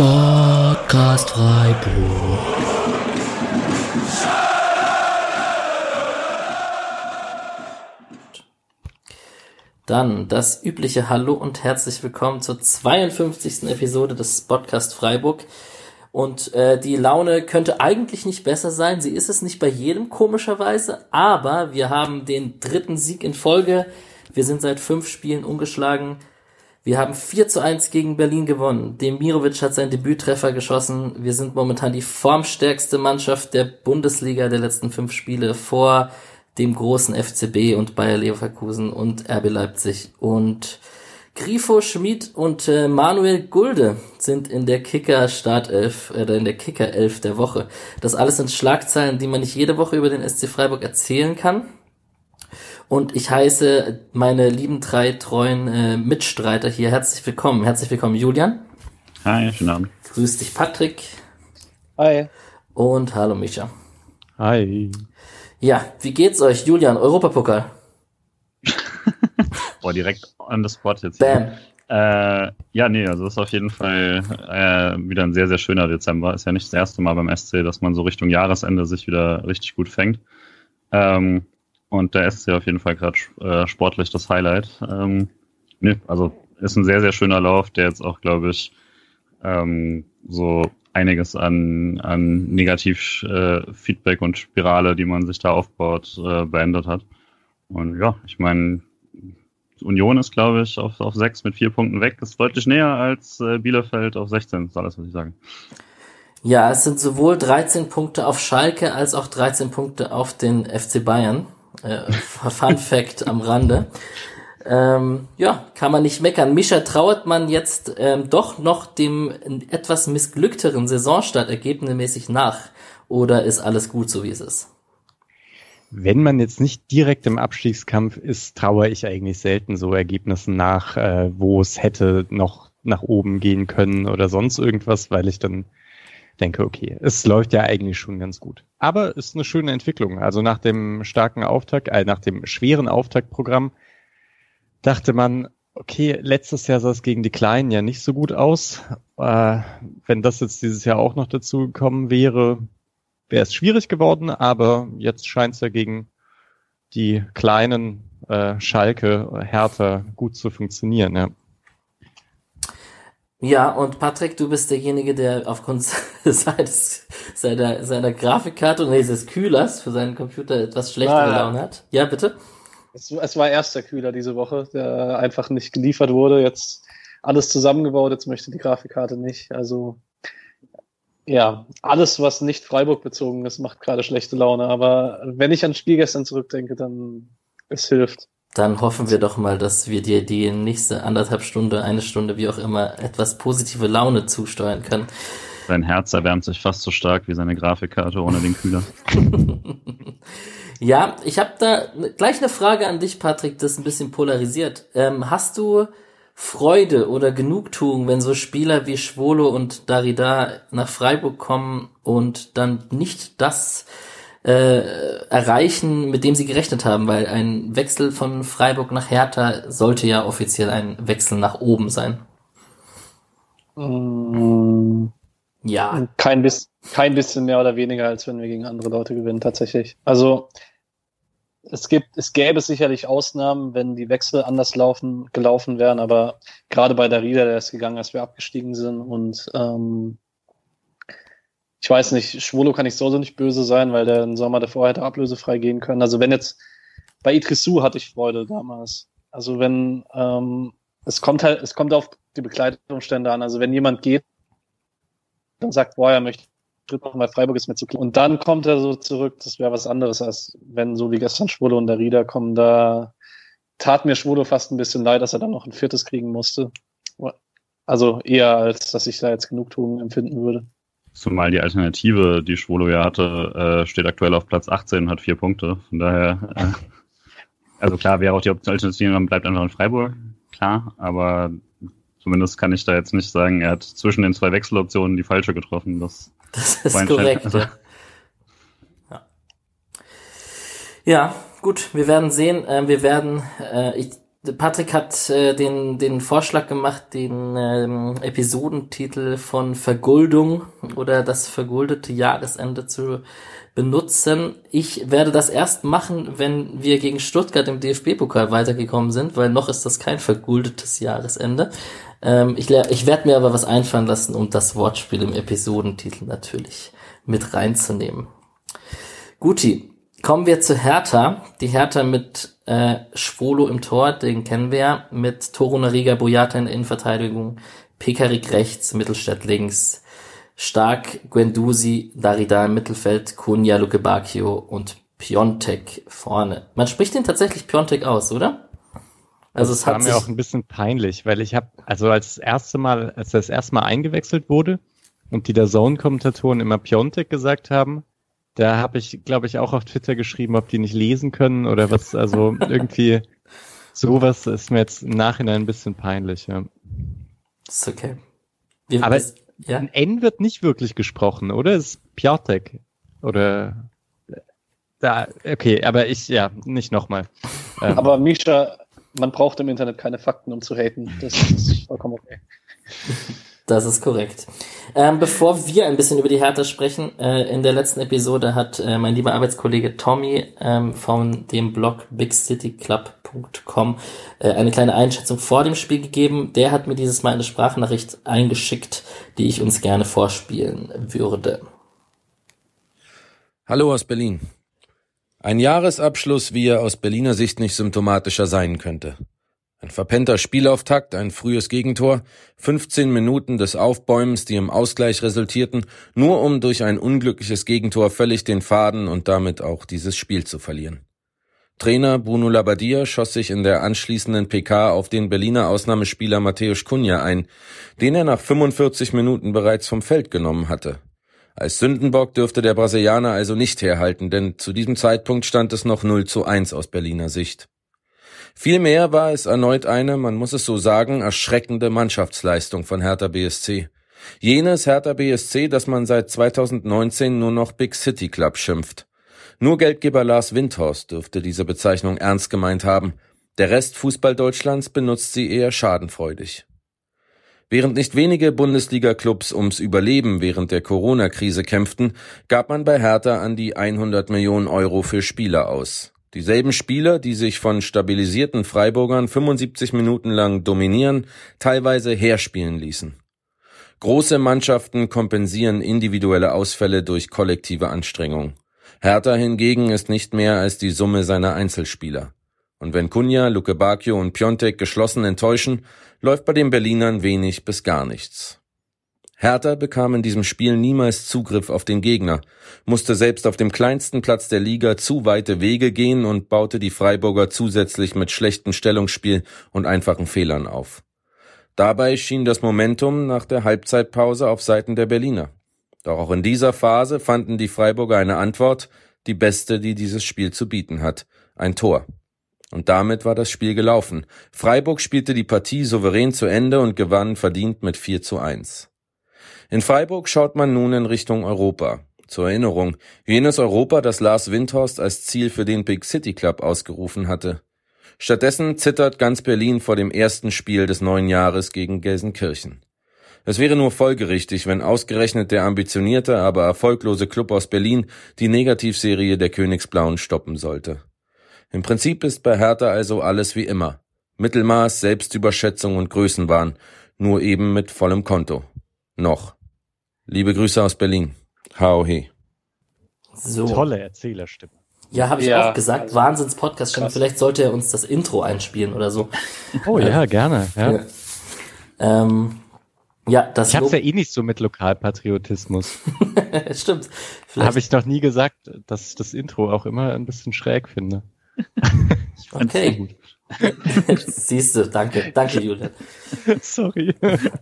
Sportcast Freiburg. Dann das übliche Hallo und herzlich willkommen zur 52. Episode des Podcast Freiburg. Und äh, die Laune könnte eigentlich nicht besser sein. Sie ist es nicht bei jedem komischerweise, aber wir haben den dritten Sieg in Folge. Wir sind seit fünf Spielen ungeschlagen. Wir haben 4 zu 1 gegen Berlin gewonnen. Demirovic hat seinen Debüttreffer geschossen. Wir sind momentan die formstärkste Mannschaft der Bundesliga der letzten fünf Spiele vor dem großen FCB und Bayer Leverkusen und RB Leipzig. Und Grifo Schmid und äh, Manuel Gulde sind in der Kicker Startelf oder in der Kicker Elf der Woche. Das alles sind Schlagzeilen, die man nicht jede Woche über den SC Freiburg erzählen kann. Und ich heiße meine lieben drei treuen äh, Mitstreiter hier herzlich willkommen. Herzlich willkommen, Julian. Hi, schönen Abend. Grüß dich, Patrick. Hi. Und hallo, Micha. Hi. Ja, wie geht's euch, Julian? Europapokal. Boah, direkt on the spot jetzt. Bam. Äh, ja, nee, also das ist auf jeden Fall äh, wieder ein sehr, sehr schöner Dezember. Ist ja nicht das erste Mal beim SC, dass man so Richtung Jahresende sich wieder richtig gut fängt. Ähm, und der SC auf jeden Fall gerade äh, sportlich das Highlight. Ähm, nee, also ist ein sehr, sehr schöner Lauf, der jetzt auch, glaube ich, ähm, so einiges an, an Negativ-Feedback äh, und Spirale, die man sich da aufbaut, äh, beendet hat. Und ja, ich meine, Union ist, glaube ich, auf, auf sechs mit vier Punkten weg. Ist deutlich näher als äh, Bielefeld auf 16, ist alles, was ich sage. Ja, es sind sowohl 13 Punkte auf Schalke als auch 13 Punkte auf den FC Bayern. Äh, Fun Fact am Rande. Ähm, ja, kann man nicht meckern. Mischa, trauert man jetzt ähm, doch noch dem etwas missglückteren Saisonstart ergebnismäßig nach? Oder ist alles gut, so wie es ist? Wenn man jetzt nicht direkt im Abstiegskampf ist, traue ich eigentlich selten so Ergebnissen nach, äh, wo es hätte noch nach oben gehen können oder sonst irgendwas, weil ich dann denke, okay, es läuft ja eigentlich schon ganz gut. Aber ist eine schöne Entwicklung. Also nach dem starken Auftakt, äh, nach dem schweren Auftaktprogramm dachte man, okay, letztes Jahr sah es gegen die Kleinen ja nicht so gut aus. Äh, wenn das jetzt dieses Jahr auch noch dazu gekommen wäre, wäre es schwierig geworden, aber jetzt scheint es ja gegen die kleinen äh, Schalke, Hertha gut zu funktionieren. Ja. Ja, und Patrick, du bist derjenige, der aufgrund seines, seiner, seiner Grafikkarte und dieses Kühlers für seinen Computer etwas schlechtere ah, Laune hat. Ja, bitte? Es, es war erst der Kühler diese Woche, der einfach nicht geliefert wurde. Jetzt alles zusammengebaut, jetzt möchte die Grafikkarte nicht. Also ja, alles, was nicht Freiburg bezogen ist, macht gerade schlechte Laune. Aber wenn ich an Spiel gestern zurückdenke, dann es hilft. Dann hoffen wir doch mal, dass wir dir die nächste anderthalb Stunde, eine Stunde, wie auch immer, etwas positive Laune zusteuern können. Sein Herz erwärmt sich fast so stark wie seine Grafikkarte ohne den Kühler. ja, ich habe da gleich eine Frage an dich, Patrick, das ein bisschen polarisiert. Ähm, hast du Freude oder Genugtuung, wenn so Spieler wie Schwolo und Darida nach Freiburg kommen und dann nicht das äh, erreichen, mit dem sie gerechnet haben, weil ein Wechsel von Freiburg nach Hertha sollte ja offiziell ein Wechsel nach oben sein. Mm, ja. Kein, bis, kein bisschen mehr oder weniger, als wenn wir gegen andere Leute gewinnen, tatsächlich. Also es gibt, es gäbe sicherlich Ausnahmen, wenn die Wechsel anders laufen, gelaufen wären, aber gerade bei der Rieder, der ist gegangen, als wir abgestiegen sind und ähm, ich weiß nicht, Schwolo kann ich so nicht böse sein, weil der im Sommer davor hätte ablösefrei gehen können. Also wenn jetzt bei Idrisu hatte ich Freude damals. Also wenn ähm, es kommt halt, es kommt auf die Begleitumstände an. Also wenn jemand geht, dann sagt, boah, er möchte tritt noch mal Freiburg ist mir zu klein. Und dann kommt er so zurück, das wäre was anderes, als wenn so wie gestern Schwolo und der Rieder kommen. Da tat mir Schwolo fast ein bisschen leid, dass er dann noch ein viertes kriegen musste. Also eher, als dass ich da jetzt Genugtuung empfinden würde. Zumal die Alternative, die Schwolo ja hatte, äh, steht aktuell auf Platz 18 und hat vier Punkte. Von daher, äh, also klar, wäre auch die Alternative, man bleibt einfach in Freiburg, klar, aber zumindest kann ich da jetzt nicht sagen, er hat zwischen den zwei Wechseloptionen die falsche getroffen. Das das ist korrekt, also. ja. ja. Ja, gut, wir werden sehen. Äh, wir werden, äh, ich Patrick hat äh, den, den Vorschlag gemacht, den ähm, Episodentitel von Verguldung oder das verguldete Jahresende zu benutzen. Ich werde das erst machen, wenn wir gegen Stuttgart im DFB-Pokal weitergekommen sind, weil noch ist das kein verguldetes Jahresende. Ähm, ich ich werde mir aber was einfallen lassen, um das Wortspiel im Episodentitel natürlich mit reinzunehmen. Guti, kommen wir zu Hertha. Die Hertha mit äh, Schwolo im Tor, den kennen wir ja, mit Toro Nariga Boyata in der Innenverteidigung, Pekarik rechts, Mittelstadt links, Stark, Guendouzi, Darida im Mittelfeld, Kunja, Luke Bacchio und Piontek vorne. Man spricht den tatsächlich Piontek aus, oder? Also es das war mir auch ein bisschen peinlich, weil ich habe, also als das erste Mal, als das erste Mal eingewechselt wurde und die der Zone-Kommentatoren immer Piontek gesagt haben, da habe ich, glaube ich, auch auf Twitter geschrieben, ob die nicht lesen können oder was. Also irgendwie sowas ist mir jetzt im Nachhinein ein bisschen peinlich. Ja. Ist okay. Wir, Aber ja? Ein N wird nicht wirklich gesprochen, oder? Ist Piatek. Oder da, okay, aber ich, ja, nicht nochmal. Ähm. Aber Misha, man braucht im Internet keine Fakten, um zu haten. Das ist vollkommen okay. Das ist korrekt. Ähm, bevor wir ein bisschen über die Hertha sprechen, äh, in der letzten Episode hat äh, mein lieber Arbeitskollege Tommy ähm, von dem Blog bigcityclub.com äh, eine kleine Einschätzung vor dem Spiel gegeben. Der hat mir dieses Mal eine Sprachnachricht eingeschickt, die ich uns gerne vorspielen würde. Hallo aus Berlin. Ein Jahresabschluss, wie er aus Berliner Sicht nicht symptomatischer sein könnte. Ein verpennter Spielauftakt, ein frühes Gegentor, 15 Minuten des Aufbäumens, die im Ausgleich resultierten, nur um durch ein unglückliches Gegentor völlig den Faden und damit auch dieses Spiel zu verlieren. Trainer Bruno Labbadia schoss sich in der anschließenden PK auf den Berliner Ausnahmespieler Matthäus Cunha ein, den er nach 45 Minuten bereits vom Feld genommen hatte. Als Sündenbock dürfte der Brasilianer also nicht herhalten, denn zu diesem Zeitpunkt stand es noch 0 zu 1 aus Berliner Sicht. Vielmehr war es erneut eine, man muss es so sagen, erschreckende Mannschaftsleistung von Hertha BSC. Jenes Hertha BSC, das man seit 2019 nur noch Big City Club schimpft. Nur Geldgeber Lars Windhorst dürfte diese Bezeichnung ernst gemeint haben. Der Rest Fußball Deutschlands benutzt sie eher schadenfreudig. Während nicht wenige Bundesliga-Clubs ums Überleben während der Corona-Krise kämpften, gab man bei Hertha an die 100 Millionen Euro für Spieler aus. Dieselben Spieler, die sich von stabilisierten Freiburgern 75 Minuten lang dominieren, teilweise herspielen ließen. Große Mannschaften kompensieren individuelle Ausfälle durch kollektive Anstrengung. Hertha hingegen ist nicht mehr als die Summe seiner Einzelspieler. Und wenn Kunja, Luke Bacchio und Piontek geschlossen enttäuschen, läuft bei den Berlinern wenig bis gar nichts. Hertha bekam in diesem Spiel niemals Zugriff auf den Gegner, musste selbst auf dem kleinsten Platz der Liga zu weite Wege gehen und baute die Freiburger zusätzlich mit schlechtem Stellungsspiel und einfachen Fehlern auf. Dabei schien das Momentum nach der Halbzeitpause auf Seiten der Berliner. Doch auch in dieser Phase fanden die Freiburger eine Antwort, die beste, die dieses Spiel zu bieten hat, ein Tor. Und damit war das Spiel gelaufen. Freiburg spielte die Partie souverän zu Ende und gewann verdient mit 4 zu 1. In Freiburg schaut man nun in Richtung Europa. Zur Erinnerung, jenes Europa, das Lars Windhorst als Ziel für den Big City Club ausgerufen hatte. Stattdessen zittert ganz Berlin vor dem ersten Spiel des neuen Jahres gegen Gelsenkirchen. Es wäre nur folgerichtig, wenn ausgerechnet der ambitionierte, aber erfolglose Club aus Berlin die Negativserie der Königsblauen stoppen sollte. Im Prinzip ist bei Hertha also alles wie immer. Mittelmaß, Selbstüberschätzung und Größenwahn, nur eben mit vollem Konto. Noch. Liebe Grüße aus Berlin. Hao he. So. Tolle Erzählerstimme. Ja, habe ich ja, auch gesagt. Also, Wahnsinns-Podcast-Stimme. Vielleicht sollte er uns das Intro einspielen oder so. Oh ja, gerne. Ja, ja. Ähm, ja das ich hab's ja eh nicht so mit Lokalpatriotismus. Stimmt. Habe ich noch nie gesagt, dass ich das Intro auch immer ein bisschen schräg finde. okay. Siehst du, danke, danke, Julian. Sorry.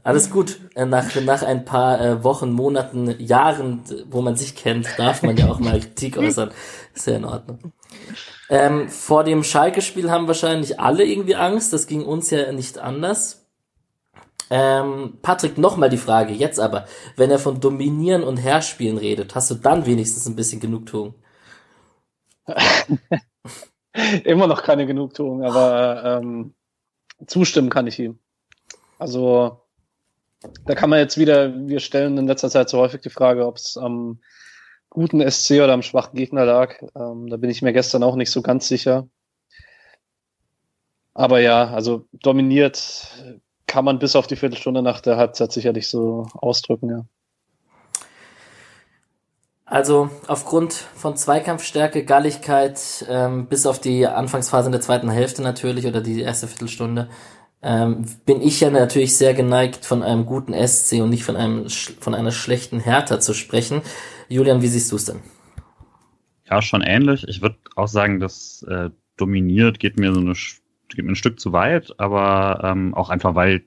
Alles gut. Äh, nach, nach ein paar äh, Wochen, Monaten, Jahren, wo man sich kennt, darf man ja auch mal Kritik äußern. Ist ja in Ordnung. Ähm, vor dem Schalke-Spiel haben wahrscheinlich alle irgendwie Angst. Das ging uns ja nicht anders. Ähm, Patrick, nochmal die Frage, jetzt aber, wenn er von Dominieren und Herrspielen redet, hast du dann wenigstens ein bisschen Genugtuung? Immer noch keine Genugtuung, aber ähm, zustimmen kann ich ihm. Also da kann man jetzt wieder, wir stellen in letzter Zeit so häufig die Frage, ob es am guten SC oder am schwachen Gegner lag. Ähm, da bin ich mir gestern auch nicht so ganz sicher. Aber ja, also dominiert kann man bis auf die Viertelstunde nach der Halbzeit sicherlich so ausdrücken, ja. Also aufgrund von Zweikampfstärke, Galligkeit, ähm, bis auf die Anfangsphase in der zweiten Hälfte natürlich oder die erste Viertelstunde, ähm, bin ich ja natürlich sehr geneigt, von einem guten SC und nicht von einem von einer schlechten Hertha zu sprechen. Julian, wie siehst du es denn? Ja, schon ähnlich. Ich würde auch sagen, dass äh, dominiert geht mir so eine geht mir ein Stück zu weit, aber ähm, auch einfach, weil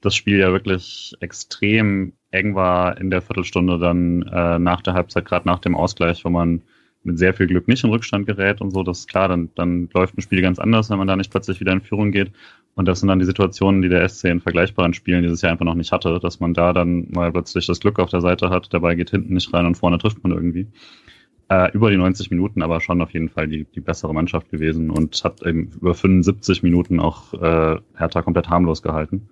das Spiel ja wirklich extrem eng war in der Viertelstunde dann äh, nach der Halbzeit, gerade nach dem Ausgleich, wo man mit sehr viel Glück nicht in Rückstand gerät und so, das ist klar, dann, dann läuft ein Spiel ganz anders, wenn man da nicht plötzlich wieder in Führung geht. Und das sind dann die Situationen, die der SC in vergleichbaren Spielen dieses Jahr einfach noch nicht hatte, dass man da dann mal plötzlich das Glück auf der Seite hat, dabei geht hinten nicht rein und vorne trifft man irgendwie. Äh, über die 90 Minuten aber schon auf jeden Fall die, die bessere Mannschaft gewesen und hat eben über 75 Minuten auch äh, Hertha komplett harmlos gehalten.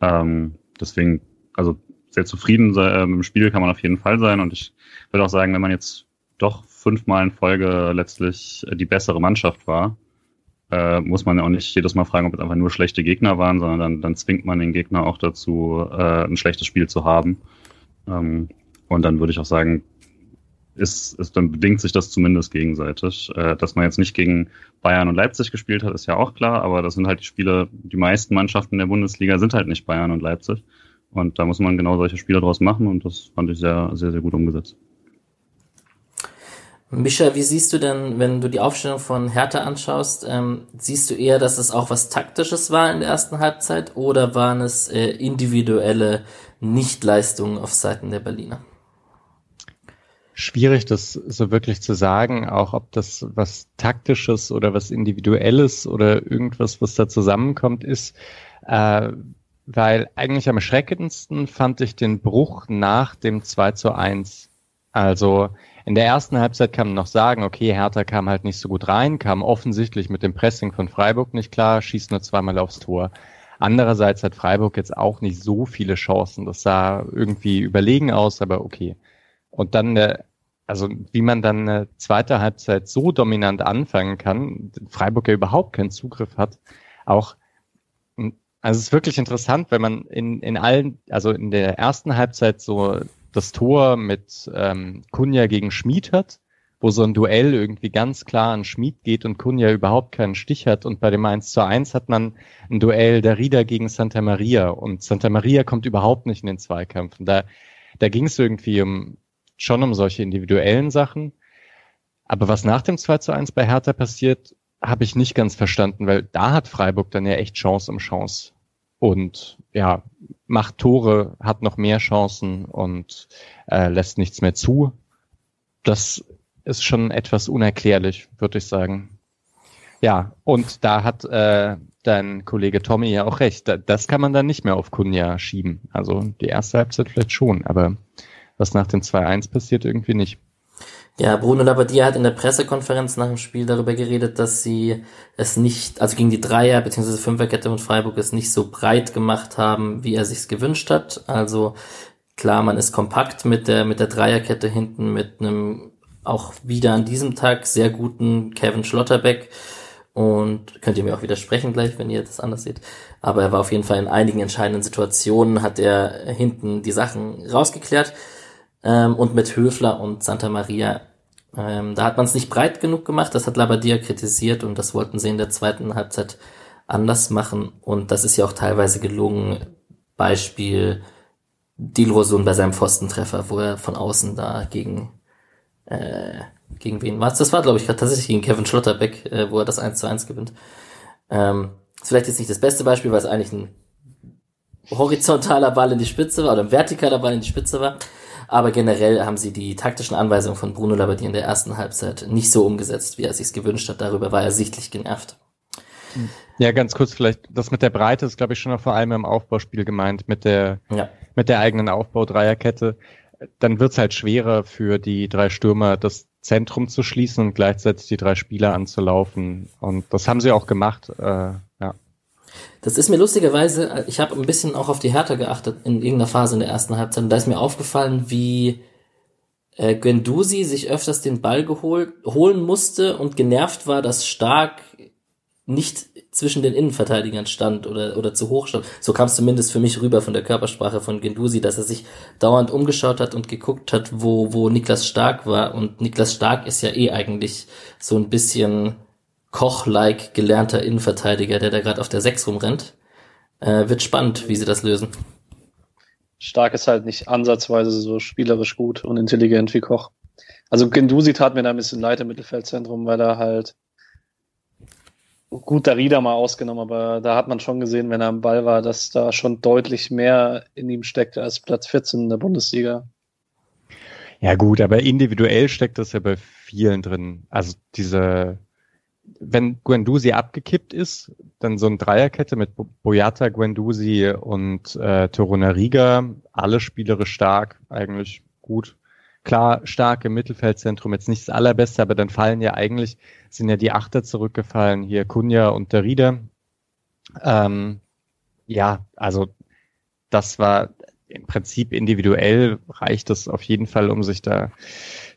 Ähm, deswegen, also sehr zufrieden äh, mit dem Spiel kann man auf jeden Fall sein. Und ich würde auch sagen, wenn man jetzt doch fünfmal in Folge letztlich die bessere Mannschaft war, äh, muss man ja auch nicht jedes Mal fragen, ob es einfach nur schlechte Gegner waren, sondern dann, dann zwingt man den Gegner auch dazu, äh, ein schlechtes Spiel zu haben. Ähm, und dann würde ich auch sagen, ist, ist, dann bedingt sich das zumindest gegenseitig. Äh, dass man jetzt nicht gegen Bayern und Leipzig gespielt hat, ist ja auch klar, aber das sind halt die Spiele, die meisten Mannschaften der Bundesliga sind halt nicht Bayern und Leipzig. Und da muss man genau solche Spiele draus machen und das fand ich sehr, sehr, sehr gut umgesetzt. Mischa, wie siehst du denn, wenn du die Aufstellung von Hertha anschaust, ähm, siehst du eher, dass es auch was Taktisches war in der ersten Halbzeit oder waren es äh, individuelle Nichtleistungen auf Seiten der Berliner? Schwierig, das so wirklich zu sagen, auch ob das was Taktisches oder was Individuelles oder irgendwas, was da zusammenkommt, ist. Äh, weil eigentlich am erschreckendsten fand ich den Bruch nach dem 2 zu 1. Also in der ersten Halbzeit kann man noch sagen, okay, Hertha kam halt nicht so gut rein, kam offensichtlich mit dem Pressing von Freiburg nicht klar, schießt nur zweimal aufs Tor. Andererseits hat Freiburg jetzt auch nicht so viele Chancen. Das sah irgendwie überlegen aus, aber okay. Und dann, also wie man dann eine zweite Halbzeit so dominant anfangen kann, Freiburg ja überhaupt keinen Zugriff hat, auch also es ist wirklich interessant, wenn man in, in allen, also in der ersten Halbzeit so das Tor mit ähm, Kunja gegen Schmid hat, wo so ein Duell irgendwie ganz klar an Schmid geht und Kunja überhaupt keinen Stich hat. Und bei dem 1 zu 1 hat man ein Duell der Rieder gegen Santa Maria. Und Santa Maria kommt überhaupt nicht in den Zweikampf. Und da, da ging es irgendwie um, schon um solche individuellen Sachen. Aber was nach dem 2 zu 1 bei Hertha passiert, habe ich nicht ganz verstanden, weil da hat Freiburg dann ja echt Chance um Chance und ja, macht Tore, hat noch mehr Chancen und äh, lässt nichts mehr zu. Das ist schon etwas unerklärlich, würde ich sagen. Ja, und da hat äh, dein Kollege Tommy ja auch recht. Das kann man dann nicht mehr auf Kunja schieben. Also die erste Halbzeit vielleicht schon, aber was nach dem 2-1 passiert, irgendwie nicht. Ja, Bruno Labbadia hat in der Pressekonferenz nach dem Spiel darüber geredet, dass sie es nicht, also gegen die Dreier- bzw. Fünferkette von Freiburg es nicht so breit gemacht haben, wie er sich's gewünscht hat. Also klar, man ist kompakt mit der, mit der Dreierkette hinten, mit einem auch wieder an diesem Tag sehr guten Kevin Schlotterbeck. Und könnt ihr mir auch widersprechen gleich, wenn ihr das anders seht. Aber er war auf jeden Fall in einigen entscheidenden Situationen, hat er hinten die Sachen rausgeklärt ähm, und mit Höfler und Santa Maria. Ähm, da hat man es nicht breit genug gemacht, das hat Labadia kritisiert und das wollten sie in der zweiten Halbzeit anders machen und das ist ja auch teilweise gelungen. Beispiel Dilrosun bei seinem Pfostentreffer, wo er von außen da gegen äh, gegen wen war Das war, glaube ich, tatsächlich gegen Kevin Schlotterbeck, äh, wo er das 1 zu 1 gewinnt. Ähm, ist vielleicht jetzt nicht das beste Beispiel, weil es eigentlich ein horizontaler Ball in die Spitze war oder ein vertikaler Ball in die Spitze war. Aber generell haben sie die taktischen Anweisungen von Bruno Labbadia in der ersten Halbzeit nicht so umgesetzt, wie er sich gewünscht hat. Darüber war er sichtlich genervt. Ja, ganz kurz vielleicht, das mit der Breite ist, glaube ich, schon noch vor allem im Aufbauspiel gemeint, mit der, ja. mit der eigenen Aufbau-Dreierkette. Dann wird's halt schwerer für die drei Stürmer, das Zentrum zu schließen und gleichzeitig die drei Spieler anzulaufen. Und das haben sie auch gemacht, äh. Das ist mir lustigerweise, ich habe ein bisschen auch auf die Härte geachtet in irgendeiner Phase in der ersten Halbzeit. Und da ist mir aufgefallen, wie äh, Gendusi sich öfters den Ball geholt, holen musste und genervt war, dass Stark nicht zwischen den Innenverteidigern stand oder, oder zu hoch stand. So kam es zumindest für mich rüber von der Körpersprache von Gendusi, dass er sich dauernd umgeschaut hat und geguckt hat, wo, wo Niklas Stark war. Und Niklas Stark ist ja eh eigentlich so ein bisschen Koch-like gelernter Innenverteidiger, der da gerade auf der 6 rumrennt. Äh, wird spannend, wie sie das lösen. Stark ist halt nicht ansatzweise so spielerisch gut und intelligent wie Koch. Also Gendusi tat mir da ein bisschen leid im Mittelfeldzentrum, weil er halt gut Darida mal ausgenommen, aber da hat man schon gesehen, wenn er am Ball war, dass da schon deutlich mehr in ihm steckt als Platz 14 in der Bundesliga. Ja gut, aber individuell steckt das ja bei vielen drin. Also diese, wenn Guendouzi abgekippt ist, dann so eine Dreierkette mit Boyata, Guendouzi und äh, Torunariga, alle spielerisch stark, eigentlich gut klar stark im Mittelfeldzentrum, jetzt nicht das allerbeste, aber dann fallen ja eigentlich, sind ja die Achter zurückgefallen, hier Kunja und der Rieder. Ähm, ja, also das war im Prinzip individuell reicht es auf jeden Fall, um sich da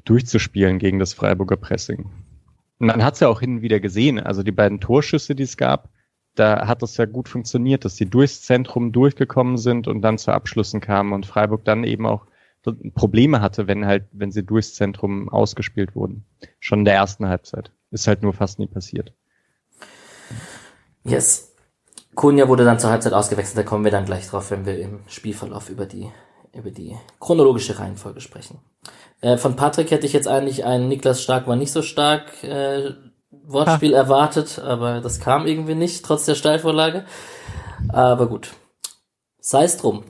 durchzuspielen gegen das Freiburger Pressing. Man hat es ja auch hin und wieder gesehen, also die beiden Torschüsse, die es gab, da hat es ja gut funktioniert, dass die durchs Zentrum durchgekommen sind und dann zu Abschlüssen kamen und Freiburg dann eben auch Probleme hatte, wenn halt, wenn sie durchs Zentrum ausgespielt wurden. Schon in der ersten Halbzeit. Ist halt nur fast nie passiert. Yes. Kunja wurde dann zur Halbzeit ausgewechselt, da kommen wir dann gleich drauf, wenn wir im Spielverlauf über die, über die chronologische Reihenfolge sprechen. Äh, von Patrick hätte ich jetzt eigentlich einen Niklas Stark war nicht so stark äh, Wortspiel ha. erwartet, aber das kam irgendwie nicht, trotz der Steilvorlage. Aber gut. Sei es drum.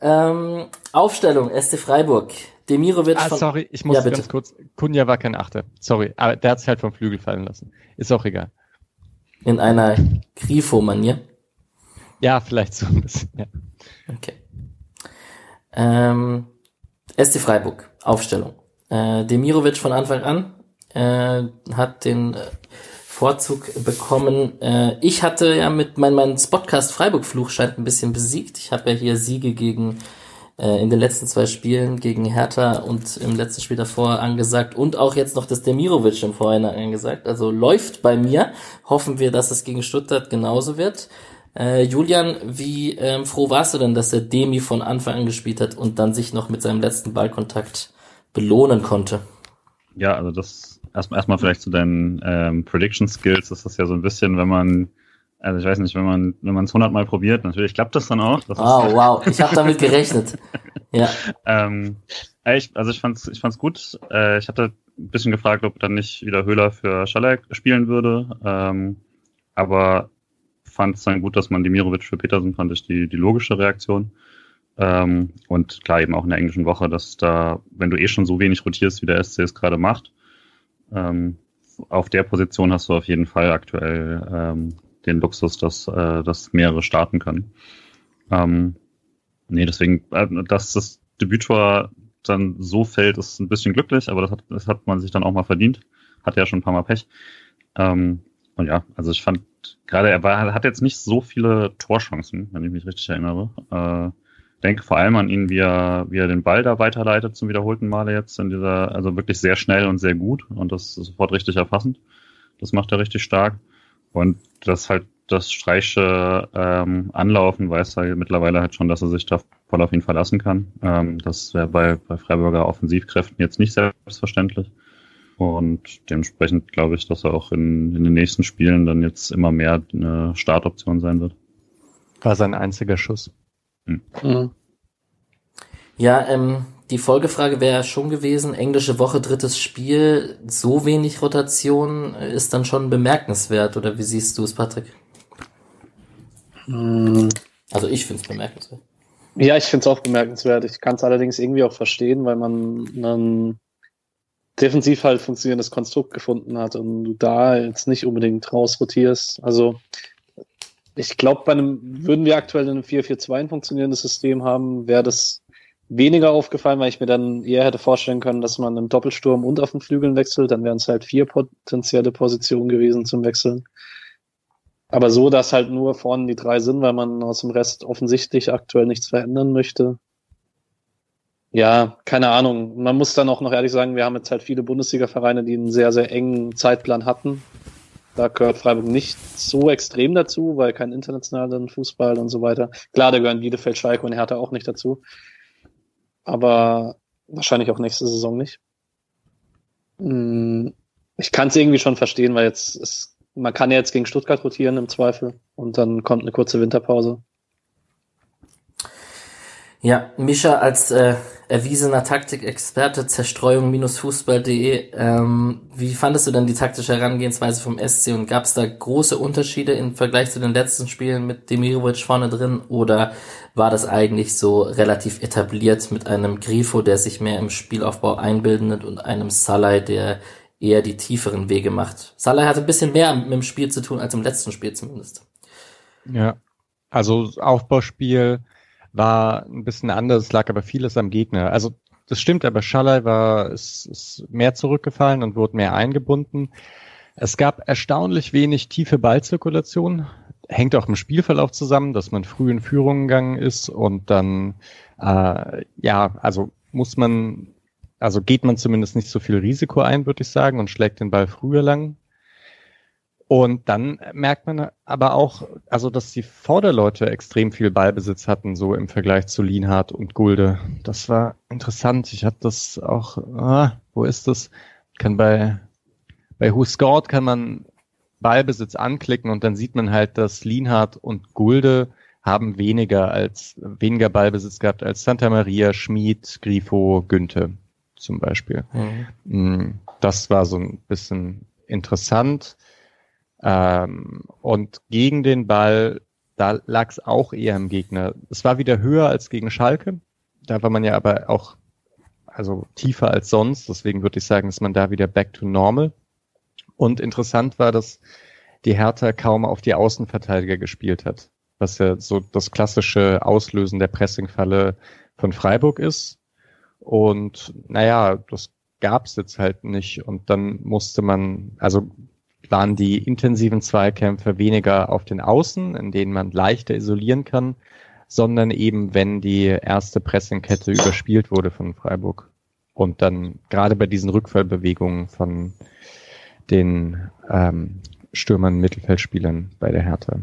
Ähm, Aufstellung, SC Freiburg. Demirovic ah, von... sorry, ich muss ja, ganz kurz. Kunja war kein Achter. Sorry, aber der hat sich halt vom Flügel fallen lassen. Ist auch egal. In einer Grifo-Manier? Ja, vielleicht so ein bisschen, ja. Okay. Ähm, SC Freiburg, Aufstellung. Äh, Demirovic von Anfang an äh, hat den äh, Vorzug bekommen. Äh, ich hatte ja mit mein, mein Spotcast Freiburg-Fluch scheint ein bisschen besiegt. Ich habe ja hier Siege gegen äh, in den letzten zwei Spielen gegen Hertha und im letzten Spiel davor angesagt und auch jetzt noch das Demirovic im Vorhinein angesagt. Also läuft bei mir. Hoffen wir, dass es gegen Stuttgart genauso wird. Äh, Julian, wie ähm, froh warst du denn, dass der Demi von Anfang an gespielt hat und dann sich noch mit seinem letzten Ballkontakt belohnen konnte? Ja, also das erstmal erstmal vielleicht zu deinen ähm, Prediction Skills ist das ja so ein bisschen, wenn man also ich weiß nicht, wenn man wenn man es hundertmal probiert, natürlich klappt das dann auch. Das oh wow, ich habe damit gerechnet. ja. Ähm, ich, also ich fand's ich fand's gut. Äh, ich hatte ein bisschen gefragt, ob dann nicht wieder Höhler für Schalek spielen würde, ähm, aber fand es dann gut, dass man Dimirovic für Petersen fand ich die die logische Reaktion. Ähm, und klar eben auch in der englischen Woche, dass da, wenn du eh schon so wenig rotierst, wie der SC es gerade macht, ähm, auf der Position hast du auf jeden Fall aktuell ähm, den Luxus, dass, äh, dass mehrere starten können. Ähm, nee, deswegen, äh, dass das Debüttor dann so fällt, ist ein bisschen glücklich, aber das hat, das hat man sich dann auch mal verdient. Hat ja schon ein paar Mal Pech. Ähm, und ja, also ich fand gerade, er war, hat jetzt nicht so viele Torchancen, wenn ich mich richtig erinnere. Äh, denke vor allem an ihn, wie er, wie er den Ball da weiterleitet zum wiederholten Male jetzt in dieser, also wirklich sehr schnell und sehr gut und das sofort richtig erfassend. Das macht er richtig stark. Und das halt das Streiche ähm, Anlaufen weiß er mittlerweile halt schon, dass er sich da voll auf ihn verlassen kann. Ähm, das wäre bei, bei Freiburger Offensivkräften jetzt nicht selbstverständlich. Und dementsprechend glaube ich, dass er auch in, in den nächsten Spielen dann jetzt immer mehr eine Startoption sein wird. War sein einziger Schuss. Mhm. Ja, ähm, die Folgefrage wäre schon gewesen, englische Woche, drittes Spiel, so wenig Rotation ist dann schon bemerkenswert, oder wie siehst du es, Patrick? Mhm. Also ich finde es bemerkenswert. Ja, ich finde es auch bemerkenswert. Ich kann es allerdings irgendwie auch verstehen, weil man ein defensiv halt funktionierendes Konstrukt gefunden hat und du da jetzt nicht unbedingt rausrotierst. Also ich glaube, bei einem, würden wir aktuell in einem 4-4-2 ein funktionierendes System haben, wäre das weniger aufgefallen, weil ich mir dann eher hätte vorstellen können, dass man im Doppelsturm und auf den Flügeln wechselt. Dann wären es halt vier potenzielle Positionen gewesen zum Wechseln. Aber so, dass halt nur vorne die drei sind, weil man aus dem Rest offensichtlich aktuell nichts verändern möchte. Ja, keine Ahnung. Man muss dann auch noch ehrlich sagen, wir haben jetzt halt viele Bundesliga-Vereine, die einen sehr, sehr engen Zeitplan hatten. Da gehört Freiburg nicht so extrem dazu, weil kein internationalen Fußball und so weiter. Klar, da gehören Bielefeld, Schalke und Hertha auch nicht dazu. Aber wahrscheinlich auch nächste Saison nicht. Hm, ich kann es irgendwie schon verstehen, weil jetzt ist, man kann ja jetzt gegen Stuttgart rotieren im Zweifel und dann kommt eine kurze Winterpause. Ja, Mischa als äh, erwiesener Taktikexperte, Zerstreuung-fußball.de, ähm, wie fandest du denn die taktische Herangehensweise vom SC und gab es da große Unterschiede im Vergleich zu den letzten Spielen mit Demirovic vorne drin oder war das eigentlich so relativ etabliert mit einem Grifo, der sich mehr im Spielaufbau einbildet und einem Salai, der eher die tieferen Wege macht? Salai hatte ein bisschen mehr mit dem Spiel zu tun als im letzten Spiel zumindest. Ja, also Aufbauspiel war ein bisschen anders, lag aber vieles am Gegner. Also das stimmt, aber Schalay war ist, ist mehr zurückgefallen und wurde mehr eingebunden. Es gab erstaunlich wenig tiefe Ballzirkulation. Hängt auch im Spielverlauf zusammen, dass man früh in Führung gegangen ist und dann äh, ja, also muss man, also geht man zumindest nicht so viel Risiko ein, würde ich sagen, und schlägt den Ball früher lang. Und dann merkt man aber auch, also dass die Vorderleute extrem viel Ballbesitz hatten, so im Vergleich zu Lienhardt und Gulde. Das war interessant. Ich habe das auch, ah, wo ist das? Kann bei, bei Who Scored kann man Ballbesitz anklicken und dann sieht man halt, dass Lienhardt und Gulde haben weniger als, weniger Ballbesitz gehabt als Santa Maria, Schmid, Grifo, Günther zum Beispiel. Mhm. Das war so ein bisschen interessant. Ähm, und gegen den Ball, da lag es auch eher im Gegner. Es war wieder höher als gegen Schalke. Da war man ja aber auch also tiefer als sonst. Deswegen würde ich sagen, ist man da wieder back to normal. Und interessant war, dass die Hertha kaum auf die Außenverteidiger gespielt hat, was ja so das klassische Auslösen der Pressingfalle von Freiburg ist. Und naja, das gab's jetzt halt nicht. Und dann musste man, also waren die intensiven Zweikämpfe weniger auf den Außen, in denen man leichter isolieren kann, sondern eben, wenn die erste Pressingkette überspielt wurde von Freiburg. Und dann gerade bei diesen Rückfallbewegungen von den ähm, Stürmern, Mittelfeldspielern bei der Hertha.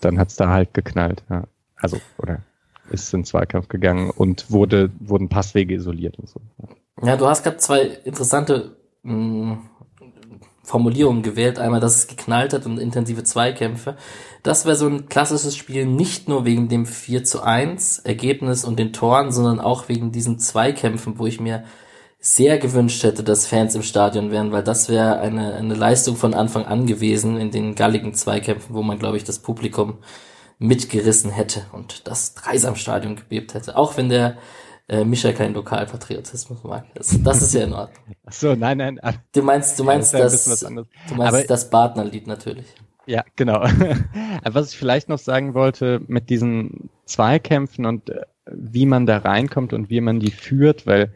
Dann hat's da halt geknallt, ja. Also, oder ist in Zweikampf gegangen und wurde, wurden Passwege isoliert und so. Ja, du hast gerade zwei interessante mh, mm, Formulierungen gewählt. Einmal, dass es geknallt hat und intensive Zweikämpfe. Das wäre so ein klassisches Spiel nicht nur wegen dem 4 zu 1 Ergebnis und den Toren, sondern auch wegen diesen Zweikämpfen, wo ich mir sehr gewünscht hätte, dass Fans im Stadion wären, weil das wäre eine, eine Leistung von Anfang an gewesen in den galligen Zweikämpfen, wo man, glaube ich, das Publikum mitgerissen hätte und das Dreisamstadion gebebt hätte. Auch wenn der äh, Mischa keinen Lokalpatriotismus mag. Das, das ist ja in Ordnung. Ach so, nein, nein. Du meinst, du meinst ja, das, das du meinst Aber, das Partnerlied natürlich. Ja, genau. Was ich vielleicht noch sagen wollte mit diesen Zweikämpfen und äh, wie man da reinkommt und wie man die führt, weil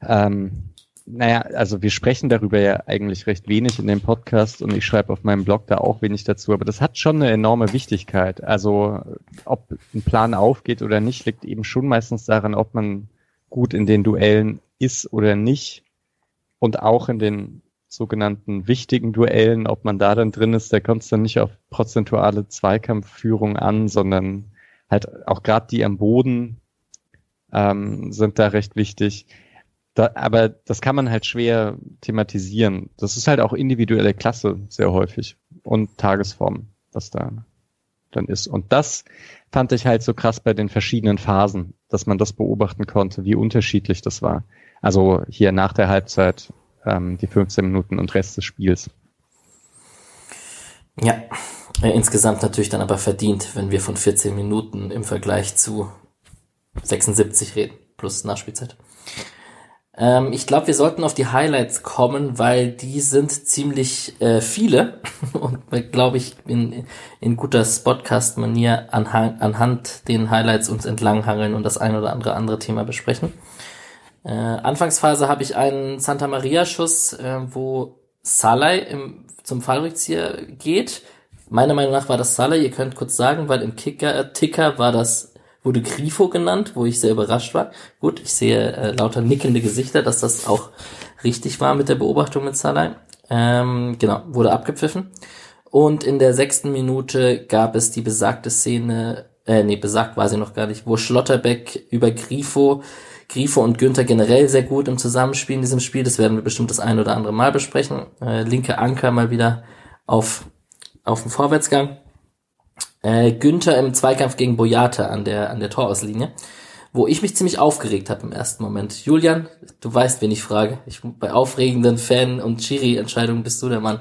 ähm, naja, also wir sprechen darüber ja eigentlich recht wenig in dem Podcast und ich schreibe auf meinem Blog da auch wenig dazu, aber das hat schon eine enorme Wichtigkeit. Also ob ein Plan aufgeht oder nicht, liegt eben schon meistens daran, ob man gut in den Duellen ist oder nicht und auch in den sogenannten wichtigen Duellen, ob man da dann drin ist, da kommt es dann nicht auf prozentuale Zweikampfführung an, sondern halt auch gerade die am Boden ähm, sind da recht wichtig. Da, aber das kann man halt schwer thematisieren. Das ist halt auch individuelle Klasse sehr häufig und Tagesform, was da dann ist. Und das fand ich halt so krass bei den verschiedenen Phasen, dass man das beobachten konnte, wie unterschiedlich das war. Also hier nach der Halbzeit ähm, die 15 Minuten und Rest des Spiels. Ja, äh, insgesamt natürlich dann aber verdient, wenn wir von 14 Minuten im Vergleich zu 76 reden, plus Nachspielzeit. Ähm, ich glaube, wir sollten auf die Highlights kommen, weil die sind ziemlich äh, viele und glaube ich in, in guter Spotcast-Manier anhand den Highlights uns entlanghangeln und das ein oder andere andere Thema besprechen. Äh, Anfangsphase habe ich einen Santa Maria-Schuss, äh, wo Salai im, zum Fallrückzieher geht, Meiner Meinung nach war das Salah, ihr könnt kurz sagen, weil im Kicker, Ticker war das, wurde Grifo genannt, wo ich sehr überrascht war. Gut, ich sehe äh, lauter nickende Gesichter, dass das auch richtig war mit der Beobachtung mit Salah. Ähm, genau, wurde abgepfiffen. Und in der sechsten Minute gab es die besagte Szene, äh, nee, besagt war sie noch gar nicht, wo Schlotterbeck über Grifo, Grifo und Günther generell sehr gut im Zusammenspiel in diesem Spiel, das werden wir bestimmt das ein oder andere Mal besprechen. Äh, linke Anker mal wieder auf, auf dem Vorwärtsgang. Äh, Günther im Zweikampf gegen Boyata an der, an der Torauslinie wo ich mich ziemlich aufgeregt habe im ersten Moment. Julian, du weißt, wen ich frage. Ich, bei aufregenden Fan- und Chiri-Entscheidungen bist du der Mann.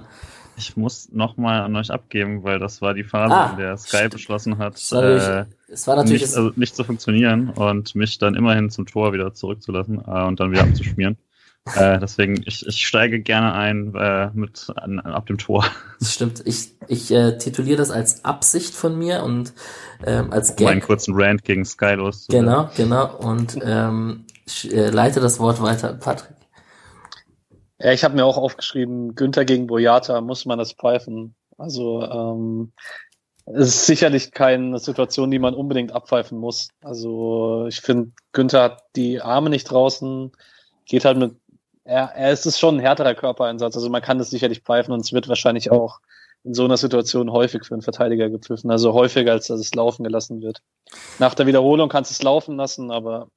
Ich muss nochmal an euch abgeben, weil das war die Phase, ah, in der Sky beschlossen hat, es war, äh, es war natürlich nicht, also nicht zu funktionieren und mich dann immerhin zum Tor wieder zurückzulassen äh, und dann wieder abzuschmieren. Äh, deswegen, ich, ich steige gerne ein äh, mit an, ab dem Tor. Das stimmt. Ich, ich äh, tituliere das als Absicht von mir und ähm, als Gag. Um einen kurzen Rant gegen Sky los. Genau, genau. Und ähm, ich, äh, leite das Wort weiter an Patrick. Ja, ich habe mir auch aufgeschrieben, Günther gegen Boyata, muss man das pfeifen. Also ähm, es ist sicherlich keine Situation, die man unbedingt abpfeifen muss. Also ich finde, Günther hat die Arme nicht draußen, geht halt mit er, er ist es schon ein härterer Körpereinsatz. Also man kann das sicherlich pfeifen und es wird wahrscheinlich auch in so einer Situation häufig für einen Verteidiger gepfiffen. Also häufiger, als dass es laufen gelassen wird. Nach der Wiederholung kannst du es laufen lassen, aber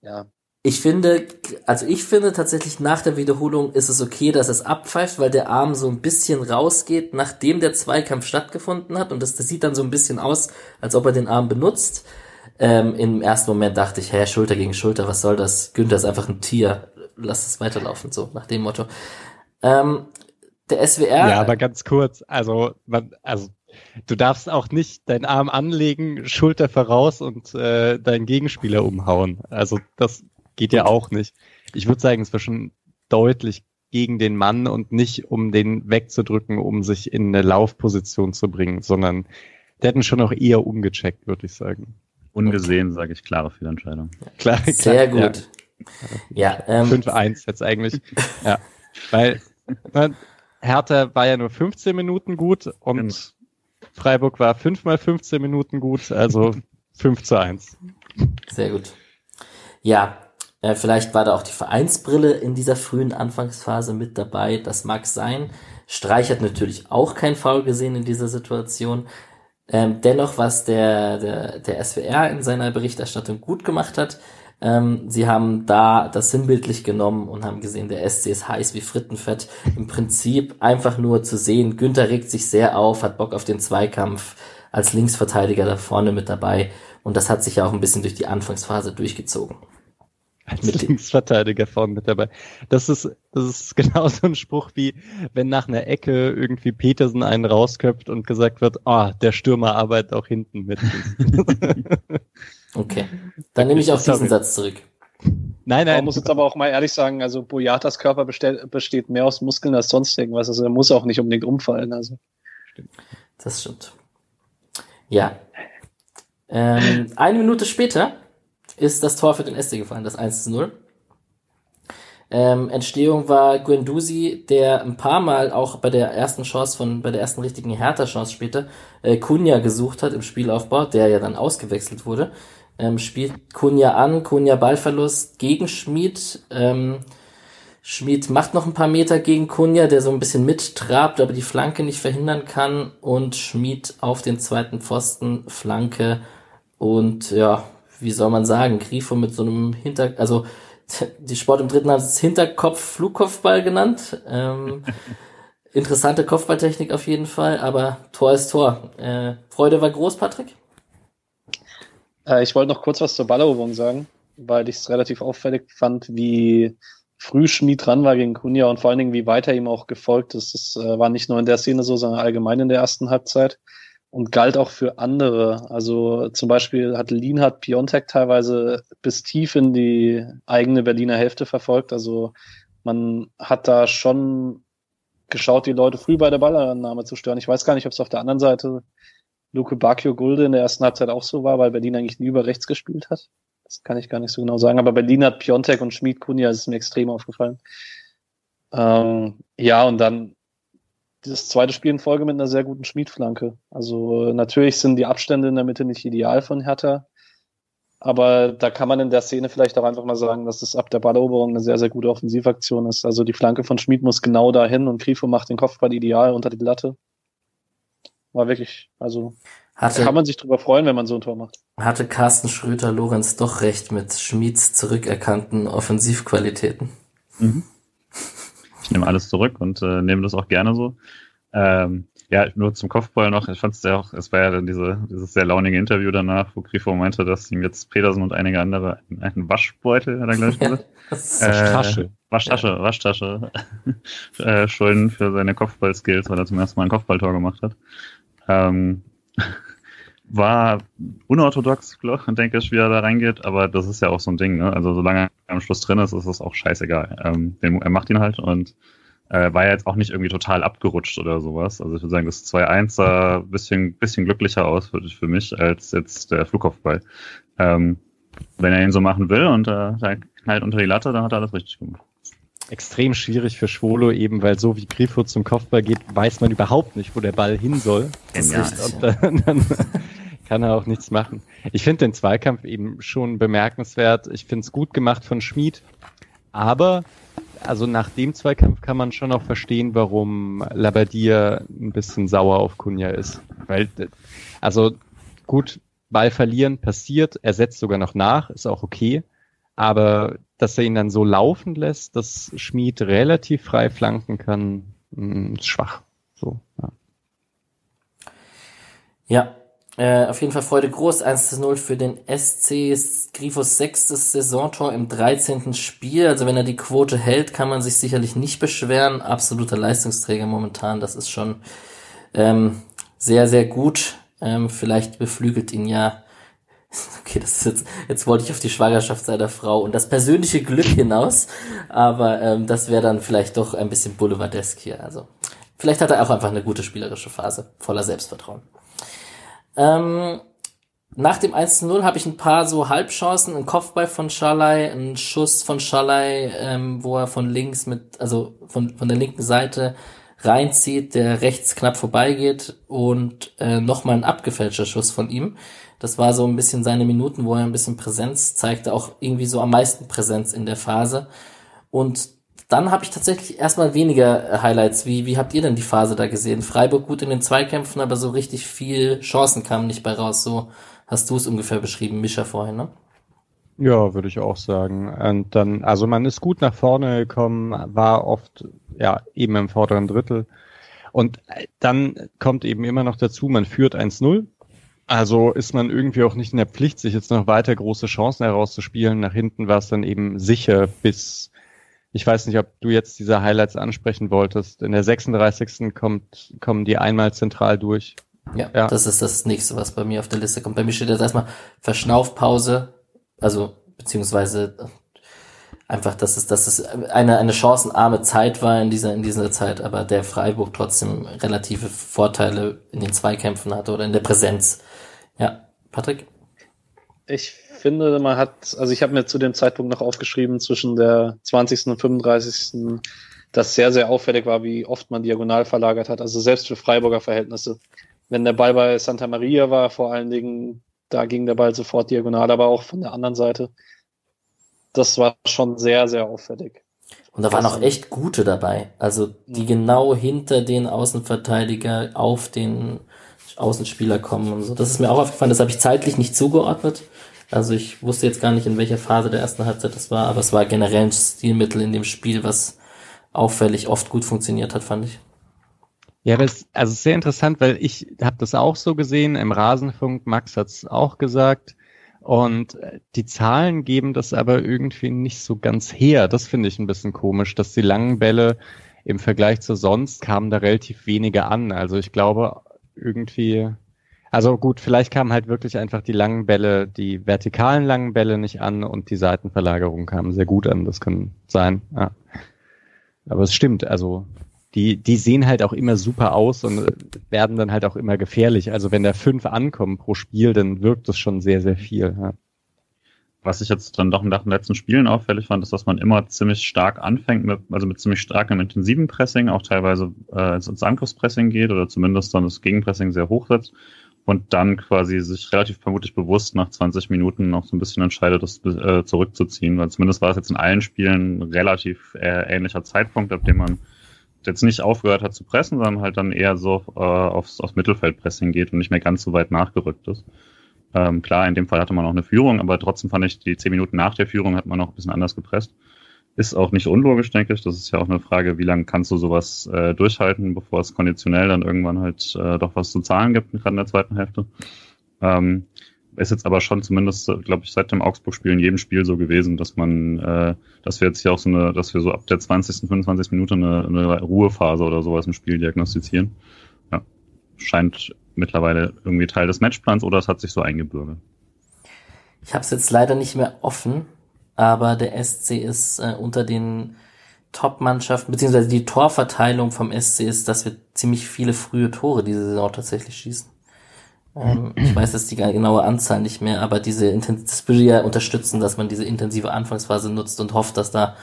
ja. Ich finde, also ich finde tatsächlich nach der Wiederholung ist es okay, dass es abpfeift, weil der Arm so ein bisschen rausgeht, nachdem der Zweikampf stattgefunden hat und das, das sieht dann so ein bisschen aus, als ob er den Arm benutzt. Ähm, Im ersten Moment dachte ich, hä, Schulter gegen Schulter, was soll das? Günther ist einfach ein Tier lass es weiterlaufen, so nach dem Motto. Ähm, der SWR. Ja, aber ganz kurz, also, man, also du darfst auch nicht deinen Arm anlegen, Schulter voraus und äh, deinen Gegenspieler umhauen. Also das geht ja auch nicht. Ich würde sagen, es war schon deutlich gegen den Mann und nicht um den wegzudrücken, um sich in eine Laufposition zu bringen, sondern der hätten schon auch eher umgecheckt, würde ich sagen. Ungesehen, sage ich, klare Fehlentscheidung. Klar, Sehr klar, gut. Ja, ähm, 5-1 jetzt eigentlich. ja, weil ne, Hertha war ja nur 15 Minuten gut und genau. Freiburg war 5 mal 15 Minuten gut, also 5 zu 1. Sehr gut. Ja, äh, vielleicht war da auch die Vereinsbrille in dieser frühen Anfangsphase mit dabei. Das mag sein. Streich hat natürlich auch kein Foul gesehen in dieser Situation. Ähm, dennoch, was der, der, der SWR in seiner Berichterstattung gut gemacht hat, ähm, sie haben da das sinnbildlich genommen und haben gesehen, der SC ist heiß wie Frittenfett. Im Prinzip einfach nur zu sehen, Günther regt sich sehr auf, hat Bock auf den Zweikampf als Linksverteidiger da vorne mit dabei. Und das hat sich ja auch ein bisschen durch die Anfangsphase durchgezogen. Als mit Linksverteidiger vorne mit dabei. Das ist, das ist genau so ein Spruch wie, wenn nach einer Ecke irgendwie Petersen einen rausköpft und gesagt wird, ah, oh, der Stürmer arbeitet auch hinten mit. Okay. Dann nehme ich auch diesen Satz zurück. Nein, nein. Man muss jetzt aber auch mal ehrlich sagen, also Boyatas Körper besteht, besteht mehr aus Muskeln als sonst irgendwas. Also er muss auch nicht unbedingt umfallen. Also. Das stimmt. Ja. Ähm, eine Minute später ist das Tor für den SC gefallen, das 1 zu 0. Ähm, Entstehung war Guendouzi, der ein paar Mal auch bei der ersten Chance von, bei der ersten richtigen Hertha-Chance später, äh, Kunja gesucht hat im Spielaufbau, der ja dann ausgewechselt wurde ähm, spielt Kunja an, Kunja Ballverlust gegen Schmid. Ähm, Schmid macht noch ein paar Meter gegen Kunja, der so ein bisschen mittrabt, aber die Flanke nicht verhindern kann. Und Schmid auf den zweiten Pfosten, Flanke. Und ja, wie soll man sagen, Grifo mit so einem Hinter... Also die Sport im dritten haben es Hinterkopf-Flugkopfball genannt. Ähm, interessante Kopfballtechnik auf jeden Fall, aber Tor ist Tor. Äh, Freude war groß, Patrick? Äh, ich wollte noch kurz was zur Balleroberung sagen, weil ich es relativ auffällig fand, wie früh Schmied dran war gegen Kunja und vor allen Dingen, wie weiter ihm auch gefolgt ist. Das äh, war nicht nur in der Szene so, sondern allgemein in der ersten Halbzeit und galt auch für andere. Also zum Beispiel hat Lienhardt Piontek teilweise bis tief in die eigene Berliner Hälfte verfolgt. Also man hat da schon geschaut, die Leute früh bei der Ballannahme zu stören. Ich weiß gar nicht, ob es auf der anderen Seite Luke Bacchio Gulde in der ersten Halbzeit auch so war, weil Berlin eigentlich über rechts gespielt hat. Das kann ich gar nicht so genau sagen. Aber Berlin hat Piontek und Schmid Kunja, ist mir extrem aufgefallen. Ähm, ja, und dann dieses zweite Spiel in Folge mit einer sehr guten Schmiedflanke. Also natürlich sind die Abstände in der Mitte nicht ideal von Hertha, aber da kann man in der Szene vielleicht auch einfach mal sagen, dass es ab der Balleroberung eine sehr, sehr gute Offensivaktion ist. Also die Flanke von Schmid muss genau dahin und Grifo macht den Kopfball ideal unter die Latte. War wirklich, also hatte, kann man sich drüber freuen, wenn man so ein Tor macht. Hatte Carsten Schröter-Lorenz doch recht mit Schmieds zurückerkannten Offensivqualitäten. Mhm. Ich nehme alles zurück und äh, nehme das auch gerne so. Ähm, ja, nur zum Kopfball noch. Ich fand es ja auch, es war ja dann diese, dieses sehr launige Interview danach, wo Grifo meinte, dass ihm jetzt Petersen und einige andere einen, einen Waschbeutel, hat er gleich gesagt. Ja, Waschtasche. Waschtasche, ja. Waschtasche äh, schulden für seine Kopfball-Skills, weil er zum ersten Mal ein Kopfballtor gemacht hat. Ähm, war unorthodox, glaube ich, denke ich, wie er da reingeht, aber das ist ja auch so ein Ding, ne? Also solange er am Schluss drin ist, ist es auch scheißegal. Ähm, er macht ihn halt und äh, war ja jetzt auch nicht irgendwie total abgerutscht oder sowas. Also ich würde sagen, das 2-1 sah ein bisschen, bisschen glücklicher aus für, für mich als jetzt der Flugkopfball. Ähm, wenn er ihn so machen will und äh, er knallt unter die Latte, dann hat er alles richtig gemacht. Extrem schwierig für Schwolo, eben weil so wie Grifo zum Kopfball geht, weiß man überhaupt nicht, wo der Ball hin soll. Genial. Und dann, dann kann er auch nichts machen. Ich finde den Zweikampf eben schon bemerkenswert. Ich finde es gut gemacht von Schmid, aber also nach dem Zweikampf kann man schon auch verstehen, warum Labadier ein bisschen sauer auf Kunja ist. Weil, also gut, Ball verlieren passiert, er setzt sogar noch nach, ist auch okay. Aber dass er ihn dann so laufen lässt, dass Schmied relativ frei flanken kann, hm, ist schwach. So, ja. Ja, äh, auf jeden Fall Freude groß. 1 zu 0 für den SC Grifos sechstes Saisontor im 13. Spiel. Also wenn er die Quote hält, kann man sich sicherlich nicht beschweren. Absoluter Leistungsträger momentan. Das ist schon ähm, sehr, sehr gut. Ähm, vielleicht beflügelt ihn ja. Okay, das ist jetzt, jetzt wollte ich auf die Schwangerschaft seiner Frau und das persönliche Glück hinaus, aber ähm, das wäre dann vielleicht doch ein bisschen boulevardesk hier. Also vielleicht hat er auch einfach eine gute spielerische Phase, voller Selbstvertrauen. Ähm, nach dem 1-0 habe ich ein paar so Halbchancen, ein Kopfball von Schalai, ein Schuss von Schalai, ähm, wo er von links mit, also von, von der linken Seite reinzieht, der rechts knapp vorbeigeht und äh, nochmal ein abgefälschter Schuss von ihm. Das war so ein bisschen seine Minuten, wo er ein bisschen Präsenz zeigte, auch irgendwie so am meisten Präsenz in der Phase. Und dann habe ich tatsächlich erstmal weniger äh, Highlights. Wie, wie habt ihr denn die Phase da gesehen? Freiburg gut in den Zweikämpfen, aber so richtig viel Chancen kamen nicht bei raus. So hast du es ungefähr beschrieben, Mischa vorhin, ne? Ja, würde ich auch sagen. Und dann, also man ist gut nach vorne gekommen, war oft ja eben im vorderen Drittel. Und dann kommt eben immer noch dazu, man führt 1-0. Also ist man irgendwie auch nicht in der Pflicht, sich jetzt noch weiter große Chancen herauszuspielen. Nach hinten war es dann eben sicher bis ich weiß nicht, ob du jetzt diese Highlights ansprechen wolltest. In der 36. kommt, kommen die einmal zentral durch. Ja, ja, das ist das nächste, was bei mir auf der Liste kommt. Bei mir steht jetzt erstmal Verschnaufpause, also beziehungsweise einfach, dass es, dass es eine, eine chancenarme Zeit war in dieser, in dieser Zeit, aber der Freiburg trotzdem relative Vorteile in den Zweikämpfen hatte oder in der Präsenz. Ja, Patrick? Ich finde, man hat, also ich habe mir zu dem Zeitpunkt noch aufgeschrieben, zwischen der 20. und 35. das sehr, sehr auffällig war, wie oft man diagonal verlagert hat. Also selbst für Freiburger Verhältnisse. Wenn der Ball bei Santa Maria war, vor allen Dingen, da ging der Ball sofort diagonal, aber auch von der anderen Seite. Das war schon sehr, sehr auffällig. Und da waren auch echt gute dabei. Also die genau hinter den Außenverteidiger auf den Außenspieler kommen und so. Das ist mir auch aufgefallen, das habe ich zeitlich nicht zugeordnet. Also ich wusste jetzt gar nicht, in welcher Phase der ersten Halbzeit das war, aber es war generell ein Stilmittel in dem Spiel, was auffällig oft gut funktioniert hat, fand ich. Ja, das also sehr interessant, weil ich habe das auch so gesehen im Rasenfunk. Max hat es auch gesagt. Und äh, die Zahlen geben das aber irgendwie nicht so ganz her. Das finde ich ein bisschen komisch, dass die langen Bälle im Vergleich zu sonst kamen da relativ wenige an. Also ich glaube irgendwie, also gut, vielleicht kamen halt wirklich einfach die langen Bälle, die vertikalen langen Bälle nicht an und die Seitenverlagerung kamen sehr gut an. Das kann sein. Ja. Aber es stimmt, also die, die sehen halt auch immer super aus und werden dann halt auch immer gefährlich. Also wenn da fünf ankommen pro Spiel, dann wirkt das schon sehr, sehr viel. Ja. Was ich jetzt dann doch nach den letzten Spielen auffällig fand, ist, dass man immer ziemlich stark anfängt, mit, also mit ziemlich starkem intensiven Pressing, auch teilweise äh, ins Angriffspressing geht oder zumindest dann das Gegenpressing sehr hoch setzt und dann quasi sich relativ vermutlich bewusst nach 20 Minuten noch so ein bisschen entscheidet, das äh, zurückzuziehen, weil zumindest war es jetzt in allen Spielen relativ äh, ähnlicher Zeitpunkt, ab dem man jetzt nicht aufgehört hat zu pressen, sondern halt dann eher so äh, aufs, aufs Mittelfeldpressing geht und nicht mehr ganz so weit nachgerückt ist. Ähm, klar, in dem Fall hatte man auch eine Führung, aber trotzdem fand ich, die zehn Minuten nach der Führung hat man noch ein bisschen anders gepresst. Ist auch nicht unlogisch, denke ich. Das ist ja auch eine Frage, wie lange kannst du sowas äh, durchhalten, bevor es konditionell dann irgendwann halt äh, doch was zu zahlen gibt, gerade in der zweiten Hälfte. Ähm, ist jetzt aber schon zumindest, glaube ich, seit dem Augsburg-Spiel in jedem Spiel so gewesen, dass man, äh, dass wir jetzt hier auch so eine, dass wir so ab der 20., 25. Minute eine, eine Ruhephase oder sowas im Spiel diagnostizieren. Ja, scheint mittlerweile irgendwie Teil des Matchplans oder es hat sich so eingebürgert. Ich habe es jetzt leider nicht mehr offen, aber der SC ist äh, unter den Top-Mannschaften, beziehungsweise die Torverteilung vom SC ist, dass wir ziemlich viele frühe Tore diese Saison tatsächlich schießen. Ähm, ich weiß jetzt die genaue Anzahl nicht mehr, aber diese das würde ja unterstützen, dass man diese intensive Anfangsphase nutzt und hofft, dass da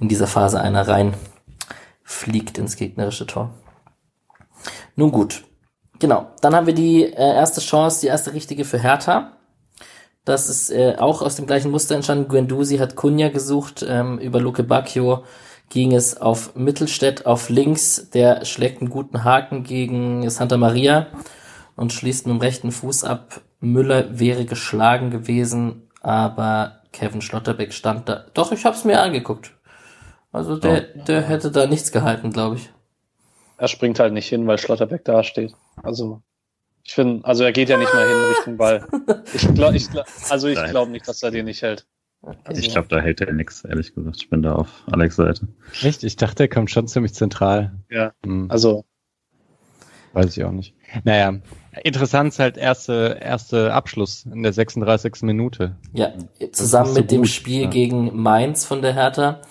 in dieser Phase einer rein fliegt ins gegnerische Tor. Nun gut. Genau. Dann haben wir die äh, erste Chance, die erste richtige für Hertha. Das ist äh, auch aus dem gleichen Muster entstanden. Guendouzi hat Kunja gesucht. Ähm, über Luke Bacchio ging es auf Mittelstädt auf links. Der schlägt einen guten Haken gegen Santa Maria und schließt mit dem rechten Fuß ab. Müller wäre geschlagen gewesen, aber Kevin Schlotterbeck stand da. Doch, ich hab's mir angeguckt. Also der, der hätte da nichts gehalten, glaube ich. Er springt halt nicht hin, weil Schlotterbeck da steht. Also ich finde, also er geht ja nicht mal hin Richtung Ball. Ich glaub, ich also ich glaube nicht, dass er den nicht hält. Also, ich glaube, da hält er nichts, ehrlich gesagt. Ich bin da auf Alex Seite. Echt? Ich dachte, er kommt schon ziemlich zentral. Ja. Hm. Also. Weiß ich auch nicht. Naja, interessant ist halt erste, erste Abschluss in der 36. Minute. Ja, zusammen so mit dem Spiel ja. gegen Mainz von der Hertha,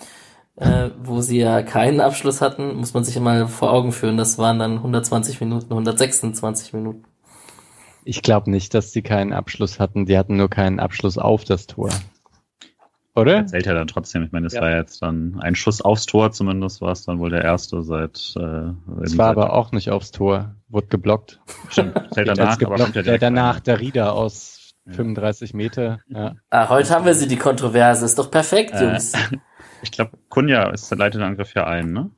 äh, wo sie ja keinen Abschluss hatten, muss man sich mal vor Augen führen. Das waren dann 120 Minuten, 126 Minuten. Ich glaube nicht, dass sie keinen Abschluss hatten. Die hatten nur keinen Abschluss auf das Tor. Oder? Das zählt ja dann trotzdem. Ich meine, es ja. war jetzt dann ein Schuss aufs Tor zumindest, war es dann wohl der erste seit. Äh, es war aber auch nicht aufs Tor, wurde geblockt. Stimmt, zählt danach, geblockt, der danach der Rieder aus ja. 35 Meter. Ja. Ah, heute haben wir sie, die Kontroverse. Ist doch perfekt, äh, Jungs. ich glaube, Kunja ist der leitet den Angriff ja ein, ne?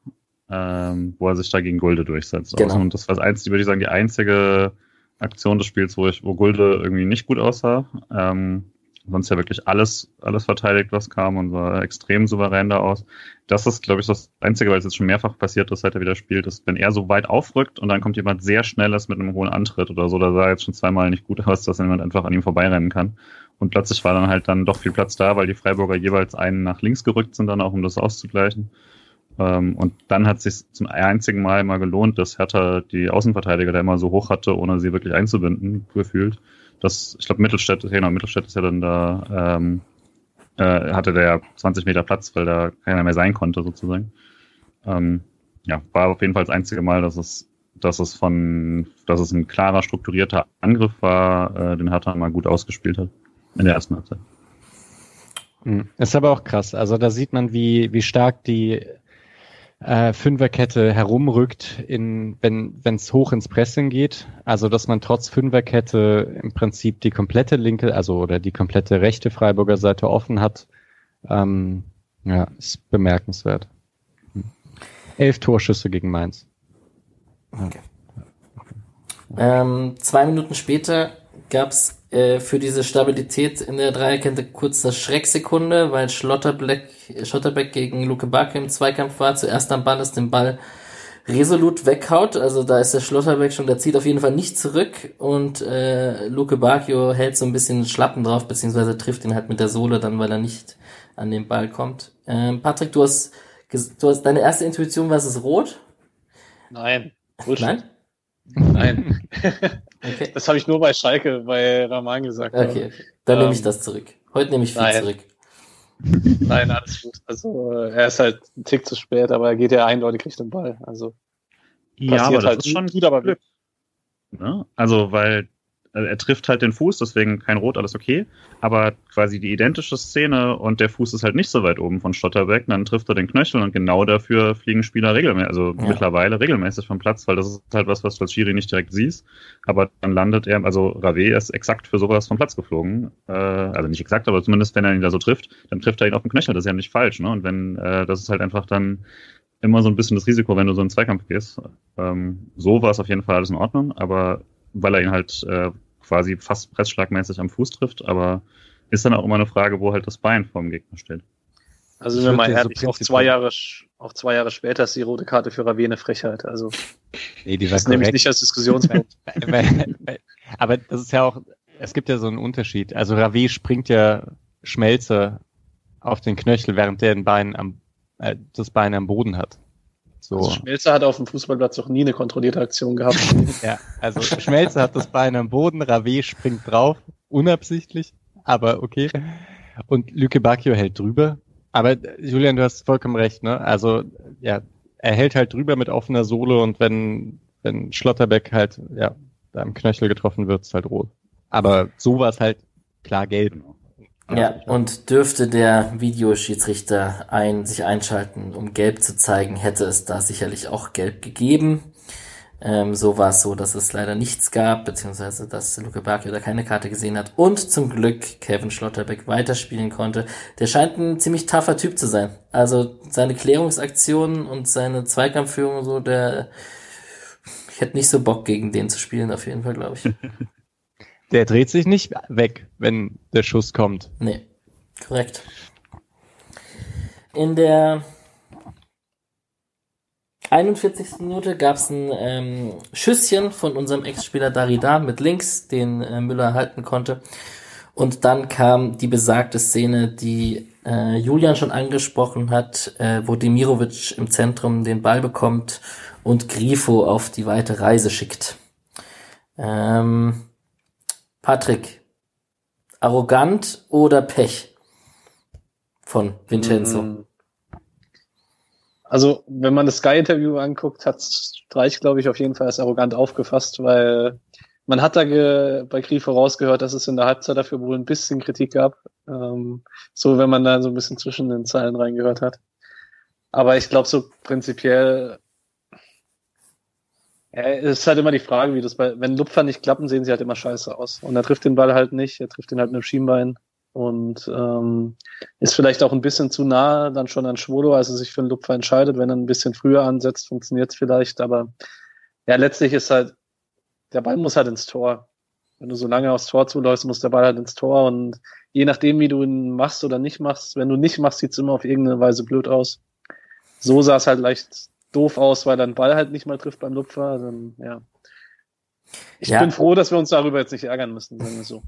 Ähm, wo er sich da gegen Gulde durchsetzt. Genau. Und das war, einzige, würde ich sagen, die einzige Aktion des Spiels, wo ich, wo Gulde irgendwie nicht gut aussah. Ähm, sonst ja wirklich alles, alles verteidigt, was kam und sah extrem souverän da aus. Das ist, glaube ich, das Einzige, weil es jetzt schon mehrfach passiert ist, seit er wieder spielt, ist, wenn er so weit aufrückt und dann kommt jemand sehr schnelles mit einem hohen Antritt oder so, da sah jetzt schon zweimal nicht gut aus, dass jemand einfach an ihm vorbeirennen kann. Und plötzlich war dann halt dann doch viel Platz da, weil die Freiburger jeweils einen nach links gerückt sind, dann auch um das auszugleichen. Ähm, und dann hat sich zum einzigen Mal mal gelohnt, dass Hertha die Außenverteidiger da immer so hoch hatte, ohne sie wirklich einzubinden, gefühlt. Das, ich glaube, Mittelstädt, genau, Mittelstädt ist ja dann da, ähm, äh, hatte der ja 20 Meter Platz, weil da keiner mehr sein konnte, sozusagen. Ähm, ja, war auf jeden Fall das einzige Mal, dass es, dass es von, dass es ein klarer, strukturierter Angriff war, äh, den Hertha mal gut ausgespielt hat in der ersten Halbzeit. Hm. Ist aber auch krass. Also da sieht man, wie, wie stark die äh, Fünferkette herumrückt, in, wenn es hoch ins Pressing geht. Also dass man trotz Fünferkette im Prinzip die komplette linke, also oder die komplette rechte Freiburger Seite offen hat. Ähm, ja, ist bemerkenswert. Hm. Elf Torschüsse gegen Mainz. Okay. Ähm, zwei Minuten später gab's äh, für diese Stabilität in der Dreierkette kurz eine Schrecksekunde, weil Schlotterbeck, Schlotterbeck gegen Luke Barke im Zweikampf war. Zuerst am Ball ist den Ball resolut weghaut. Also da ist der Schlotterbeck schon, der zieht auf jeden Fall nicht zurück und äh, Luke Bacchio hält so ein bisschen Schlappen drauf, beziehungsweise trifft ihn halt mit der Sohle dann, weil er nicht an den Ball kommt. Ähm, Patrick, du hast, du hast deine erste Intuition war es rot? Nein. Nein? Nein. okay. Das habe ich nur bei Schalke, bei Rahman gesagt. Okay, dann ähm, nehme ich das zurück. Heute nehme ich viel nein. zurück. Nein, alles gut. Also er ist halt ein Tick zu spät, aber er geht ja eindeutig Richtung Ball. Also ja, aber das halt ist schon gut, aber Glück. Ne? Also weil er trifft halt den Fuß, deswegen kein Rot, alles okay. Aber quasi die identische Szene und der Fuß ist halt nicht so weit oben von Stotterbeck, dann trifft er den Knöchel und genau dafür fliegen Spieler regelmäßig, also ja. mittlerweile regelmäßig vom Platz, weil das ist halt was, was du als Schiri nicht direkt siehst. Aber dann landet er, also Rave ist exakt für sowas vom Platz geflogen. Äh, also nicht exakt, aber zumindest wenn er ihn da so trifft, dann trifft er ihn auf den Knöchel. Das ist ja nicht falsch, ne? Und wenn, äh, das ist halt einfach dann immer so ein bisschen das Risiko, wenn du so in den Zweikampf gehst. Ähm, so war es auf jeden Fall alles in Ordnung, aber weil er ihn halt äh, quasi fast pressschlagmäßig am Fuß trifft, aber ist dann auch immer eine Frage, wo halt das Bein vom Gegner steht. Also wenn man ehrlich, so auch zwei Jahre, auch zwei Jahre später ist die rote Karte für Ravi eine Frechheit. Also nee, die das nehme ich nicht als Diskussionspunkt. aber das ist ja auch, es gibt ja so einen Unterschied. Also Ravi springt ja Schmelze auf den Knöchel, während der ein Bein am, äh, das Bein am Boden hat. So. Also Schmelzer hat auf dem Fußballplatz noch nie eine kontrollierte Aktion gehabt. ja, also Schmelzer hat das Bein am Boden, Rave springt drauf, unabsichtlich, aber okay. Und Lüke Bacchio hält drüber. Aber Julian, du hast vollkommen recht, ne? Also, ja, er hält halt drüber mit offener Sohle und wenn, wenn Schlotterbeck halt, ja, da am Knöchel getroffen wird, ist halt rot. Aber so war es halt klar gelb. Ja, und dürfte der Videoschiedsrichter ein, sich einschalten, um gelb zu zeigen, hätte es da sicherlich auch gelb gegeben. Ähm, so war es so, dass es leider nichts gab, beziehungsweise dass Luke Bacchio da keine Karte gesehen hat und zum Glück Kevin Schlotterbeck weiterspielen konnte. Der scheint ein ziemlich taffer Typ zu sein. Also seine Klärungsaktionen und seine Zweikampfführung so, der ich hätte nicht so Bock gegen den zu spielen, auf jeden Fall, glaube ich. Der dreht sich nicht weg, wenn der Schuss kommt. Nee, korrekt. In der 41. Minute gab es ein ähm, Schüsschen von unserem Ex-Spieler Darida mit links, den äh, Müller halten konnte. Und dann kam die besagte Szene, die äh, Julian schon angesprochen hat, äh, wo Demirovic im Zentrum den Ball bekommt und Grifo auf die weite Reise schickt. Ähm, Patrick, arrogant oder Pech von Vincenzo? Mm. Also, wenn man das Sky-Interview anguckt, hat Streich, glaube ich, auf jeden Fall als arrogant aufgefasst, weil man hat da bei Grifo rausgehört, dass es in der Halbzeit dafür wohl ein bisschen Kritik gab. Ähm, so, wenn man da so ein bisschen zwischen den Zeilen reingehört hat. Aber ich glaube, so prinzipiell es ist halt immer die Frage, wie das bei, wenn Lupfer nicht klappen, sehen sie halt immer scheiße aus. Und er trifft den Ball halt nicht, er trifft ihn halt mit dem Schienbein und ähm, ist vielleicht auch ein bisschen zu nah dann schon an Schwolo, als er sich für einen Lupfer entscheidet. Wenn er ein bisschen früher ansetzt, funktioniert es vielleicht, aber ja, letztlich ist halt, der Ball muss halt ins Tor. Wenn du so lange aufs Tor zuläufst, muss der Ball halt ins Tor und je nachdem, wie du ihn machst oder nicht machst, wenn du nicht machst, sieht es immer auf irgendeine Weise blöd aus. So sah es halt leicht doof aus, weil den Ball halt nicht mal trifft beim Lupfer. Dann, ja. Ich ja. bin froh, dass wir uns darüber jetzt nicht ärgern müssen, sagen wir so.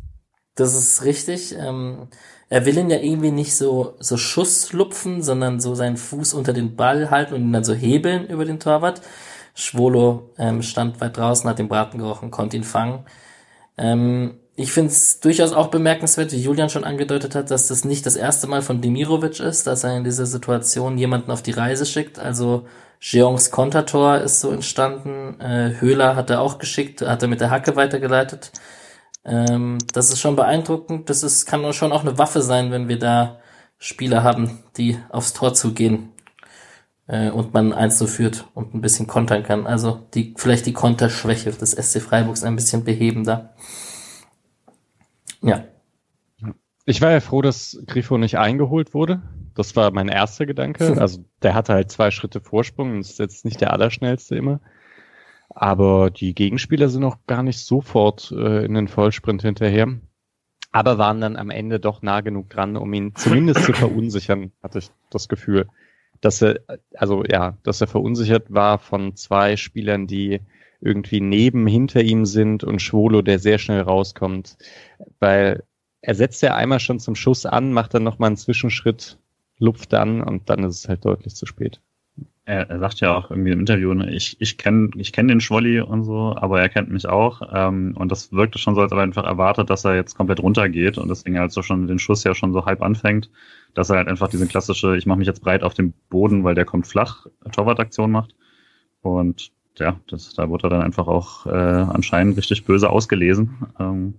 Das ist richtig. Ähm, er will ihn ja irgendwie nicht so, so Schusslupfen, sondern so seinen Fuß unter den Ball halten und ihn dann so hebeln über den Torwart. Schwolo ähm, stand weit draußen, hat den Braten gerochen, konnte ihn fangen. Ähm, ich finde es durchaus auch bemerkenswert, wie Julian schon angedeutet hat, dass das nicht das erste Mal von Demirovic ist, dass er in dieser Situation jemanden auf die Reise schickt. Also Jeongs Kontertor ist so entstanden. Äh, Höhler hat er auch geschickt, hat er mit der Hacke weitergeleitet. Ähm, das ist schon beeindruckend. Das ist, kann schon auch eine Waffe sein, wenn wir da Spieler haben, die aufs Tor zugehen äh, und man eins so führt und ein bisschen kontern kann. Also die, vielleicht die Konterschwäche des SC Freiburgs ein bisschen beheben da. Ja. Ich war ja froh, dass Grifo nicht eingeholt wurde. Das war mein erster Gedanke. Also der hatte halt zwei Schritte Vorsprung und ist jetzt nicht der allerschnellste immer. Aber die Gegenspieler sind auch gar nicht sofort äh, in den Vollsprint hinterher. Aber waren dann am Ende doch nah genug dran, um ihn zumindest zu verunsichern, hatte ich das Gefühl. Dass er, also ja, dass er verunsichert war von zwei Spielern, die irgendwie neben hinter ihm sind und Schwolo, der sehr schnell rauskommt. Weil er setzt ja einmal schon zum Schuss an, macht dann nochmal einen Zwischenschritt lupft an und dann ist es halt deutlich zu spät. Er, er sagt ja auch irgendwie im Interview, ne, ich, ich kenne ich kenn den Schwolli und so, aber er kennt mich auch. Ähm, und das wirkte schon so, als ob er einfach erwartet, dass er jetzt komplett runtergeht und deswegen halt so schon den Schuss ja schon so halb anfängt, dass er halt einfach diese klassische, ich mache mich jetzt breit auf dem Boden, weil der kommt flach, Torwartaktion macht. Und ja, das, da wurde er dann einfach auch äh, anscheinend richtig böse ausgelesen. Ähm,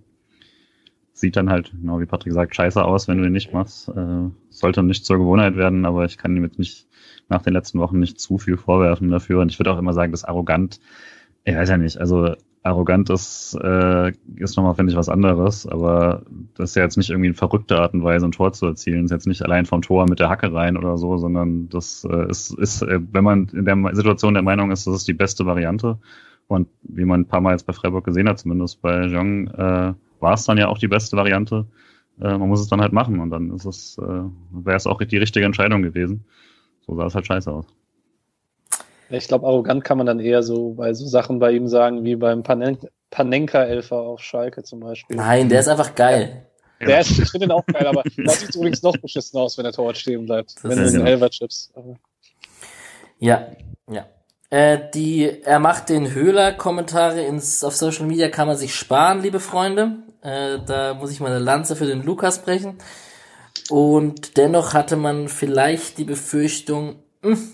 sieht dann halt, genau wie Patrick sagt, scheiße aus, wenn du ihn nicht machst. Äh, sollte nicht zur Gewohnheit werden, aber ich kann ihm jetzt nicht nach den letzten Wochen nicht zu viel vorwerfen dafür. Und ich würde auch immer sagen, das arrogant, ich weiß ja nicht, also arrogant ist, äh, ist nochmal, finde ich, was anderes, aber das ist ja jetzt nicht irgendwie eine verrückte Art und Weise, ein Tor zu erzielen. Ist jetzt nicht allein vom Tor mit der Hacke rein oder so, sondern das äh, ist, ist äh, wenn man in der Situation der Meinung ist, das ist die beste Variante. Und wie man ein paar Mal jetzt bei Freiburg gesehen hat, zumindest bei Jong, äh, war es dann ja auch die beste Variante. Äh, man muss es dann halt machen und dann ist es, äh, wäre es auch die richtige Entscheidung gewesen. So sah es halt scheiße aus. Ich glaube, arrogant kann man dann eher so bei so Sachen bei ihm sagen, wie beim Panen Panenka-Elfer auf Schalke zum Beispiel. Nein, der ist einfach geil. Ja. Der ist, ich finde den auch geil, aber das sieht übrigens noch beschissen aus, wenn der Torwart stehen bleibt. Das wenn du einen Elfer chips. Ja, ja. Äh, die, er macht den Höhler-Kommentare ins, auf Social Media kann man sich sparen, liebe Freunde. Äh, da muss ich mal eine Lanze für den Lukas brechen. Und dennoch hatte man vielleicht die Befürchtung,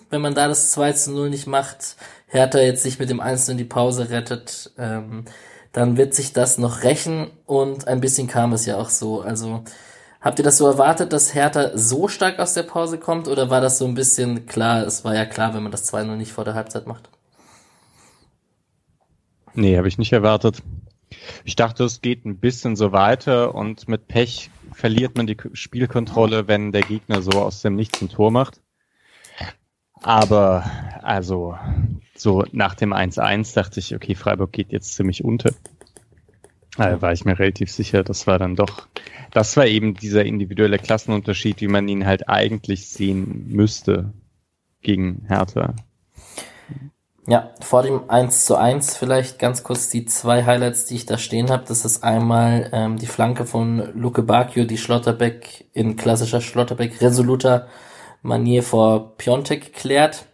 wenn man da das 2 zu 0 nicht macht, Hertha jetzt sich mit dem 1 in die Pause rettet, ähm, dann wird sich das noch rächen und ein bisschen kam es ja auch so. Also habt ihr das so erwartet, dass Hertha so stark aus der Pause kommt oder war das so ein bisschen klar? Es war ja klar, wenn man das 2-0 nicht vor der Halbzeit macht. Nee, habe ich nicht erwartet. Ich dachte, es geht ein bisschen so weiter und mit Pech verliert man die Spielkontrolle, wenn der Gegner so aus dem Nichts ein Tor macht. Aber also so nach dem 1-1 dachte ich, okay, Freiburg geht jetzt ziemlich unter. Da war ich mir relativ sicher, das war dann doch, das war eben dieser individuelle Klassenunterschied, wie man ihn halt eigentlich sehen müsste gegen Hertha. Ja, vor dem 1 zu 1 vielleicht ganz kurz die zwei Highlights, die ich da stehen habe. Das ist einmal ähm, die Flanke von Luke Bacchio, die Schlotterbeck in klassischer Schlotterbeck resoluter Manier vor Piontek klärt.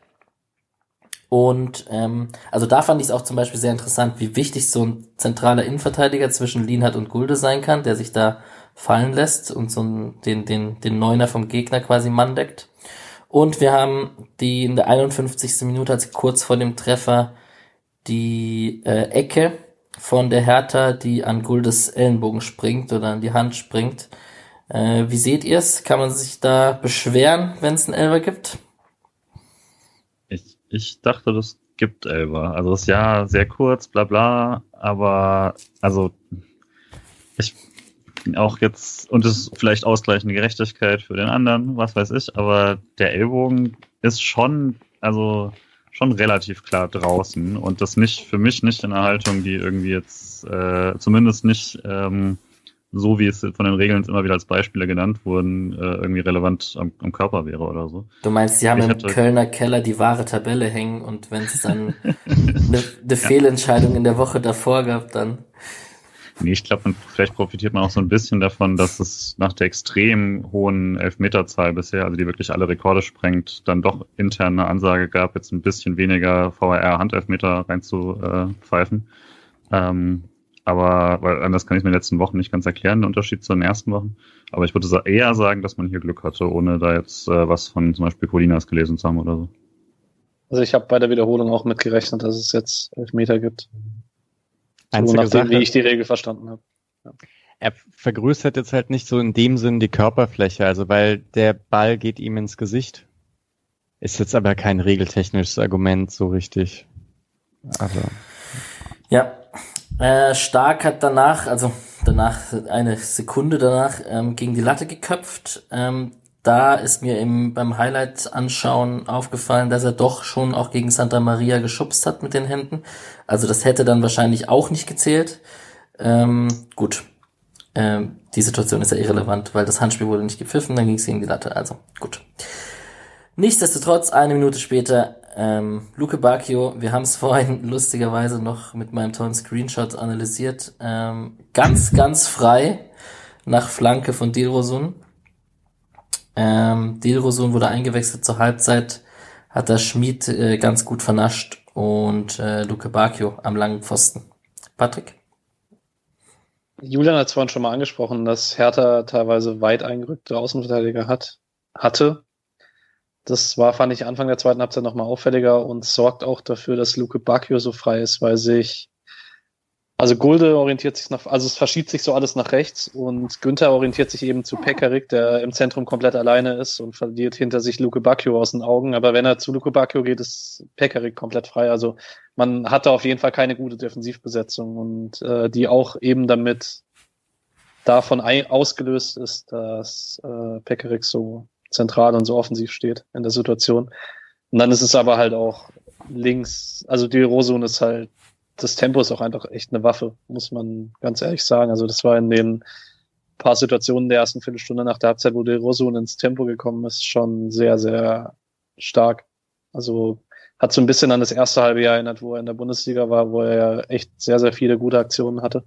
Und ähm, also da fand ich es auch zum Beispiel sehr interessant, wie wichtig so ein zentraler Innenverteidiger zwischen Lienhardt und Gulde sein kann, der sich da fallen lässt und so den, den, den Neuner vom Gegner quasi Mann deckt. Und wir haben die in der 51. Minute, also kurz vor dem Treffer, die äh, Ecke von der Hertha, die an Guldes Ellenbogen springt oder an die Hand springt. Äh, wie seht ihr es? Kann man sich da beschweren, wenn es einen Elber gibt? Ich, ich dachte, das gibt Elber. Also das Jahr sehr kurz, bla bla, aber also ich auch jetzt, und es ist vielleicht ausgleichende Gerechtigkeit für den anderen, was weiß ich, aber der Ellbogen ist schon, also schon relativ klar draußen und das nicht, für mich nicht in einer Haltung, die irgendwie jetzt, äh, zumindest nicht, ähm, so wie es von den Regeln immer wieder als Beispiele genannt wurden, äh, irgendwie relevant am, am, Körper wäre oder so. Du meinst, sie haben ich im Kölner Keller die wahre Tabelle hängen und wenn es dann eine, eine. Fehlentscheidung in der Woche davor gab, dann Nee, ich glaube, vielleicht profitiert man auch so ein bisschen davon, dass es nach der extrem hohen Elfmeterzahl bisher, also die wirklich alle Rekorde sprengt, dann doch intern eine Ansage gab, jetzt ein bisschen weniger VRR-Handelfmeter reinzupfeifen. Ähm, aber weil anders kann ich mir in den letzten Wochen nicht ganz erklären, den Unterschied zu den ersten Wochen. Aber ich würde eher sagen, dass man hier Glück hatte, ohne da jetzt äh, was von zum Beispiel Colinas gelesen zu haben oder so. Also ich habe bei der Wiederholung auch mitgerechnet, dass es jetzt Elfmeter gibt. Einzige so nachdem, Sache, wie ich die Regel verstanden habe. Ja. Er vergrößert jetzt halt nicht so in dem Sinn die Körperfläche, also weil der Ball geht ihm ins Gesicht. Ist jetzt aber kein regeltechnisches Argument so richtig. Also. Ja, äh, Stark hat danach, also danach eine Sekunde danach ähm, gegen die Latte geköpft. Ähm, da ist mir im, beim Highlight anschauen aufgefallen, dass er doch schon auch gegen Santa Maria geschubst hat mit den Händen. Also das hätte dann wahrscheinlich auch nicht gezählt. Ähm, gut. Ähm, die Situation ist ja irrelevant, weil das Handspiel wurde nicht gepfiffen, dann ging es gegen die Latte. Also gut. Nichtsdestotrotz, eine Minute später, ähm, Luke Bacchio, wir haben es vorhin lustigerweise noch mit meinem tollen Screenshot analysiert, ähm, ganz, ganz frei nach Flanke von Dilrosun ähm, Dilrosun wurde eingewechselt zur Halbzeit, hat der Schmid äh, ganz gut vernascht und äh, Luke Bacchio am langen Pfosten. Patrick? Julian hat es vorhin schon mal angesprochen, dass Hertha teilweise weit eingerückte Außenverteidiger hat, hatte. Das war, fand ich, Anfang der zweiten Halbzeit nochmal auffälliger und sorgt auch dafür, dass Luke Bacchio so frei ist, weil sich also Gulde orientiert sich nach, also es verschiebt sich so alles nach rechts und Günther orientiert sich eben zu Pekarik, der im Zentrum komplett alleine ist und verliert hinter sich Luke Bacchio aus den Augen. Aber wenn er zu Luke Bacchio geht, ist Pekarik komplett frei. Also man hatte auf jeden Fall keine gute Defensivbesetzung und äh, die auch eben damit davon ausgelöst ist, dass äh, Pekarik so zentral und so offensiv steht in der Situation. Und dann ist es aber halt auch links, also die Rosun ist halt das Tempo ist auch einfach echt eine Waffe, muss man ganz ehrlich sagen. Also das war in den paar Situationen der ersten Viertelstunde nach der Halbzeit, wo der Rosun ins Tempo gekommen ist, schon sehr, sehr stark. Also hat so ein bisschen an das erste halbe Jahr erinnert, wo er in der Bundesliga war, wo er echt sehr, sehr viele gute Aktionen hatte.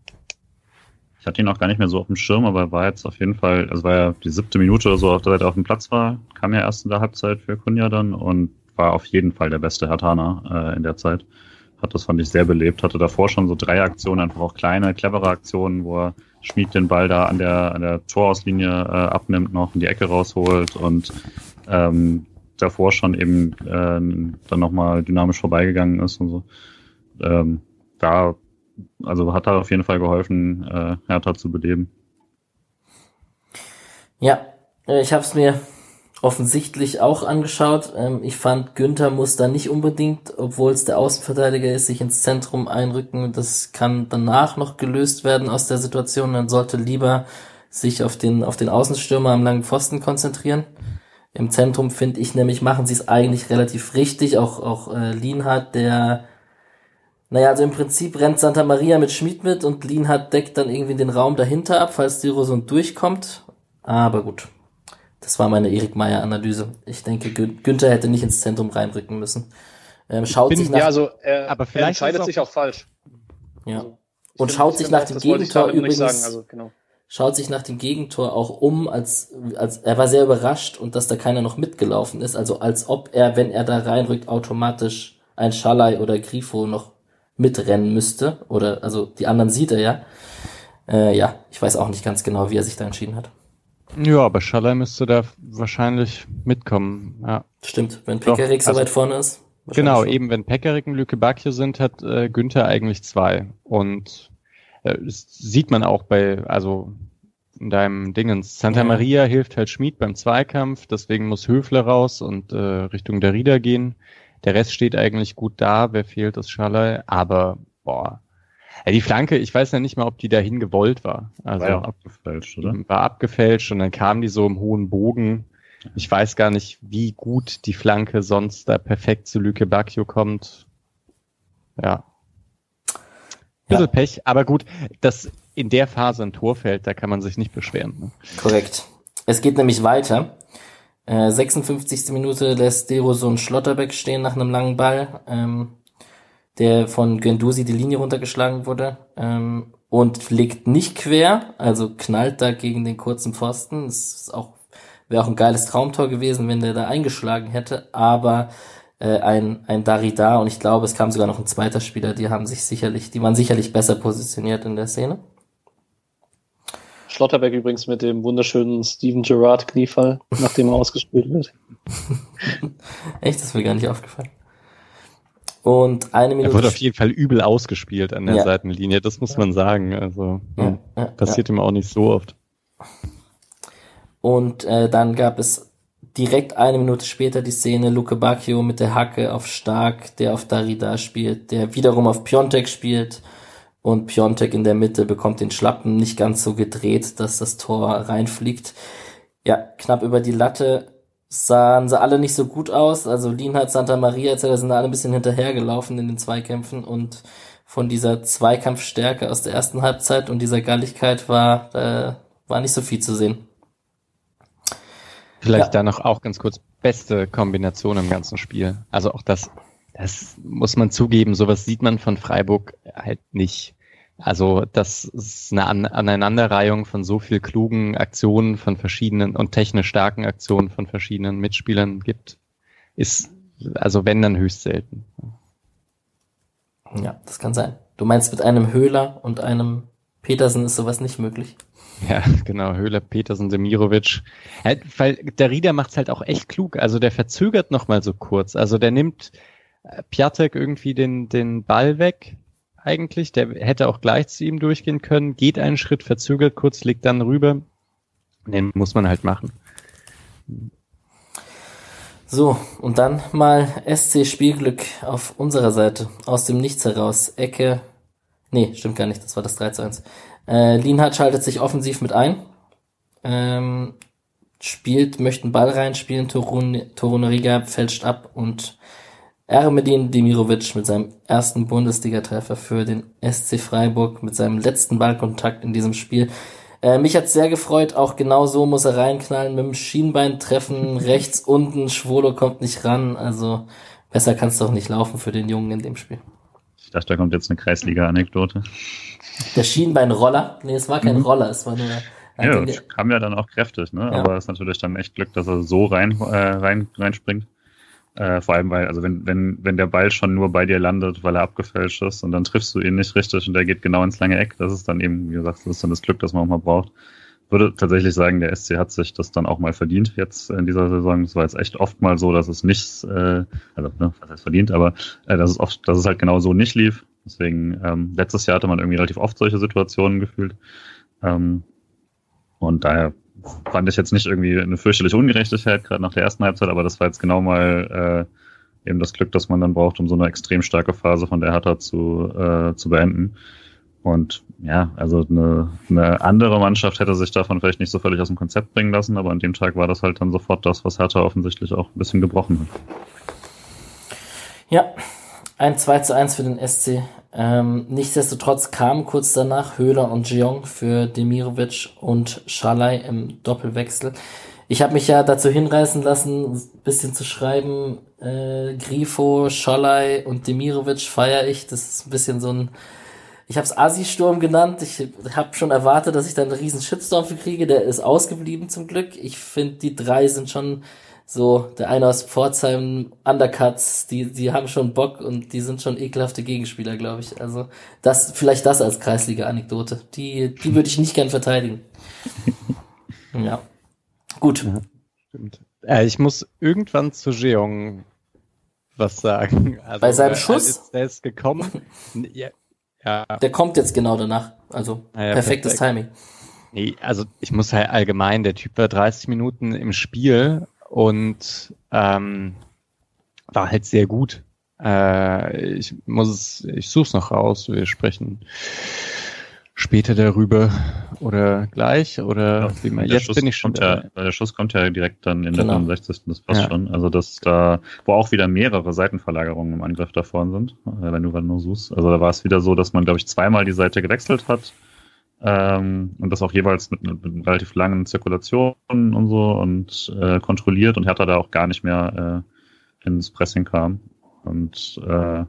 Ich hatte ihn auch gar nicht mehr so auf dem Schirm, aber er war jetzt auf jeden Fall, also war ja die siebte Minute oder so, auf der er auf dem Platz war, kam ja erst in der Halbzeit für Kunja dann und war auf jeden Fall der beste Hertaner äh, in der Zeit hat das fand ich sehr belebt. Hatte davor schon so drei Aktionen, einfach auch kleine, clevere Aktionen, wo er Schmied den Ball da an der, an der Torauslinie äh, abnimmt, noch in die Ecke rausholt und ähm, davor schon eben äh, dann nochmal dynamisch vorbeigegangen ist und so. Ähm, da, also hat er auf jeden Fall geholfen, äh, Hertha zu beleben. Ja, ich habe es mir offensichtlich auch angeschaut. Ähm, ich fand, Günther muss da nicht unbedingt, obwohl es der Außenverteidiger ist, sich ins Zentrum einrücken. Das kann danach noch gelöst werden aus der Situation. Dann sollte lieber sich auf den, auf den Außenstürmer am langen Pfosten konzentrieren. Im Zentrum finde ich nämlich, machen sie es eigentlich relativ richtig. Auch, auch äh, Lienhardt, der naja, also im Prinzip rennt Santa Maria mit Schmied mit und Lienhardt deckt dann irgendwie den Raum dahinter ab, falls die Rosund durchkommt. Aber gut. Das war meine Erik Meyer Analyse. Ich denke, Günther hätte nicht ins Zentrum reinrücken müssen. Ähm, schaut bin, sich nach, ja, also er, aber vielleicht er entscheidet sich auch falsch. Ja. Also, und schaut sich nach dem Gegentor übrigens. Also, genau. Schaut sich nach dem Gegentor auch um, als, als er war sehr überrascht und dass da keiner noch mitgelaufen ist. Also als ob er, wenn er da reinrückt, automatisch ein Schalai oder Grifo noch mitrennen müsste. Oder also die anderen sieht er ja. Äh, ja, ich weiß auch nicht ganz genau, wie er sich da entschieden hat. Ja, aber Schaller müsste da wahrscheinlich mitkommen. Ja. Stimmt, wenn Pekarik so also, weit vorne ist. Genau, schon. eben wenn Pekarik und Lücke Bacchio sind, hat äh, Günther eigentlich zwei. Und äh, sieht man auch bei, also in deinem Dingens. Santa ja. Maria hilft halt Schmid beim Zweikampf, deswegen muss Höfler raus und äh, Richtung der Rieder gehen. Der Rest steht eigentlich gut da, wer fehlt, ist Schaller, aber boah, ja, die Flanke, ich weiß ja nicht mal, ob die dahin gewollt war. Also, war ja abgefälscht, oder? War abgefälscht und dann kam die so im hohen Bogen. Ich weiß gar nicht, wie gut die Flanke sonst da perfekt zu Lüke Bacchio kommt. Ja. Bisschen ja. Pech, aber gut, dass in der Phase ein Tor fällt, da kann man sich nicht beschweren. Ne? Korrekt. Es geht nämlich weiter. Äh, 56. Minute lässt Dero so einen Schlotterbeck stehen nach einem langen Ball. Ähm, der von Gendusi die Linie runtergeschlagen wurde ähm, und legt nicht quer, also knallt da gegen den kurzen Pfosten. Das ist auch wäre auch ein geiles Traumtor gewesen, wenn der da eingeschlagen hätte, aber äh, ein ein Darida und ich glaube, es kam sogar noch ein zweiter Spieler, die haben sich sicherlich, die waren sicherlich besser positioniert in der Szene. Schlotterberg übrigens mit dem wunderschönen Steven Gerrard Kniefall, nachdem er ausgespielt wird. Echt, das ist mir gar nicht aufgefallen. Und eine Minute. Er wurde auf jeden Fall übel ausgespielt an der ja. Seitenlinie, das muss man sagen. Also ja, ja, passiert ihm auch nicht so oft. Und äh, dann gab es direkt eine Minute später die Szene Luke Bacchio mit der Hacke auf Stark, der auf Darida spielt, der wiederum auf Piontek spielt und Piontek in der Mitte bekommt den Schlappen nicht ganz so gedreht, dass das Tor reinfliegt. Ja, knapp über die Latte sahen sie alle nicht so gut aus. Also Lienhardt, Santa Maria etc. sind alle ein bisschen hinterhergelaufen in den Zweikämpfen und von dieser Zweikampfstärke aus der ersten Halbzeit und dieser Galligkeit war, äh, war nicht so viel zu sehen. Vielleicht ja. da noch auch ganz kurz beste Kombination im ganzen Spiel. Also auch das, das muss man zugeben, sowas sieht man von Freiburg halt nicht. Also das ist eine An Aneinanderreihung von so viel klugen Aktionen von verschiedenen und technisch starken Aktionen von verschiedenen Mitspielern gibt, ist also wenn dann höchst selten. Ja, das kann sein. Du meinst mit einem Höhler und einem Petersen ist sowas nicht möglich. Ja, genau, Höhler, Petersen, Demirovic. Halt, weil der Rieder macht's halt auch echt klug. Also der verzögert noch mal so kurz. Also der nimmt äh, Piatek irgendwie den, den Ball weg, eigentlich. Der hätte auch gleich zu ihm durchgehen können, geht einen Schritt, verzögert kurz, legt dann rüber. Den muss man halt machen. So, und dann mal SC Spielglück auf unserer Seite. Aus dem Nichts heraus. Ecke. Nee, stimmt gar nicht, das war das 3 zu 1. Äh, Lienhardt schaltet sich offensiv mit ein. Ähm, spielt, möchte einen Ball reinspielen, Torun, Torunariga fälscht ab und Ermedin Demirovic mit seinem ersten Bundesliga-Treffer für den SC Freiburg mit seinem letzten Ballkontakt in diesem Spiel. Äh, mich hat's sehr gefreut, auch genau so muss er reinknallen, mit dem Schienbein treffen, rechts unten, Schwolo kommt nicht ran, also besser kann's doch nicht laufen für den Jungen in dem Spiel. Ich dachte, da kommt jetzt eine Kreisliga-Anekdote. Der Schienbeinroller? Nee, es war kein mhm. Roller, es war nur. Ja, kam ja dann auch kräftig, ne? Ja. Aber es ist natürlich dann echt Glück, dass er so rein, äh, rein, reinspringt. Äh, vor allem, weil, also wenn, wenn, wenn der Ball schon nur bei dir landet, weil er abgefälscht ist und dann triffst du ihn nicht richtig und der geht genau ins lange Eck, das ist dann eben, wie gesagt, das ist dann das Glück, das man auch mal braucht. Würde tatsächlich sagen, der SC hat sich das dann auch mal verdient jetzt in dieser Saison. Es war jetzt echt oft mal so, dass es nicht, äh, also ne, was heißt verdient, aber äh, dass es oft, dass es halt genau so nicht lief. Deswegen, ähm, letztes Jahr hatte man irgendwie relativ oft solche Situationen gefühlt. Ähm, und daher fand ich jetzt nicht irgendwie eine fürchterliche Ungerechtigkeit, gerade nach der ersten Halbzeit, aber das war jetzt genau mal äh, eben das Glück, das man dann braucht, um so eine extrem starke Phase von der Hertha zu, äh, zu beenden. Und ja, also eine, eine andere Mannschaft hätte sich davon vielleicht nicht so völlig aus dem Konzept bringen lassen, aber an dem Tag war das halt dann sofort das, was Hertha offensichtlich auch ein bisschen gebrochen hat. Ja, ein 2 zu 1 für den SC. Ähm, nichtsdestotrotz kamen kurz danach Höhler und Jeong für Demirovic und Schalay im Doppelwechsel. Ich habe mich ja dazu hinreißen lassen, bisschen zu schreiben, äh, Grifo, Schalay und Demirovic feiere ich. Das ist ein bisschen so ein, ich habe es Asi-Sturm genannt. Ich habe schon erwartet, dass ich da einen riesen Shitstorm für kriege. Der ist ausgeblieben zum Glück. Ich finde, die drei sind schon so, der eine aus Pforzheim, Undercuts, die, die haben schon Bock und die sind schon ekelhafte Gegenspieler, glaube ich. Also, das, vielleicht das als Kreisliga-Anekdote. Die, die würde ich nicht gern verteidigen. ja. Gut. Ja, stimmt. Äh, ich muss irgendwann zu Jeong was sagen. Also, Bei seinem Schuss? Ist, der ist gekommen. ja, ja. Der kommt jetzt genau danach. Also, ja, perfektes perfekt. Timing. Nee, also ich muss halt allgemein, der Typ war 30 Minuten im Spiel und ähm, war halt sehr gut. Äh, ich muss es, ich suche es noch raus. Wir sprechen später darüber oder gleich oder ja, wie man jetzt Schuss bin ich schon ja, der Schuss kommt ja direkt dann in genau. der 65. Das passt ja. schon. Also dass da wo auch wieder mehrere Seitenverlagerungen im Angriff da vorne sind, äh, wenn du gerade nur suchst. Also da war es wieder so, dass man glaube ich zweimal die Seite gewechselt hat ähm, und das auch jeweils mit, mit, mit relativ langen Zirkulationen und so und äh, kontrolliert und Hertha da auch gar nicht mehr äh, ins Pressing kam. Und äh,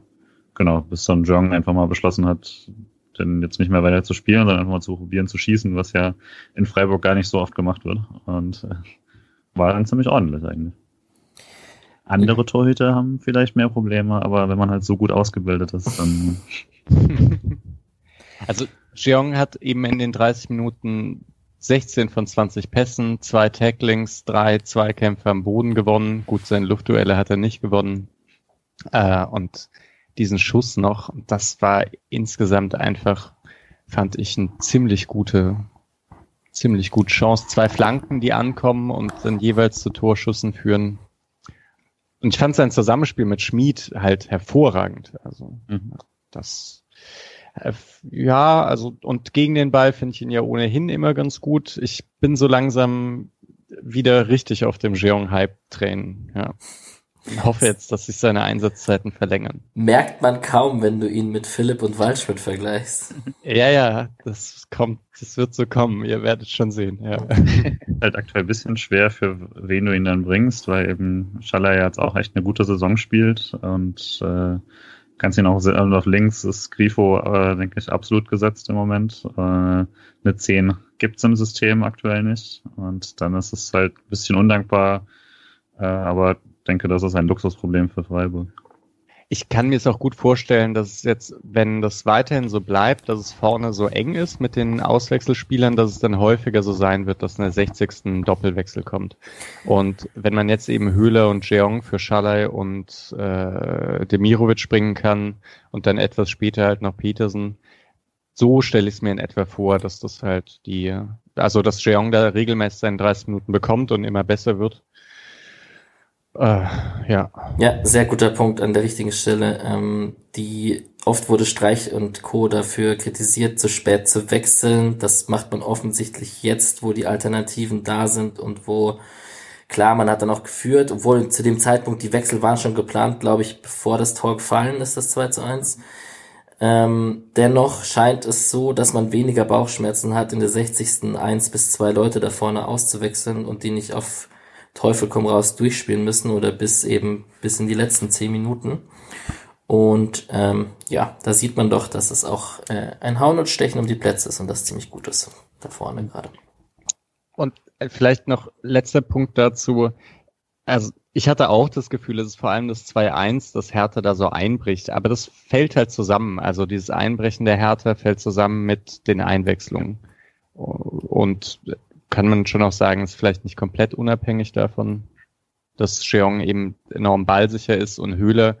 genau, bis dann Jong einfach mal beschlossen hat, denn jetzt nicht mehr weiter zu spielen, sondern einfach mal zu probieren zu schießen, was ja in Freiburg gar nicht so oft gemacht wird. Und äh, war dann ziemlich ordentlich eigentlich. Andere Torhüter haben vielleicht mehr Probleme, aber wenn man halt so gut ausgebildet ist, dann. Also Jeong hat eben in den 30 Minuten 16 von 20 Pässen, zwei Tacklings, drei Zweikämpfe am Boden gewonnen. Gut, seine Luftduelle hat er nicht gewonnen. Äh, und diesen Schuss noch, das war insgesamt einfach, fand ich, eine ziemlich gute, ziemlich gute Chance. Zwei Flanken, die ankommen und dann jeweils zu Torschüssen führen. Und ich fand sein Zusammenspiel mit Schmid halt hervorragend. Also, mhm. das ja, also und gegen den Ball finde ich ihn ja ohnehin immer ganz gut. Ich bin so langsam wieder richtig auf dem Jeong-Hype-Train. Ja. Ich hoffe jetzt, dass sich seine Einsatzzeiten verlängern. Merkt man kaum, wenn du ihn mit Philipp und Waldschmidt vergleichst. Ja, ja, das kommt, das wird so kommen. Ihr werdet schon sehen, ja. Halt aktuell ein bisschen schwer, für wen du ihn dann bringst, weil eben Schaller ja jetzt auch echt eine gute Saison spielt und äh, Kannst ihn auch auf links ist Grifo, äh, denke ich, absolut gesetzt im Moment. Äh, eine 10 gibt's im System aktuell nicht. Und dann ist es halt ein bisschen undankbar. Äh, aber denke, das ist ein Luxusproblem für Freiburg. Ich kann mir es auch gut vorstellen, dass es jetzt, wenn das weiterhin so bleibt, dass es vorne so eng ist mit den Auswechselspielern, dass es dann häufiger so sein wird, dass in der 60. Doppelwechsel kommt. Und wenn man jetzt eben Höhler und Jeong für Schalay und äh, Demirovic bringen kann und dann etwas später halt noch Petersen, so stelle ich es mir in etwa vor, dass das halt die, also dass Jeong da regelmäßig seine 30 Minuten bekommt und immer besser wird äh, ja. Ja, sehr guter Punkt an der richtigen Stelle. Ähm, die oft wurde Streich und Co. dafür kritisiert, zu spät zu wechseln. Das macht man offensichtlich jetzt, wo die Alternativen da sind und wo klar, man hat dann auch geführt, obwohl zu dem Zeitpunkt die Wechsel waren schon geplant, glaube ich, bevor das Tor gefallen ist, das 2 zu 1. Ähm, dennoch scheint es so, dass man weniger Bauchschmerzen hat, in der 60. eins bis zwei Leute da vorne auszuwechseln und die nicht auf Teufel komm raus durchspielen müssen oder bis eben bis in die letzten zehn Minuten. Und ähm, ja, da sieht man doch, dass es auch äh, ein Hauen und Stechen um die Plätze ist und das ziemlich gut ist da vorne gerade. Und äh, vielleicht noch letzter Punkt dazu. Also ich hatte auch das Gefühl, es ist vor allem das 2-1, das Hertha da so einbricht. Aber das fällt halt zusammen. Also dieses Einbrechen der Hertha fällt zusammen mit den Einwechslungen. Und kann man schon auch sagen, ist vielleicht nicht komplett unabhängig davon, dass Cheong eben enorm ballsicher ist und Höhle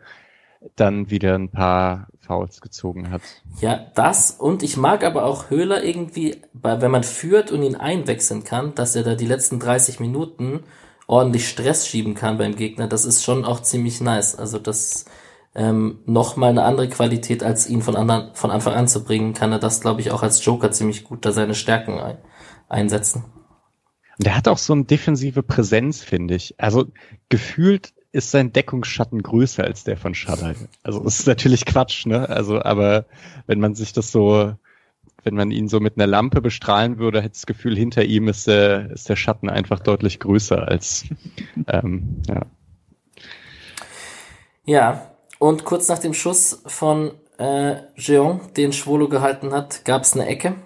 dann wieder ein paar Fouls gezogen hat. Ja, das und ich mag aber auch Höhler irgendwie, wenn man führt und ihn einwechseln kann, dass er da die letzten 30 Minuten ordentlich Stress schieben kann beim Gegner, das ist schon auch ziemlich nice. Also das ähm, noch mal eine andere Qualität, als ihn von, anderen, von Anfang an zu bringen, kann er das, glaube ich, auch als Joker ziemlich gut da seine Stärken ein, einsetzen. Der hat auch so eine defensive Präsenz, finde ich. Also gefühlt ist sein Deckungsschatten größer als der von Shaddai. Also das ist natürlich Quatsch, ne? Also, aber wenn man sich das so, wenn man ihn so mit einer Lampe bestrahlen würde, hätte das Gefühl, hinter ihm ist der, ist der Schatten einfach deutlich größer als ähm, ja. Ja, und kurz nach dem Schuss von äh, Jeong, den Schwolo gehalten hat, gab es eine Ecke.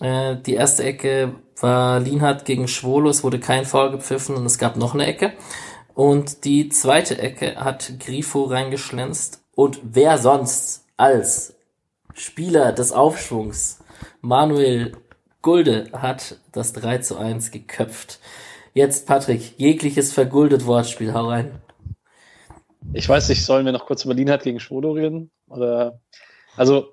Äh, die erste Ecke war Lienhardt gegen Schwolo, es wurde kein Foul gepfiffen und es gab noch eine Ecke. Und die zweite Ecke hat Grifo reingeschlänzt. Und wer sonst als Spieler des Aufschwungs, Manuel Gulde, hat das 3 zu 1 geköpft. Jetzt, Patrick, jegliches verguldet Wortspiel, hau rein. Ich weiß nicht, sollen wir noch kurz über Lienhardt gegen Schwodo reden? Oder, also,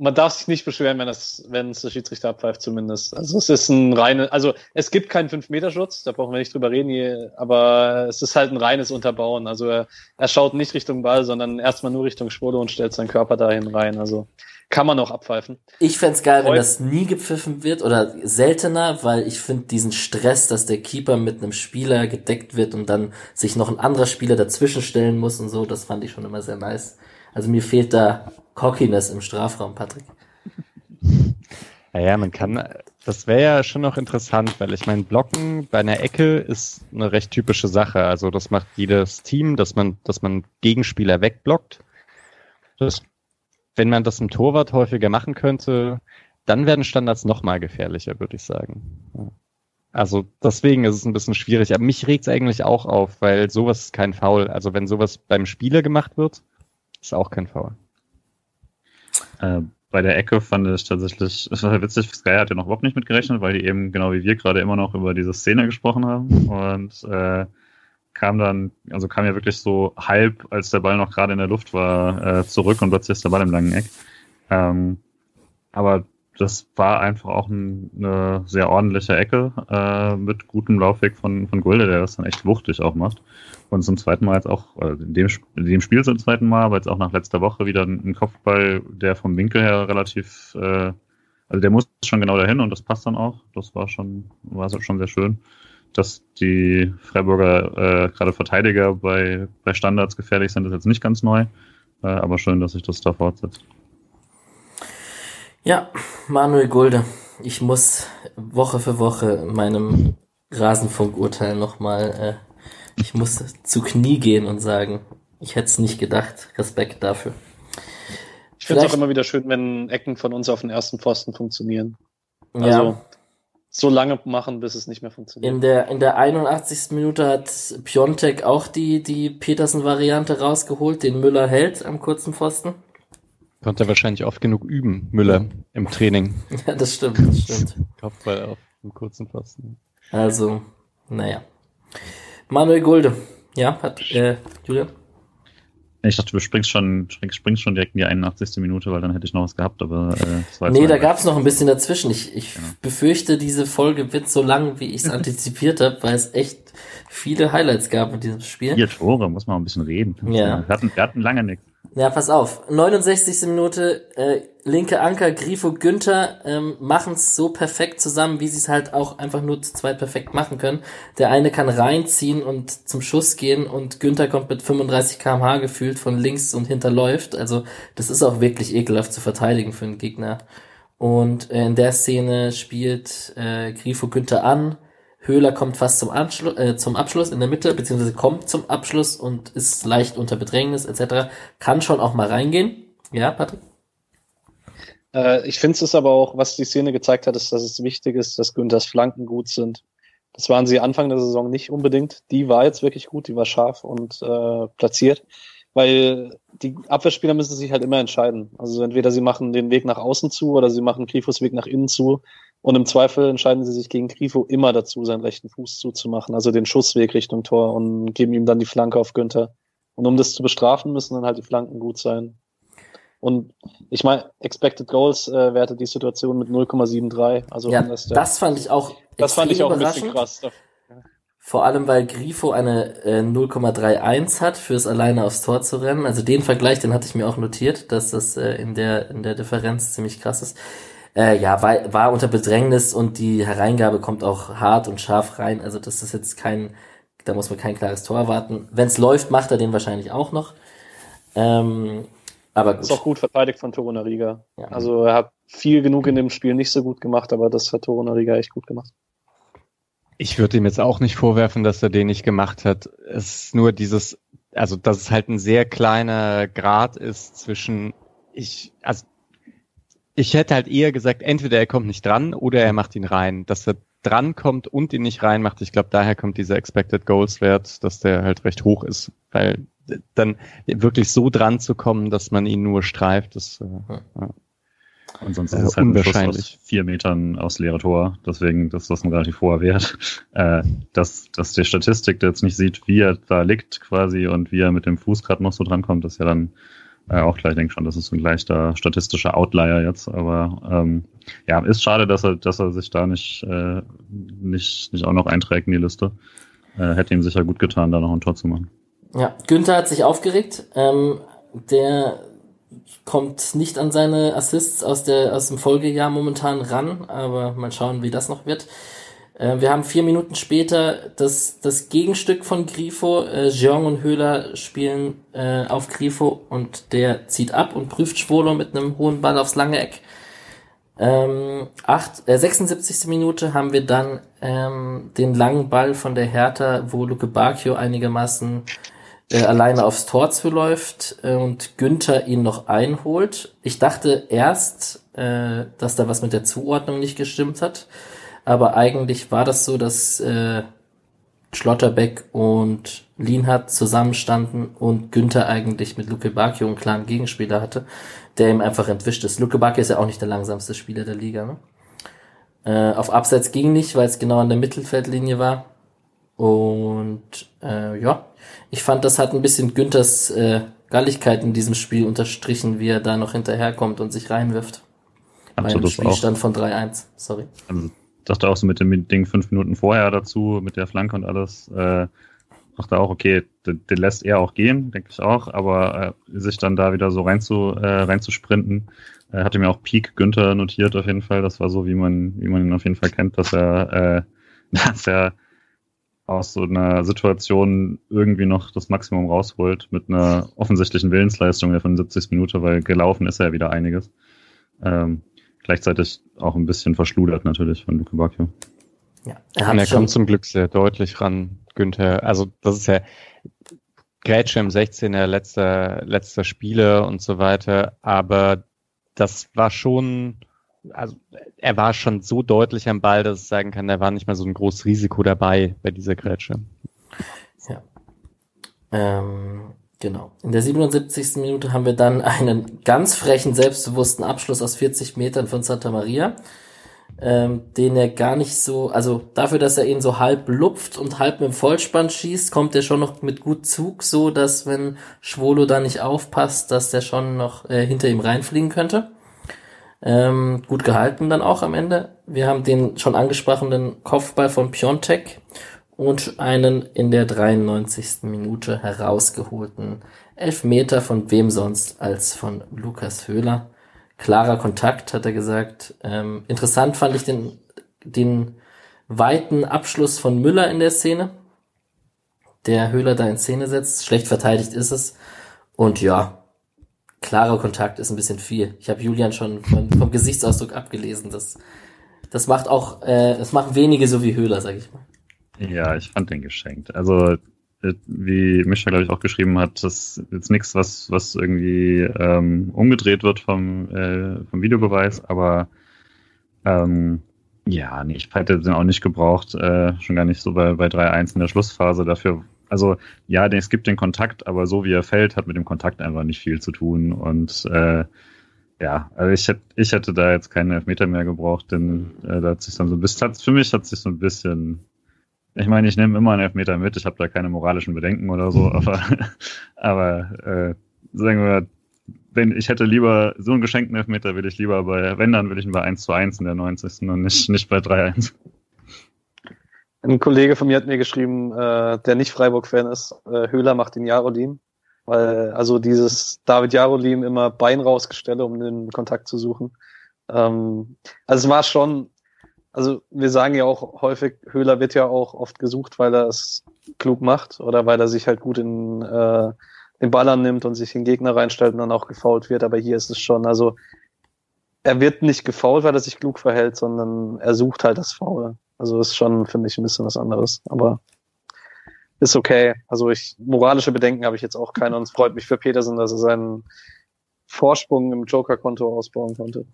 man darf sich nicht beschweren, wenn es, wenn es der Schiedsrichter abpfeift, zumindest. Also es ist ein reine, also es gibt keinen 5-Meter-Schutz, da brauchen wir nicht drüber reden, aber es ist halt ein reines Unterbauen. Also er, er schaut nicht Richtung Ball, sondern erstmal nur Richtung Schwode und stellt seinen Körper dahin rein. Also kann man auch abpfeifen. Ich fände geil, wenn das nie gepfiffen wird oder seltener, weil ich finde diesen Stress, dass der Keeper mit einem Spieler gedeckt wird und dann sich noch ein anderer Spieler dazwischen stellen muss und so, das fand ich schon immer sehr nice. Also mir fehlt da Cockiness im Strafraum, Patrick. Naja, man kann, das wäre ja schon noch interessant, weil ich meine, Blocken bei einer Ecke ist eine recht typische Sache. Also das macht jedes Team, dass man, dass man Gegenspieler wegblockt. Das, wenn man das im Torwart häufiger machen könnte, dann werden Standards noch mal gefährlicher, würde ich sagen. Also deswegen ist es ein bisschen schwierig. Aber mich regt es eigentlich auch auf, weil sowas ist kein Foul. Also wenn sowas beim Spieler gemacht wird, ist auch kein Foul. Äh, bei der Ecke fand ich tatsächlich, es war witzig, Sky hat ja noch überhaupt nicht mitgerechnet, weil die eben genau wie wir gerade immer noch über diese Szene gesprochen haben und äh, kam dann, also kam ja wirklich so halb, als der Ball noch gerade in der Luft war, äh, zurück und plötzlich ist der Ball im langen Eck. Ähm, aber das war einfach auch ein, eine sehr ordentliche Ecke äh, mit gutem Laufweg von, von Gulde, der das dann echt wuchtig auch macht. Und zum zweiten Mal jetzt auch, also in dem, in dem Spiel zum zweiten Mal, aber jetzt auch nach letzter Woche wieder ein Kopfball, der vom Winkel her relativ, äh, also der muss schon genau dahin und das passt dann auch. Das war schon, war schon sehr schön. Dass die Freiburger äh, gerade Verteidiger bei, bei Standards gefährlich sind, ist jetzt nicht ganz neu. Äh, aber schön, dass sich das da fortsetzt. Ja, Manuel Gulde. Ich muss Woche für Woche meinem Rasenfunk-Urteil nochmal, äh, ich muss zu Knie gehen und sagen, ich hätte es nicht gedacht. Respekt dafür. Ich finde es auch immer wieder schön, wenn Ecken von uns auf den ersten Pfosten funktionieren. Also, ja. so lange machen, bis es nicht mehr funktioniert. In der, in der 81. Minute hat Piontek auch die, die Petersen-Variante rausgeholt, den Müller hält am kurzen Pfosten. Konnte er wahrscheinlich oft genug üben, Müller, im Training. Ja, das stimmt, das stimmt. Kopfball auf dem kurzen Pfosten. Also, naja. Manuel Gulde, ja, hat, äh, Julian? Ich dachte, du springst schon, springst schon direkt in die 81. Minute, weil dann hätte ich noch was gehabt, aber äh, war Nee, da gab es noch ein bisschen dazwischen. Ich, ich genau. befürchte, diese Folge wird so lang, wie ich es antizipiert habe, weil es echt viele Highlights gab in diesem Spiel. Vier Tore, muss man ein bisschen reden. Ja. Wir hatten, wir hatten lange nichts. Ja, pass auf. 69. Minute, äh, linke Anker, Grifo, Günther ähm, machen es so perfekt zusammen, wie sie es halt auch einfach nur zu zweit perfekt machen können. Der eine kann reinziehen und zum Schuss gehen und Günther kommt mit 35 kmh gefühlt von links und hinterläuft. Also das ist auch wirklich ekelhaft zu verteidigen für einen Gegner. Und äh, in der Szene spielt äh, Grifo Günther an, Höhler kommt fast zum, Anschluss, äh, zum Abschluss in der Mitte, beziehungsweise kommt zum Abschluss und ist leicht unter Bedrängnis etc. Kann schon auch mal reingehen. Ja, Patrick? Äh, ich finde es aber auch, was die Szene gezeigt hat, ist, dass es wichtig ist, dass Günthers Flanken gut sind. Das waren sie Anfang der Saison nicht unbedingt. Die war jetzt wirklich gut, die war scharf und äh, platziert, weil die Abwehrspieler müssen sich halt immer entscheiden. Also entweder sie machen den Weg nach außen zu oder sie machen Grifos Weg nach innen zu. Und im Zweifel entscheiden sie sich gegen Grifo immer dazu, seinen rechten Fuß zuzumachen, also den Schussweg Richtung Tor und geben ihm dann die Flanke auf Günther. Und um das zu bestrafen, müssen dann halt die Flanken gut sein. Und ich meine, Expected Goals äh, wertet die Situation mit 0,73. Also ja, das, das fand ich auch. Das fand ich auch ein bisschen krass. Vor allem, weil Grifo eine äh, 0,31 hat, fürs alleine aufs Tor zu rennen. Also den Vergleich, den hatte ich mir auch notiert, dass das äh, in der in der Differenz ziemlich krass ist. Äh, ja, war, war unter Bedrängnis und die Hereingabe kommt auch hart und scharf rein. Also das ist jetzt kein, da muss man kein klares Tor erwarten. Wenn es läuft, macht er den wahrscheinlich auch noch. Ähm, aber gut. Ist auch gut verteidigt von Torunariga. Ja. Also er hat viel genug in dem Spiel nicht so gut gemacht, aber das hat Torunariga echt gut gemacht. Ich würde ihm jetzt auch nicht vorwerfen, dass er den nicht gemacht hat. Es ist nur dieses, also dass es halt ein sehr kleiner Grad ist zwischen ich, also ich hätte halt eher gesagt, entweder er kommt nicht dran oder er macht ihn rein. Dass er dran kommt und ihn nicht reinmacht, ich glaube, daher kommt dieser Expected Goals Wert, dass der halt recht hoch ist, weil dann wirklich so dran zu kommen, dass man ihn nur streift, ist äh, ja. Ansonsten äh, ist es halt unwahrscheinlich. Ein Schuss aus vier Metern aus leere Tor. Deswegen ist das ein relativ hoher Wert. Äh, dass, dass die Statistik jetzt nicht sieht, wie er da liegt quasi und wie er mit dem Fuß gerade noch so drankommt, ist ja dann äh, auch gleich, denke schon, das ist ein leichter statistischer Outlier jetzt. Aber ähm, ja, ist schade, dass er, dass er sich da nicht, äh, nicht, nicht auch noch einträgt in die Liste. Äh, hätte ihm sicher gut getan, da noch ein Tor zu machen. Ja, Günther hat sich aufgeregt. Ähm, der kommt nicht an seine Assists aus, der, aus dem Folgejahr momentan ran, aber mal schauen, wie das noch wird. Äh, wir haben vier Minuten später das, das Gegenstück von Grifo. Äh, Jeong und Höhler spielen äh, auf Grifo und der zieht ab und prüft Schwolo mit einem hohen Ball aufs lange Eck. Ähm, acht, äh, 76. Minute haben wir dann ähm, den langen Ball von der Hertha, wo Luke Bacchio einigermaßen äh, alleine aufs Tor zuläuft äh, und Günther ihn noch einholt. Ich dachte erst, äh, dass da was mit der Zuordnung nicht gestimmt hat aber eigentlich war das so, dass äh, Schlotterbeck und Lienhardt zusammenstanden und Günther eigentlich mit Luke Bakio einen klaren Gegenspieler hatte, der ihm einfach entwischt ist. Luke Bakio ist ja auch nicht der langsamste Spieler der Liga. Ne? Äh, auf Abseits ging nicht, weil es genau an der Mittelfeldlinie war. Und äh, ja, ich fand, das hat ein bisschen Günthers äh, Galligkeit in diesem Spiel unterstrichen, wie er da noch hinterherkommt und sich reinwirft. Absolut Beim Spielstand auch. von 3-1, sorry. Also dachte auch so mit dem Ding fünf Minuten vorher dazu, mit der Flanke und alles, äh, dachte auch, okay, den, den lässt er auch gehen, denke ich auch, aber äh, sich dann da wieder so rein zu, äh, rein äh, hatte mir auch Peak Günther notiert auf jeden Fall. Das war so, wie man, wie man ihn auf jeden Fall kennt, dass er, äh, dass er aus so einer Situation irgendwie noch das Maximum rausholt mit einer offensichtlichen Willensleistung der 75 Minute, weil gelaufen ist er ja wieder einiges. Ähm, gleichzeitig auch ein bisschen verschludert natürlich von Luke Bacchio. Ja, er, er kommt zum Glück sehr deutlich ran, Günther. Also das ist ja Grätsche im 16er, letzter, letzter Spiele und so weiter, aber das war schon also er war schon so deutlich am Ball, dass ich sagen kann, da war nicht mal so ein großes Risiko dabei bei dieser Grätsche. Ja. Ähm, genau. In der 77. Minute haben wir dann einen ganz frechen, selbstbewussten Abschluss aus 40 Metern von Santa Maria, ähm, den er gar nicht so, also dafür, dass er ihn so halb lupft und halb mit dem Vollspann schießt, kommt er schon noch mit gut Zug, so dass wenn Schwolo da nicht aufpasst, dass der schon noch äh, hinter ihm reinfliegen könnte. Ähm, gut gehalten dann auch am Ende. Wir haben den schon angesprochenen Kopfball von Piontek und einen in der 93. Minute herausgeholten Elfmeter von wem sonst als von Lukas Höhler. Klarer Kontakt, hat er gesagt. Ähm, interessant fand ich den, den weiten Abschluss von Müller in der Szene, der Höhler da in Szene setzt. Schlecht verteidigt ist es. Und ja, klarer Kontakt ist ein bisschen viel. Ich habe Julian schon vom, vom, Gesichtsausdruck abgelesen. Das, das macht auch, äh, das machen wenige so wie Höhler, sag ich mal. Ja, ich fand den geschenkt. Also äh, wie Mischa, glaube ich, auch geschrieben hat, das ist jetzt nichts, was, was irgendwie ähm, umgedreht wird vom, äh, vom Videobeweis, aber ähm, ja, nee, ich hätte den auch nicht gebraucht, äh, schon gar nicht so bei, bei 3-1 in der Schlussphase. Dafür also ja, es gibt den Kontakt, aber so wie er fällt, hat mit dem Kontakt einfach nicht viel zu tun. Und äh, ja, also ich hätte, ich hätte da jetzt keinen Elfmeter mehr gebraucht, denn äh, da hat sich dann so ein bisschen, für mich hat sich so ein bisschen, ich meine, ich nehme immer einen Elfmeter mit, ich habe da keine moralischen Bedenken oder so, aber, aber äh, sagen wir, wenn ich hätte lieber so einen geschenkten Elfmeter, will ich lieber bei, wenn dann will ich ihn bei 1 zu 1 in der 90. und nicht, nicht bei 3-1. Ein Kollege von mir hat mir geschrieben, äh, der nicht Freiburg-Fan ist, äh, Höhler macht den Jarolim. Weil, also dieses David Jarolim immer Bein rausgestelle, um den Kontakt zu suchen. Ähm, also es war schon, also wir sagen ja auch häufig, Höhler wird ja auch oft gesucht, weil er es klug macht oder weil er sich halt gut in äh, den Ball annimmt und sich den Gegner reinstellt und dann auch gefault wird. Aber hier ist es schon, also er wird nicht gefault, weil er sich klug verhält, sondern er sucht halt das Foul. Also ist schon, finde ich, ein bisschen was anderes. Aber ist okay. Also ich, moralische Bedenken habe ich jetzt auch keine und es freut mich für Petersen, dass er seinen Vorsprung im Joker-Konto ausbauen konnte.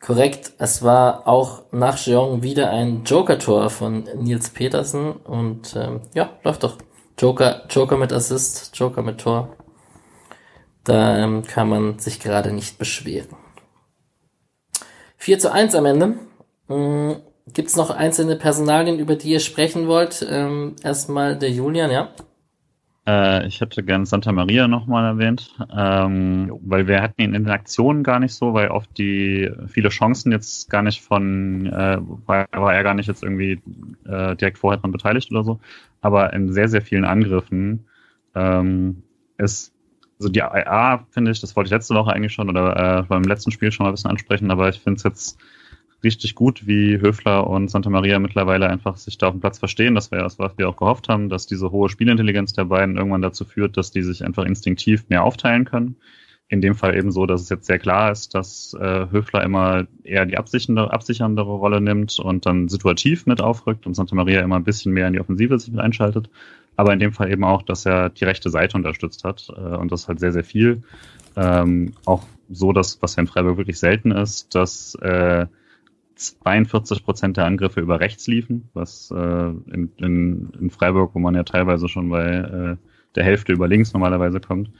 Korrekt. Es war auch nach Jeong wieder ein Joker-Tor von Nils Petersen und ähm, ja, läuft doch. Joker, Joker mit Assist, Joker mit Tor. Da ähm, kann man sich gerade nicht beschweren. 4 zu 1 am Ende. Mm, Gibt es noch einzelne Personalien, über die ihr sprechen wollt? Ähm, erstmal der Julian, ja? Äh, ich hätte gern Santa Maria nochmal erwähnt, ähm, weil wir hatten ihn in den Aktionen gar nicht so, weil oft die viele Chancen jetzt gar nicht von, äh, war, war er gar nicht jetzt irgendwie äh, direkt vorher dran beteiligt oder so, aber in sehr, sehr vielen Angriffen ähm, ist also die AA finde ich, das wollte ich letzte Woche eigentlich schon oder äh, beim letzten Spiel schon mal ein bisschen ansprechen, aber ich finde es jetzt richtig gut, wie Höfler und Santa Maria mittlerweile einfach sich da auf dem Platz verstehen. Das wäre das, was wir auch gehofft haben, dass diese hohe Spielintelligenz der beiden irgendwann dazu führt, dass die sich einfach instinktiv mehr aufteilen können. In dem Fall eben so, dass es jetzt sehr klar ist, dass äh, Höfler immer eher die absichernde, absicherndere Rolle nimmt und dann situativ mit aufrückt und Santa Maria immer ein bisschen mehr in die Offensive sich mit einschaltet. Aber in dem Fall eben auch, dass er die rechte Seite unterstützt hat äh, und das halt sehr, sehr viel. Ähm, auch so, dass, was ja in Freiburg wirklich selten ist, dass äh, 42 Prozent der Angriffe über rechts liefen, was äh, in, in, in Freiburg, wo man ja teilweise schon bei äh, der Hälfte über links normalerweise kommt,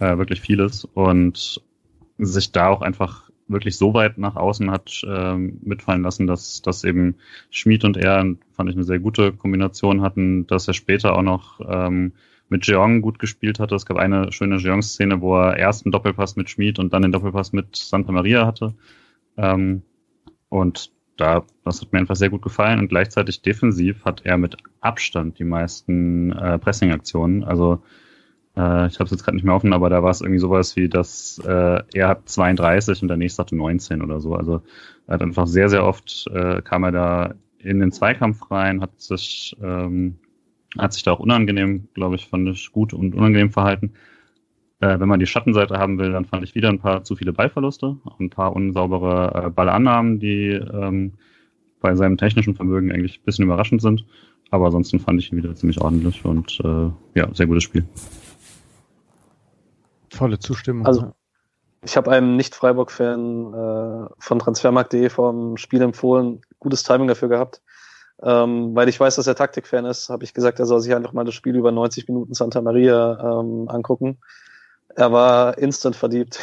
äh, wirklich vieles und sich da auch einfach wirklich so weit nach außen hat äh, mitfallen lassen, dass, dass eben Schmid und er, fand ich, eine sehr gute Kombination hatten, dass er später auch noch ähm, mit Jeong gut gespielt hatte. Es gab eine schöne Jeong-Szene, wo er erst einen Doppelpass mit Schmid und dann den Doppelpass mit Santa Maria hatte. Ähm, und da, das hat mir einfach sehr gut gefallen und gleichzeitig defensiv hat er mit Abstand die meisten äh, Pressing-Aktionen. Also äh, ich habe es jetzt gerade nicht mehr offen, aber da war es irgendwie sowas wie, dass äh, er hat 32 und der nächste hatte 19 oder so. Also er hat einfach sehr, sehr oft äh, kam er da in den Zweikampf rein, hat sich ähm, hat sich da auch unangenehm, glaube ich, fand ich gut und unangenehm verhalten. Äh, wenn man die Schattenseite haben will, dann fand ich wieder ein paar zu viele Ballverluste, ein paar unsaubere äh, Ballannahmen, die ähm, bei seinem technischen Vermögen eigentlich ein bisschen überraschend sind. Aber ansonsten fand ich ihn wieder ziemlich ordentlich und äh, ja, sehr gutes Spiel. Volle Zustimmung. Also, ich habe einem Nicht-Freiburg-Fan äh, von Transfermarkt.de vom Spiel empfohlen, gutes Timing dafür gehabt. Ähm, weil ich weiß, dass er Taktik-Fan ist, habe ich gesagt, er soll sich einfach mal das Spiel über 90 Minuten Santa Maria ähm, angucken. Er war instant verliebt.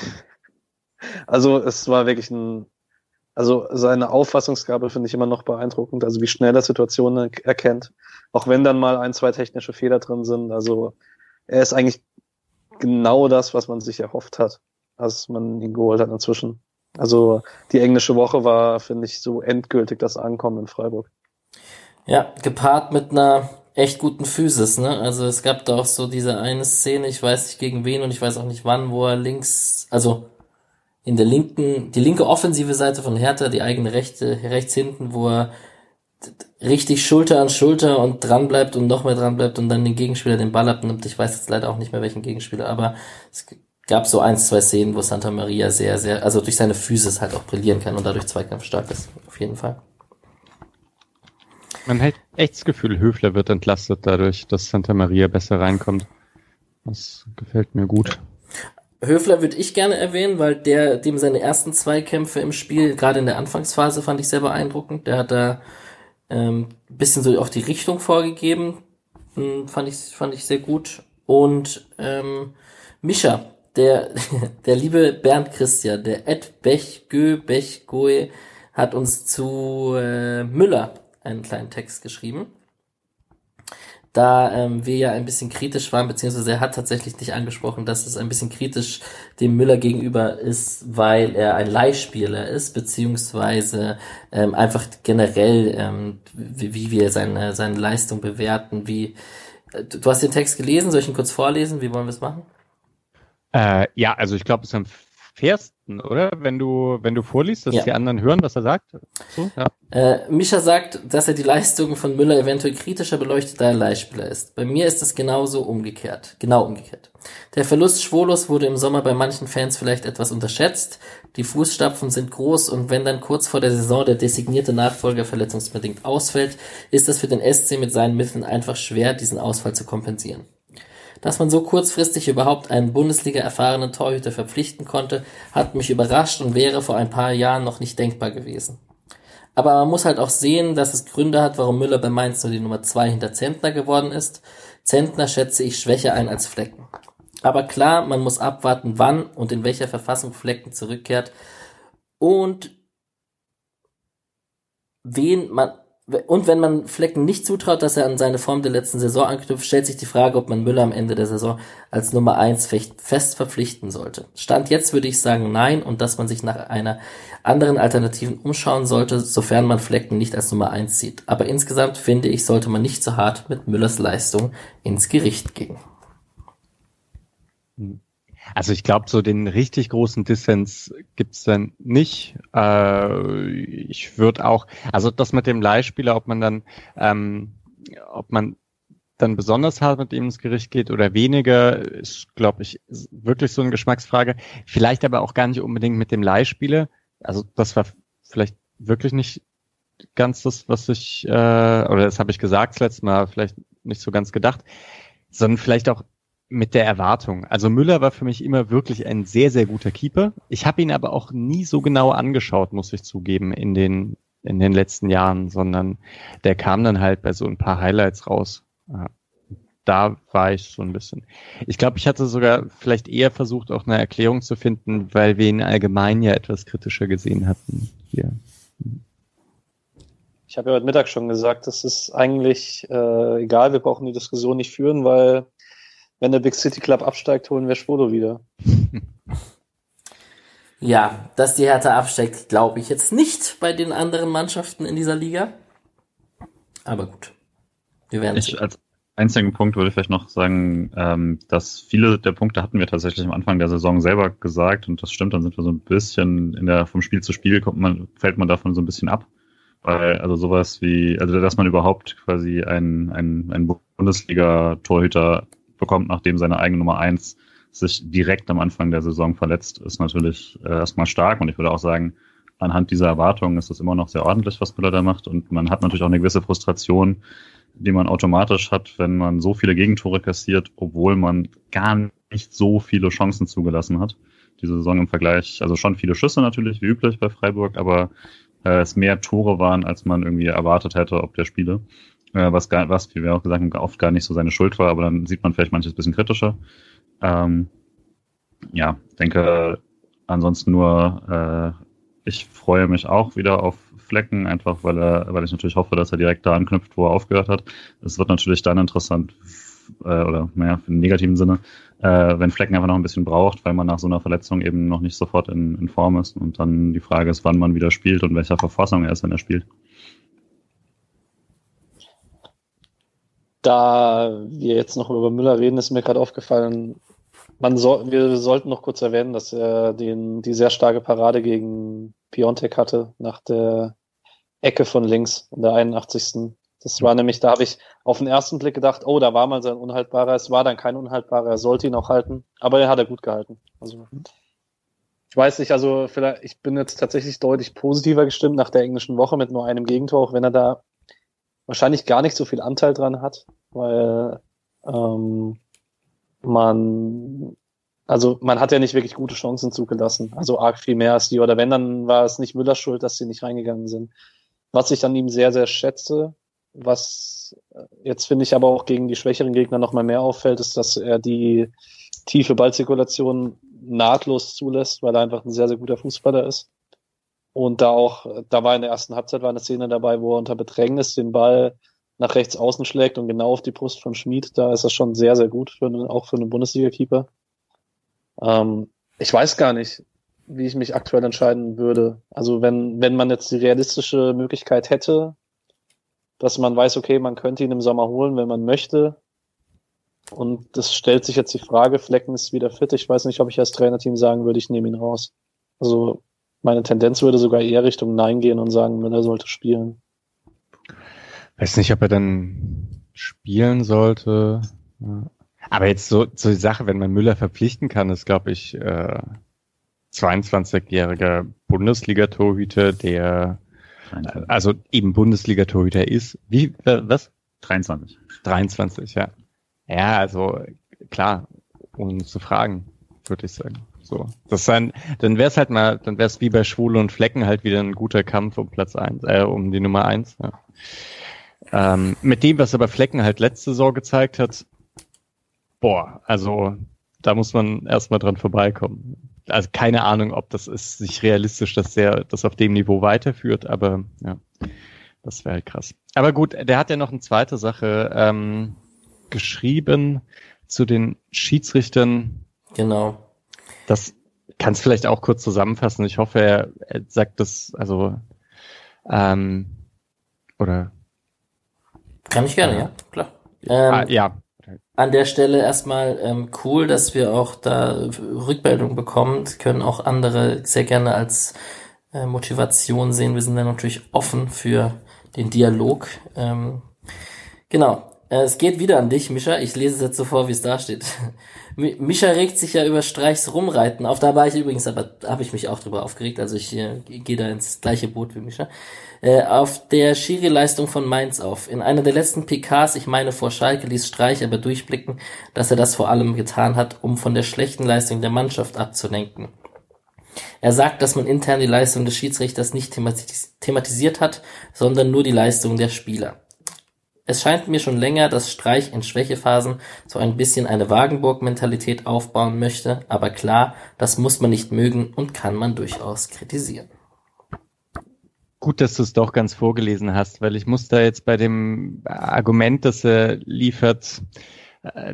also es war wirklich ein, also seine Auffassungsgabe finde ich immer noch beeindruckend, also wie schnell er Situationen erkennt, auch wenn dann mal ein, zwei technische Fehler drin sind. Also er ist eigentlich genau das, was man sich erhofft hat als man ihn geholt hat inzwischen. Also die englische Woche war, finde ich, so endgültig das Ankommen in Freiburg. Ja, gepaart mit einer echt guten Physis, ne? Also es gab da auch so diese eine Szene, ich weiß nicht gegen wen und ich weiß auch nicht wann, wo er links, also in der linken, die linke offensive Seite von Hertha, die eigene rechte, rechts hinten, wo er richtig Schulter an Schulter und dran bleibt und noch mehr dran bleibt und dann den Gegenspieler den Ball abnimmt. Ich weiß jetzt leider auch nicht mehr welchen Gegenspieler, aber es gab so ein, zwei Szenen, wo Santa Maria sehr, sehr, also durch seine Physis halt auch brillieren kann und dadurch zweikampfstark ist. Auf jeden Fall. Man hat echt das Gefühl, Höfler wird entlastet dadurch, dass Santa Maria besser reinkommt. Das gefällt mir gut. Höfler würde ich gerne erwähnen, weil der, dem seine ersten zwei Kämpfe im Spiel, gerade in der Anfangsphase, fand ich sehr beeindruckend. Der hat da ähm, bisschen so auch die Richtung vorgegeben. Hm, fand ich, fand ich sehr gut. Und ähm, Mischa, der, der liebe Bernd Christian, der Ed Bechgö, Bechgoe, hat uns zu äh, Müller einen kleinen Text geschrieben. Da ähm, wir ja ein bisschen kritisch waren, beziehungsweise er hat tatsächlich nicht angesprochen, dass es ein bisschen kritisch dem Müller gegenüber ist, weil er ein Leihspieler ist, beziehungsweise ähm, einfach generell, ähm, wie, wie wir seine, seine Leistung bewerten, wie äh, du hast den Text gelesen, soll ich ihn kurz vorlesen? Wie wollen wir es machen? Äh, ja, also ich glaube, es am fairsten, oder? Wenn du, wenn du vorliest, dass ja. die anderen hören, was er sagt. So, ja. äh, Mischa sagt, dass er die Leistungen von Müller eventuell kritischer beleuchtet, da er Leihspieler ist. Bei mir ist es genauso umgekehrt. Genau umgekehrt. Der Verlust Schwolos wurde im Sommer bei manchen Fans vielleicht etwas unterschätzt. Die Fußstapfen sind groß und wenn dann kurz vor der Saison der designierte Nachfolger verletzungsbedingt ausfällt, ist es für den SC mit seinen Mitteln einfach schwer, diesen Ausfall zu kompensieren. Dass man so kurzfristig überhaupt einen Bundesliga-erfahrenen Torhüter verpflichten konnte, hat mich überrascht und wäre vor ein paar Jahren noch nicht denkbar gewesen. Aber man muss halt auch sehen, dass es Gründe hat, warum Müller bei Mainz nur die Nummer zwei hinter Zentner geworden ist. Zentner schätze ich schwächer ein als Flecken. Aber klar, man muss abwarten, wann und in welcher Verfassung Flecken zurückkehrt und wen man und wenn man Flecken nicht zutraut, dass er an seine Form der letzten Saison anknüpft, stellt sich die Frage, ob man Müller am Ende der Saison als Nummer eins fest verpflichten sollte. Stand jetzt würde ich sagen nein und dass man sich nach einer anderen Alternativen umschauen sollte, sofern man Flecken nicht als Nummer eins sieht. Aber insgesamt finde ich, sollte man nicht so hart mit Müllers Leistung ins Gericht gehen. Hm. Also ich glaube, so den richtig großen Dissens gibt's dann nicht. Äh, ich würde auch, also das mit dem Leihspieler, ob man dann, ähm, ob man dann besonders hart mit ihm ins Gericht geht oder weniger, ist, glaube ich, wirklich so eine Geschmacksfrage. Vielleicht aber auch gar nicht unbedingt mit dem Leihspieler. Also das war vielleicht wirklich nicht ganz das, was ich, äh, oder das habe ich gesagt das letzte Mal, vielleicht nicht so ganz gedacht, sondern vielleicht auch mit der Erwartung. Also Müller war für mich immer wirklich ein sehr, sehr guter Keeper. Ich habe ihn aber auch nie so genau angeschaut, muss ich zugeben, in den, in den letzten Jahren, sondern der kam dann halt bei so ein paar Highlights raus. Da war ich so ein bisschen. Ich glaube, ich hatte sogar vielleicht eher versucht, auch eine Erklärung zu finden, weil wir ihn allgemein ja etwas kritischer gesehen hatten hier. Ich habe ja heute Mittag schon gesagt, das ist eigentlich äh, egal, wir brauchen die Diskussion nicht führen, weil wenn der Big City Club absteigt, holen wir Schwodo wieder. Ja, dass die Hertha absteigt, glaube ich jetzt nicht bei den anderen Mannschaften in dieser Liga. Aber gut. Wir werden ich, Als einzigen Punkt würde ich vielleicht noch sagen, ähm, dass viele der Punkte hatten wir tatsächlich am Anfang der Saison selber gesagt und das stimmt, dann sind wir so ein bisschen in der vom Spiel zu Spiel kommt man, fällt man davon so ein bisschen ab. Weil, also sowas wie, also dass man überhaupt quasi ein, ein, ein Bundesliga-Torhüter bekommt, nachdem seine eigene Nummer eins sich direkt am Anfang der Saison verletzt, ist natürlich äh, erstmal stark. Und ich würde auch sagen, anhand dieser Erwartungen ist es immer noch sehr ordentlich, was Müller da macht. Und man hat natürlich auch eine gewisse Frustration, die man automatisch hat, wenn man so viele Gegentore kassiert, obwohl man gar nicht so viele Chancen zugelassen hat. diese Saison im Vergleich, also schon viele Schüsse natürlich, wie üblich bei Freiburg, aber äh, es mehr Tore waren, als man irgendwie erwartet hätte, ob der Spiele. Äh, was, gar, was, wie wir auch gesagt haben, oft gar nicht so seine Schuld war, aber dann sieht man vielleicht manches bisschen kritischer. Ähm, ja, denke ansonsten nur, äh, ich freue mich auch wieder auf Flecken, einfach weil er, weil ich natürlich hoffe, dass er direkt da anknüpft, wo er aufgehört hat. Es wird natürlich dann interessant, äh, oder naja, im negativen Sinne, äh, wenn Flecken einfach noch ein bisschen braucht, weil man nach so einer Verletzung eben noch nicht sofort in, in Form ist. Und dann die Frage ist, wann man wieder spielt und welcher Verfassung er ist, wenn er spielt. Da wir jetzt noch über Müller reden, ist mir gerade aufgefallen, man soll, wir sollten noch kurz erwähnen, dass er den, die sehr starke Parade gegen Piontek hatte nach der Ecke von links in der 81. Das war nämlich, da habe ich auf den ersten Blick gedacht, oh, da war mal sein Unhaltbarer. Es war dann kein Unhaltbarer, er sollte ihn auch halten, aber er hat er gut gehalten. Also, ich weiß nicht, also vielleicht, ich bin jetzt tatsächlich deutlich positiver gestimmt nach der englischen Woche mit nur einem Gegentor, auch wenn er da wahrscheinlich gar nicht so viel Anteil dran hat, weil ähm, man also man hat ja nicht wirklich gute Chancen zugelassen. Also arg viel mehr als die. Oder wenn, dann war es nicht Müllers Schuld, dass sie nicht reingegangen sind. Was ich an ihm sehr, sehr schätze, was jetzt finde ich aber auch gegen die schwächeren Gegner nochmal mehr auffällt, ist, dass er die tiefe Ballzirkulation nahtlos zulässt, weil er einfach ein sehr, sehr guter Fußballer ist. Und da auch, da war in der ersten Halbzeit war eine Szene dabei, wo er unter Bedrängnis den Ball nach rechts außen schlägt und genau auf die Brust von Schmid. Da ist das schon sehr, sehr gut, für einen, auch für einen Bundesliga-Keeper. Ähm, ich weiß gar nicht, wie ich mich aktuell entscheiden würde. Also wenn, wenn man jetzt die realistische Möglichkeit hätte, dass man weiß, okay, man könnte ihn im Sommer holen, wenn man möchte. Und das stellt sich jetzt die Frage, Flecken ist wieder fit. Ich weiß nicht, ob ich als Trainerteam sagen würde, ich nehme ihn raus. Also meine Tendenz würde sogar eher Richtung Nein gehen und sagen, Müller sollte spielen. Weiß nicht, ob er dann spielen sollte. Aber jetzt so, so die Sache, wenn man Müller verpflichten kann, ist, glaube ich, äh, 22-jähriger Bundesliga-Torhüter, der also eben Bundesliga-Torhüter ist. Wie, was? 23. 23, ja. Ja, also klar, um zu fragen, würde ich sagen. So, das sein, dann wäre es halt mal, dann wäre es wie bei Schwule und Flecken halt wieder ein guter Kampf um Platz eins, äh, um die Nummer eins. Ja. Ähm, mit dem, was aber Flecken halt letzte Saison gezeigt hat, boah, also da muss man erstmal dran vorbeikommen also keine Ahnung, ob das ist sich realistisch, dass der das auf dem Niveau weiterführt, aber ja, das wäre halt krass. Aber gut, der hat ja noch eine zweite Sache ähm, geschrieben zu den Schiedsrichtern. Genau. Das kannst vielleicht auch kurz zusammenfassen. Ich hoffe, er, er sagt das, also ähm, oder kann ich gerne, ja, klar. Ähm, ah, ja, an der Stelle erstmal ähm, cool, dass wir auch da Rückmeldung bekommen. können auch andere sehr gerne als äh, Motivation sehen. Wir sind dann natürlich offen für den Dialog. Ähm, genau. Äh, es geht wieder an dich, Mischa. Ich lese es jetzt so vor, wie es da steht. Mischa regt sich ja über Streichs Rumreiten auf. Da war ich übrigens, aber habe ich mich auch drüber aufgeregt. Also ich äh, gehe da ins gleiche Boot wie Mischa. Äh, auf der Schiri-Leistung von Mainz auf. In einer der letzten PKs, ich meine vor Schalke, ließ Streich aber durchblicken, dass er das vor allem getan hat, um von der schlechten Leistung der Mannschaft abzulenken. Er sagt, dass man intern die Leistung des Schiedsrichters nicht thematis thematisiert hat, sondern nur die Leistung der Spieler. Es scheint mir schon länger, dass Streich in Schwächephasen so ein bisschen eine Wagenburg-Mentalität aufbauen möchte, aber klar, das muss man nicht mögen und kann man durchaus kritisieren. Gut, dass du es doch ganz vorgelesen hast, weil ich muss da jetzt bei dem Argument, das er liefert, äh,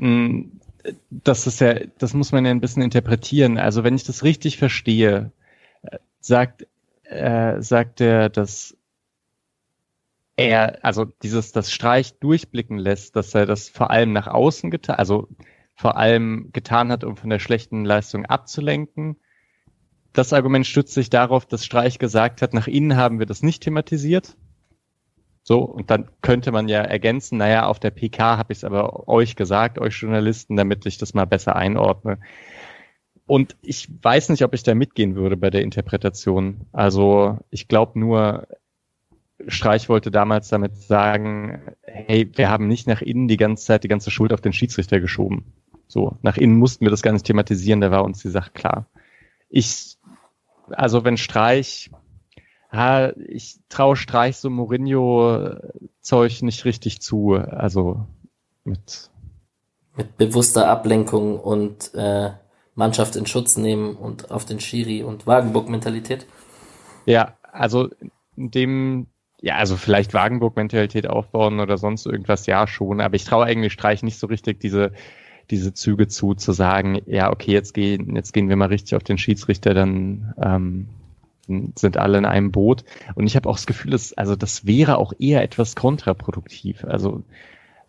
das ist ja, das muss man ja ein bisschen interpretieren. Also wenn ich das richtig verstehe, äh, sagt, äh, sagt er, dass er, also dieses, das Streich durchblicken lässt, dass er das vor allem nach außen getan, also vor allem getan hat, um von der schlechten Leistung abzulenken das Argument stützt sich darauf, dass Streich gesagt hat, nach innen haben wir das nicht thematisiert. So, und dann könnte man ja ergänzen, naja, auf der PK habe ich es aber euch gesagt, euch Journalisten, damit ich das mal besser einordne. Und ich weiß nicht, ob ich da mitgehen würde bei der Interpretation. Also ich glaube nur, Streich wollte damals damit sagen, hey, wir haben nicht nach innen die ganze Zeit die ganze Schuld auf den Schiedsrichter geschoben. So, nach innen mussten wir das gar nicht thematisieren, da war uns die Sache klar. ich, also wenn Streich, ha, ich traue Streich so Mourinho-Zeug nicht richtig zu. Also mit mit bewusster Ablenkung und äh, Mannschaft in Schutz nehmen und auf den Schiri und Wagenburg-Mentalität. Ja, also in dem, ja, also vielleicht Wagenburg-Mentalität aufbauen oder sonst irgendwas, ja schon, aber ich traue eigentlich Streich nicht so richtig diese, diese Züge zu, zu sagen, ja, okay, jetzt gehen, jetzt gehen wir mal richtig auf den Schiedsrichter, dann ähm, sind alle in einem Boot. Und ich habe auch das Gefühl, dass, also das wäre auch eher etwas kontraproduktiv. Also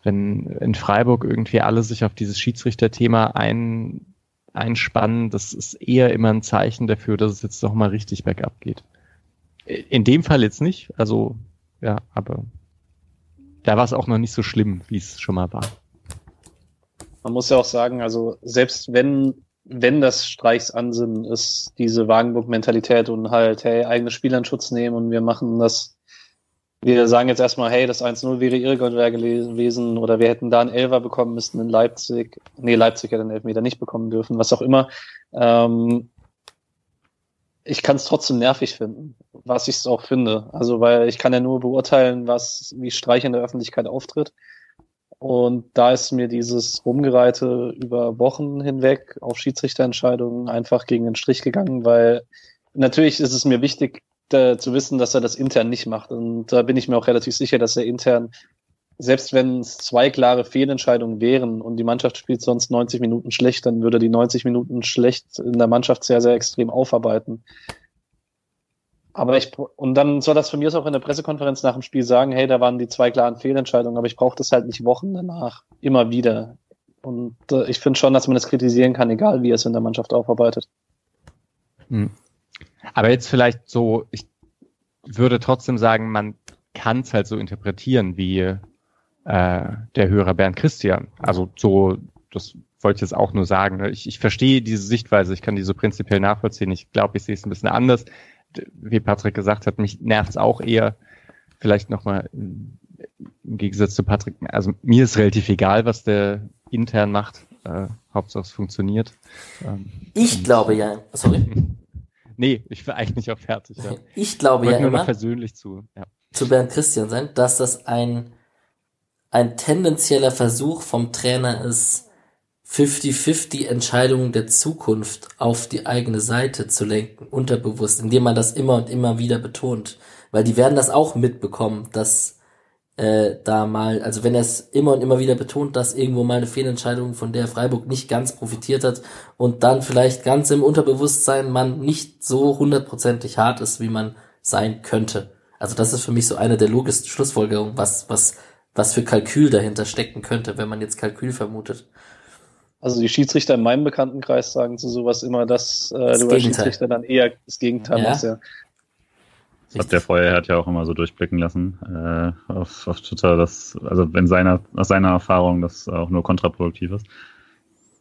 wenn in Freiburg irgendwie alle sich auf dieses Schiedsrichterthema ein, einspannen, das ist eher immer ein Zeichen dafür, dass es jetzt doch mal richtig bergab geht. In dem Fall jetzt nicht, also ja, aber da war es auch noch nicht so schlimm, wie es schon mal war. Man muss ja auch sagen, also selbst wenn wenn das Streichs Ansinnen ist, diese Wagenburg-Mentalität und halt, hey, eigene Spieler in Schutz nehmen und wir machen das wir sagen jetzt erstmal, hey, das 1-0 wäre irregulär gewesen oder wir hätten da einen Elfer bekommen müssen in Leipzig. Nee, Leipzig hätte den Elfmeter nicht bekommen dürfen, was auch immer. Ähm, ich kann es trotzdem nervig finden, was ich es auch finde. Also, weil ich kann ja nur beurteilen, was, wie Streich in der Öffentlichkeit auftritt. Und da ist mir dieses Rumgereite über Wochen hinweg auf Schiedsrichterentscheidungen einfach gegen den Strich gegangen, weil natürlich ist es mir wichtig, da, zu wissen, dass er das intern nicht macht. Und da bin ich mir auch relativ sicher, dass er intern, selbst wenn es zwei klare Fehlentscheidungen wären und die Mannschaft spielt sonst 90 Minuten schlecht, dann würde die 90 Minuten schlecht in der Mannschaft sehr, sehr extrem aufarbeiten. Aber ich, und dann soll das von mir auch in der Pressekonferenz nach dem Spiel sagen, hey, da waren die zwei klaren Fehlentscheidungen, aber ich brauche das halt nicht Wochen danach. Immer wieder. Und äh, ich finde schon, dass man das kritisieren kann, egal wie es in der Mannschaft aufarbeitet. Hm. Aber jetzt vielleicht so, ich würde trotzdem sagen, man kann es halt so interpretieren wie äh, der Hörer Bernd Christian. Also so, das wollte ich jetzt auch nur sagen. Ne? Ich, ich verstehe diese Sichtweise, ich kann die so prinzipiell nachvollziehen. Ich glaube, ich sehe es ein bisschen anders. Wie Patrick gesagt hat, mich nervt es auch eher. Vielleicht nochmal im Gegensatz zu Patrick, also mir ist relativ egal, was der intern macht. Äh, Hauptsache es funktioniert. Ähm, ich glaube ja, sorry. Nee, ich will eigentlich auch fertig. Ja. Ich glaube ja immer persönlich zu, ja. zu Bernd Christian sein, dass das ein, ein tendenzieller Versuch vom Trainer ist, 50-50 Entscheidungen der Zukunft auf die eigene Seite zu lenken, unterbewusst, indem man das immer und immer wieder betont. Weil die werden das auch mitbekommen, dass äh, da mal, also wenn er es immer und immer wieder betont, dass irgendwo mal eine Fehlentscheidung, von der Freiburg nicht ganz profitiert hat und dann vielleicht ganz im Unterbewusstsein man nicht so hundertprozentig hart ist, wie man sein könnte. Also das ist für mich so eine der logischsten Schlussfolgerungen, was, was, was für Kalkül dahinter stecken könnte, wenn man jetzt Kalkül vermutet. Also die Schiedsrichter in meinem Bekanntenkreis sagen zu sowas immer, dass äh, das du als Schiedsrichter dann eher das Gegenteil ja. machst, ja. Das hat der Feuerherd ja auch immer so durchblicken lassen äh, auf, auf Twitter, dass, also wenn seiner, aus seiner Erfahrung das auch nur kontraproduktiv ist.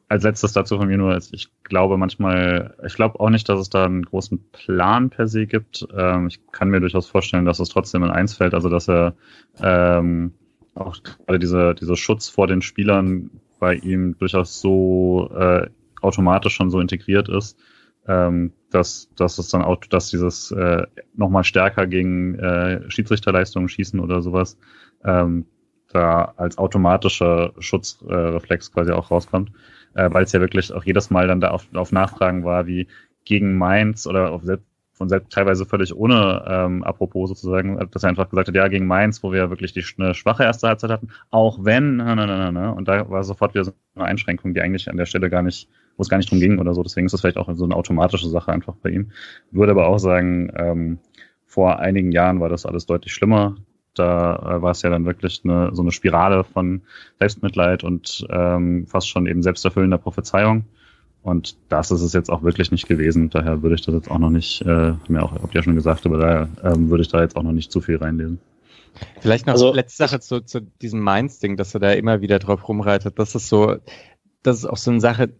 Als letztes dazu von mir nur, ich glaube manchmal, ich glaube auch nicht, dass es da einen großen Plan per se gibt. Ähm, ich kann mir durchaus vorstellen, dass es trotzdem in eins fällt, also dass er ähm, auch gerade dieser dieser Schutz vor den Spielern bei ihm durchaus so äh, automatisch schon so integriert ist, ähm, dass, dass es dann auch, dass dieses äh, nochmal stärker gegen äh, Schiedsrichterleistungen schießen oder sowas ähm, da als automatischer Schutzreflex äh, quasi auch rauskommt, äh, weil es ja wirklich auch jedes Mal dann da auf, auf Nachfragen war, wie gegen Mainz oder auf von selbst teilweise völlig ohne ähm, Apropos sozusagen, dass er einfach gesagt hat, ja, gegen Mainz, wo wir wirklich die eine schwache erste Halbzeit hatten, auch wenn, na, na, na, na, und da war sofort wieder so eine Einschränkung, die eigentlich an der Stelle gar nicht wo es gar nicht drum ging oder so. Deswegen ist das vielleicht auch so eine automatische Sache einfach bei ihm. Würde aber auch sagen, ähm, vor einigen Jahren war das alles deutlich schlimmer. Da äh, war es ja dann wirklich eine, so eine Spirale von Selbstmitleid und ähm, fast schon eben selbsterfüllender Prophezeiung. Und das ist es jetzt auch wirklich nicht gewesen. Daher würde ich das jetzt auch noch nicht, äh, mir auch, hab ja schon gesagt, aber daher ähm, würde ich da jetzt auch noch nicht zu viel reinlesen. Vielleicht noch also, letzte Sache zu, zu diesem Mainz-Ding, dass er da immer wieder drauf rumreitet. Das ist so, das ist auch so eine Sache,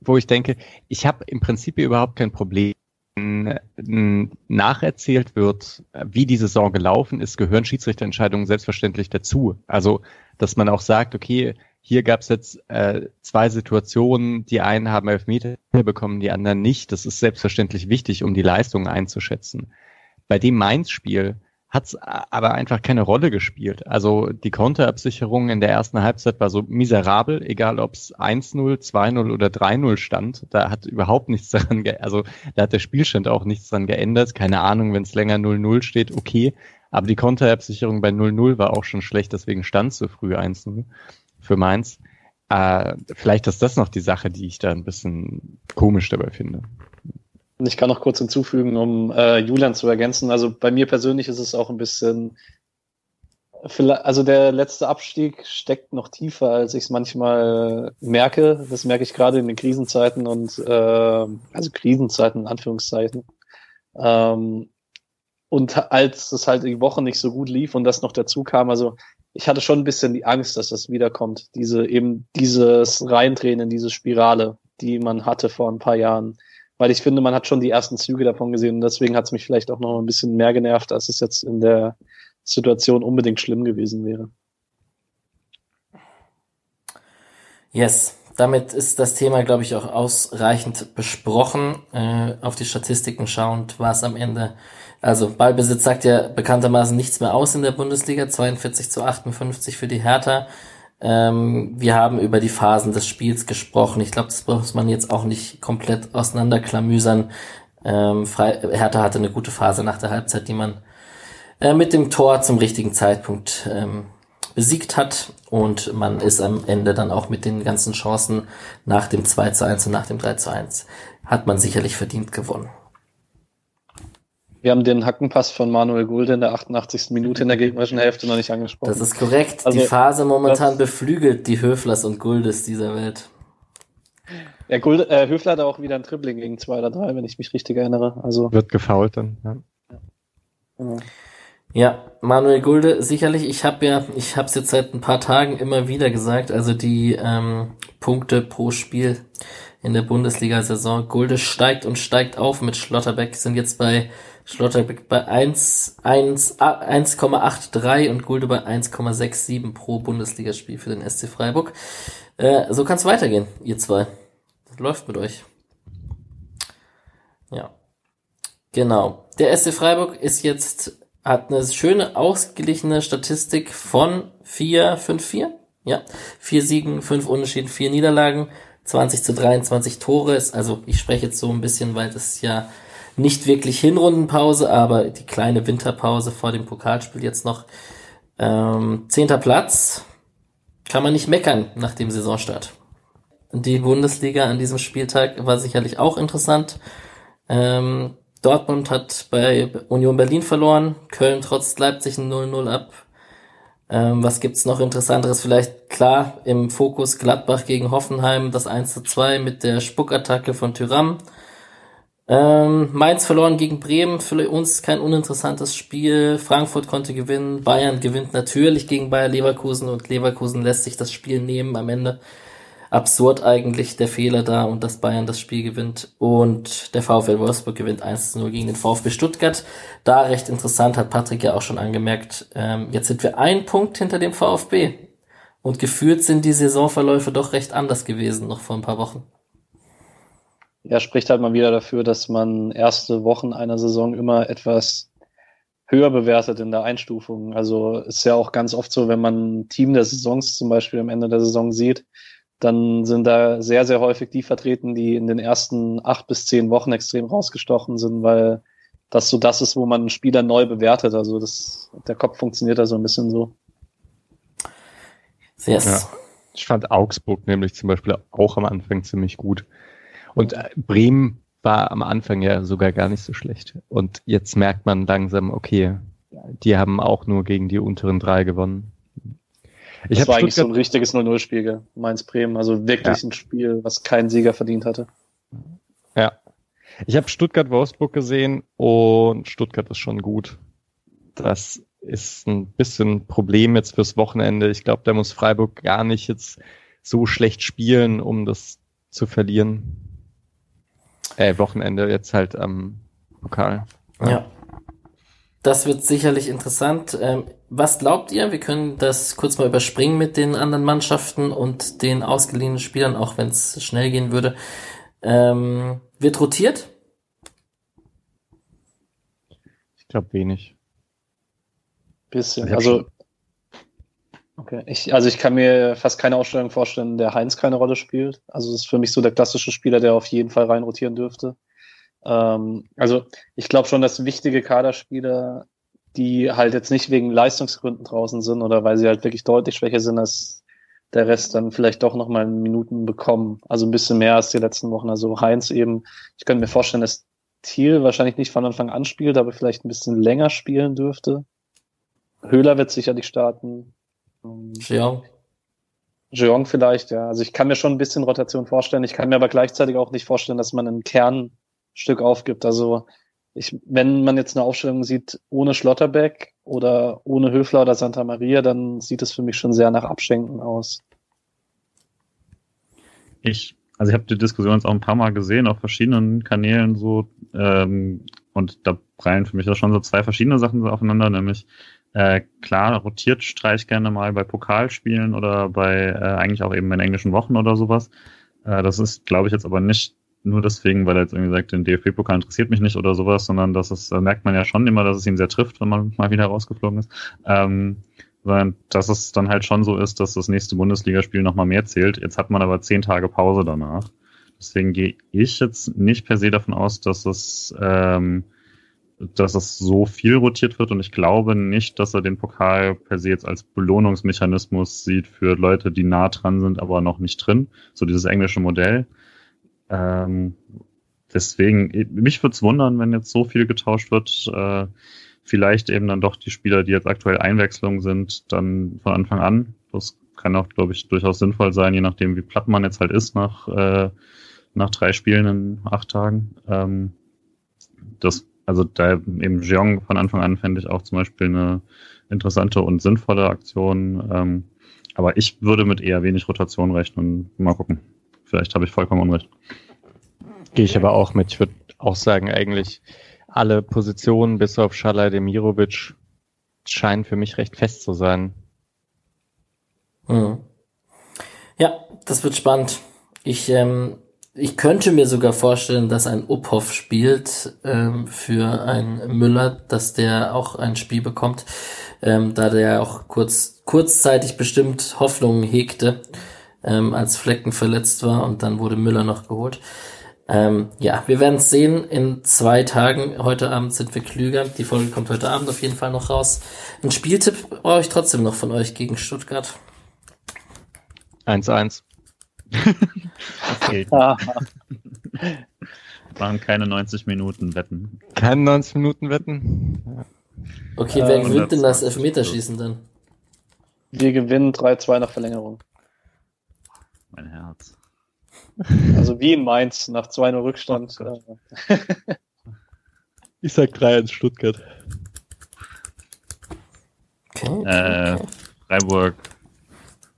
wo ich denke, ich habe im Prinzip überhaupt kein Problem, nacherzählt wird, wie die Saison gelaufen ist, gehören Schiedsrichterentscheidungen selbstverständlich dazu. Also, dass man auch sagt, okay, Hier gab es jetzt äh, zwei Situationen, die einen haben Elfmeter bekommen, die anderen nicht. Das ist selbstverständlich wichtig, um die Leistung einzuschätzen. Bei dem Mainz-Spiel hat es aber einfach keine Rolle gespielt. Also die Konterabsicherung in der ersten Halbzeit war so miserabel, egal ob es 1-0, 2-0 oder 3-0 stand. Da hat überhaupt nichts daran, also da hat der Spielstand auch nichts daran geändert. Keine Ahnung, wenn es länger 0-0 steht, okay. Aber die Konterabsicherung bei 0-0 war auch schon schlecht, deswegen stand so früh 1-0 für Mainz. Äh, vielleicht ist das noch die Sache, die ich da ein bisschen komisch dabei finde. Und ich kann noch kurz hinzufügen, um äh, Julian zu ergänzen. Also bei mir persönlich ist es auch ein bisschen, also der letzte Abstieg steckt noch tiefer, als ich es manchmal merke. Das merke ich gerade in den Krisenzeiten und äh, also Krisenzeiten in Anführungszeichen. Ähm, und als es halt die Woche nicht so gut lief und das noch dazu kam, also ich hatte schon ein bisschen die Angst, dass das wiederkommt. Diese eben dieses Reindrehen in diese Spirale, die man hatte vor ein paar Jahren. Weil ich finde, man hat schon die ersten Züge davon gesehen und deswegen hat es mich vielleicht auch noch ein bisschen mehr genervt, als es jetzt in der Situation unbedingt schlimm gewesen wäre. Yes, damit ist das Thema, glaube ich, auch ausreichend besprochen. Äh, auf die Statistiken schauend war es am Ende also Ballbesitz sagt ja bekanntermaßen nichts mehr aus in der Bundesliga, 42 zu 58 für die Hertha. Ähm, wir haben über die Phasen des Spiels gesprochen. Ich glaube, das muss man jetzt auch nicht komplett auseinanderklamüsern. Ähm, Hertha hatte eine gute Phase nach der Halbzeit, die man äh, mit dem Tor zum richtigen Zeitpunkt ähm, besiegt hat und man ist am Ende dann auch mit den ganzen Chancen nach dem 2 zu 1 und nach dem 3 zu 1 hat man sicherlich verdient gewonnen. Wir haben den Hackenpass von Manuel Gulde in der 88. Minute in der gegnerischen Hälfte noch nicht angesprochen. Das ist korrekt. Also, die Phase momentan beflügelt die Höflers und Guldes dieser Welt. Ja, Gulde, äh, Höfler hat auch wieder ein Dribbling gegen zwei oder drei, wenn ich mich richtig erinnere. Also wird gefault dann. Ja. Ja. ja, Manuel Gulde, sicherlich. Ich habe ja, ich habe es jetzt seit ein paar Tagen immer wieder gesagt. Also die ähm, Punkte pro Spiel in der Bundesliga-Saison. Gulde steigt und steigt auf mit Schlotterbeck, sind jetzt bei Schlotterbeck bei 1,83 und Gulde bei 1,67 pro Bundesligaspiel für den SC Freiburg. Äh, so kann es weitergehen, ihr zwei. Das läuft mit euch. Ja. Genau. Der SC Freiburg ist jetzt, hat eine schöne ausgeglichene Statistik von 4, 5, 4. Ja. Vier Siegen, fünf Unentschieden, vier Niederlagen, 20 zu 23 Tore. Ist, also ich spreche jetzt so ein bisschen, weil das ja nicht wirklich Hinrundenpause, aber die kleine Winterpause vor dem Pokalspiel jetzt noch. Ähm, zehnter Platz. Kann man nicht meckern nach dem Saisonstart. Die Bundesliga an diesem Spieltag war sicherlich auch interessant. Ähm, Dortmund hat bei Union Berlin verloren, Köln trotz Leipzig ein 0-0 ab. Ähm, was gibt's noch Interessanteres? Vielleicht klar im Fokus Gladbach gegen Hoffenheim, das 1 2 mit der Spuckattacke von Tyram. Ähm, Mainz verloren gegen Bremen, für uns kein uninteressantes Spiel. Frankfurt konnte gewinnen, Bayern gewinnt natürlich gegen Bayer Leverkusen und Leverkusen lässt sich das Spiel nehmen am Ende. Absurd eigentlich der Fehler da und dass Bayern das Spiel gewinnt. Und der VfL Wolfsburg gewinnt 1-0 gegen den VfB Stuttgart. Da recht interessant, hat Patrick ja auch schon angemerkt. Ähm, jetzt sind wir ein Punkt hinter dem VfB. Und gefühlt sind die Saisonverläufe doch recht anders gewesen, noch vor ein paar Wochen ja, spricht halt mal wieder dafür, dass man erste Wochen einer Saison immer etwas höher bewertet in der Einstufung. Also ist ja auch ganz oft so, wenn man ein Team der Saisons zum Beispiel am Ende der Saison sieht, dann sind da sehr, sehr häufig die vertreten, die in den ersten acht bis zehn Wochen extrem rausgestochen sind, weil das so das ist, wo man einen Spieler neu bewertet. Also das, der Kopf funktioniert da so ein bisschen so. Yes. Ja. Ich fand Augsburg nämlich zum Beispiel auch am Anfang ziemlich gut. Und äh, Bremen war am Anfang ja sogar gar nicht so schlecht. Und jetzt merkt man langsam, okay, die haben auch nur gegen die unteren drei gewonnen. Ich das war eigentlich so ein richtiges 0-0-Spiel, Mainz-Bremen. Also wirklich ja. ein Spiel, was kein Sieger verdient hatte. Ja. Ich habe Stuttgart-Wolfsburg gesehen und Stuttgart ist schon gut. Das ist ein bisschen Problem jetzt fürs Wochenende. Ich glaube, da muss Freiburg gar nicht jetzt so schlecht spielen, um das zu verlieren. Äh, Wochenende jetzt halt am Pokal. Ja. ja. das wird sicherlich interessant. Ähm, was glaubt ihr? Wir können das kurz mal überspringen mit den anderen Mannschaften und den ausgeliehenen Spielern, auch wenn es schnell gehen würde. Ähm, wird rotiert? Ich glaube wenig. Bisschen. Also, okay. Ich, also ich kann mir fast keine Ausstellung vorstellen, der Heinz keine Rolle spielt. Also es ist für mich so der klassische Spieler, der auf jeden Fall reinrotieren dürfte. Ähm, also ich glaube schon, dass wichtige Kaderspieler, die halt jetzt nicht wegen Leistungsgründen draußen sind oder weil sie halt wirklich deutlich schwächer sind als der Rest, dann vielleicht doch nochmal Minuten bekommen. Also ein bisschen mehr als die letzten Wochen. Also Heinz eben, ich könnte mir vorstellen, dass Thiel wahrscheinlich nicht von Anfang an spielt, aber vielleicht ein bisschen länger spielen dürfte. Höhler wird sicherlich starten. Jeong. Jeong vielleicht, ja. Also ich kann mir schon ein bisschen Rotation vorstellen. Ich kann mir aber gleichzeitig auch nicht vorstellen, dass man einen Kernstück aufgibt. Also ich, wenn man jetzt eine Aufstellung sieht ohne Schlotterbeck oder ohne Höfler oder Santa Maria, dann sieht es für mich schon sehr nach Abschenken aus. Ich, also ich habe die Diskussion jetzt auch ein paar Mal gesehen auf verschiedenen Kanälen so ähm, und da prallen für mich da schon so zwei verschiedene Sachen aufeinander, nämlich äh, klar rotiert Streich gerne mal bei Pokalspielen oder bei äh, eigentlich auch eben in englischen Wochen oder sowas. Äh, das ist, glaube ich, jetzt aber nicht nur deswegen, weil er jetzt irgendwie sagt, den DFB-Pokal interessiert mich nicht oder sowas, sondern das ist, da merkt man ja schon immer, dass es ihn sehr trifft, wenn man mal wieder rausgeflogen ist. Ähm, sondern dass es dann halt schon so ist, dass das nächste Bundesligaspiel nochmal mehr zählt. Jetzt hat man aber zehn Tage Pause danach. Deswegen gehe ich jetzt nicht per se davon aus, dass es, ähm, dass es so viel rotiert wird und ich glaube nicht, dass er den Pokal per se jetzt als Belohnungsmechanismus sieht für Leute, die nah dran sind, aber noch nicht drin. So dieses englische Modell. Ähm, deswegen, mich würde es wundern, wenn jetzt so viel getauscht wird. Äh, vielleicht eben dann doch die Spieler, die jetzt aktuell Einwechslung sind, dann von Anfang an. Das kann auch, glaube ich, durchaus sinnvoll sein, je nachdem, wie platt man jetzt halt ist nach, äh, nach drei Spielen in acht Tagen. Ähm, das, also da eben Jeong von Anfang an fände ich auch zum Beispiel eine interessante und sinnvolle Aktion. Ähm, aber ich würde mit eher wenig Rotation rechnen. Mal gucken. Vielleicht habe ich vollkommen unrecht. Gehe ich aber auch mit. Ich würde auch sagen, eigentlich alle Positionen bis auf Schala Demirovic scheinen für mich recht fest zu sein. Mhm. Ja, das wird spannend. Ich, ähm, ich könnte mir sogar vorstellen, dass ein Uphoff spielt ähm, für einen Müller, dass der auch ein Spiel bekommt, ähm, da der auch kurz kurzzeitig bestimmt Hoffnungen hegte ähm, als Flecken verletzt war und dann wurde Müller noch geholt. Ähm, ja, wir werden es sehen in zwei Tagen. Heute Abend sind wir klüger. Die Folge kommt heute Abend auf jeden Fall noch raus. Ein Spieltipp brauche ich trotzdem noch von euch gegen Stuttgart. 1-1. okay. Machen keine 90 Minuten Wetten. Keine 90 Minuten Wetten? Okay, wer äh, gewinnt denn das Elfmeterschießen dann? Wir gewinnen 3-2 nach Verlängerung mein Herz. Also wie in Mainz nach 2-0 Rückstand. Oh ich sag 3 in Stuttgart. Okay, äh, Freiburg,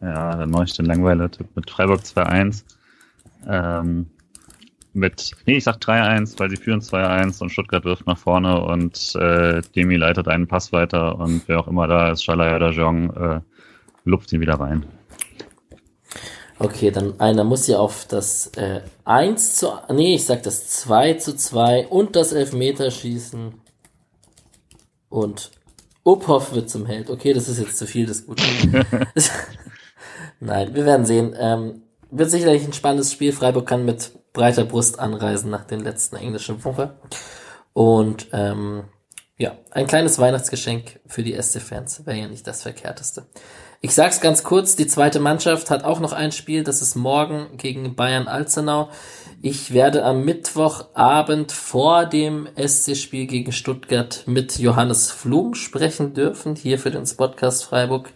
ja, dann mache ich den Langweiler-Tipp mit Freiburg 2-1. Ähm, mit, nee, ich sag 3-1, weil sie führen 2-1 und Stuttgart wirft nach vorne und äh, Demi leitet einen Pass weiter und wer auch immer da ist, Schalai oder Jong, äh, lupft ihn wieder rein. Okay, dann einer muss ja auf das äh, 1 zu, nee, ich sag das 2 zu 2 und das Elfmeterschießen. Und Uphoff wird zum Held. Okay, das ist jetzt zu viel des Guten. Nein, wir werden sehen. Ähm, wird sicherlich ein spannendes Spiel. Freiburg kann mit breiter Brust anreisen nach den letzten englischen Woche. Und ähm, ja, ein kleines Weihnachtsgeschenk für die SC-Fans wäre ja nicht das Verkehrteste. Ich sag's ganz kurz, die zweite Mannschaft hat auch noch ein Spiel, das ist morgen gegen Bayern Alzenau. Ich werde am Mittwochabend vor dem SC-Spiel gegen Stuttgart mit Johannes Flum sprechen dürfen, hier für den Podcast Freiburg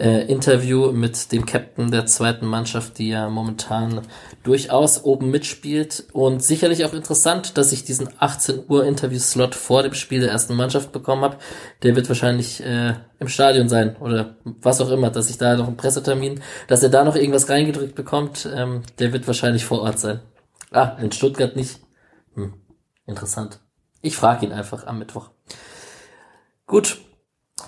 äh, Interview mit dem Captain der zweiten Mannschaft, die ja momentan durchaus oben mitspielt. Und sicherlich auch interessant, dass ich diesen 18 Uhr Interview-Slot vor dem Spiel der ersten Mannschaft bekommen habe. Der wird wahrscheinlich äh, im Stadion sein oder was auch immer, dass ich da noch einen Pressetermin, dass er da noch irgendwas reingedrückt bekommt, ähm, der wird wahrscheinlich vor Ort sein. Ah, in Stuttgart nicht. Hm, interessant. Ich frage ihn einfach am Mittwoch. Gut,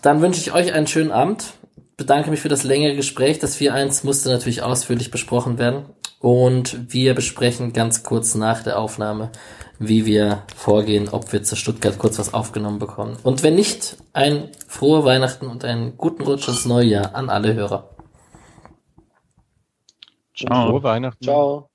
dann wünsche ich euch einen schönen Abend. Bedanke mich für das längere Gespräch. Das 4-1 musste natürlich ausführlich besprochen werden. Und wir besprechen ganz kurz nach der Aufnahme, wie wir vorgehen, ob wir zu Stuttgart kurz was aufgenommen bekommen. Und wenn nicht, ein frohe Weihnachten und einen guten Rutsch ins neue Jahr an alle Hörer. Ciao. Frohe Weihnachten. Ciao.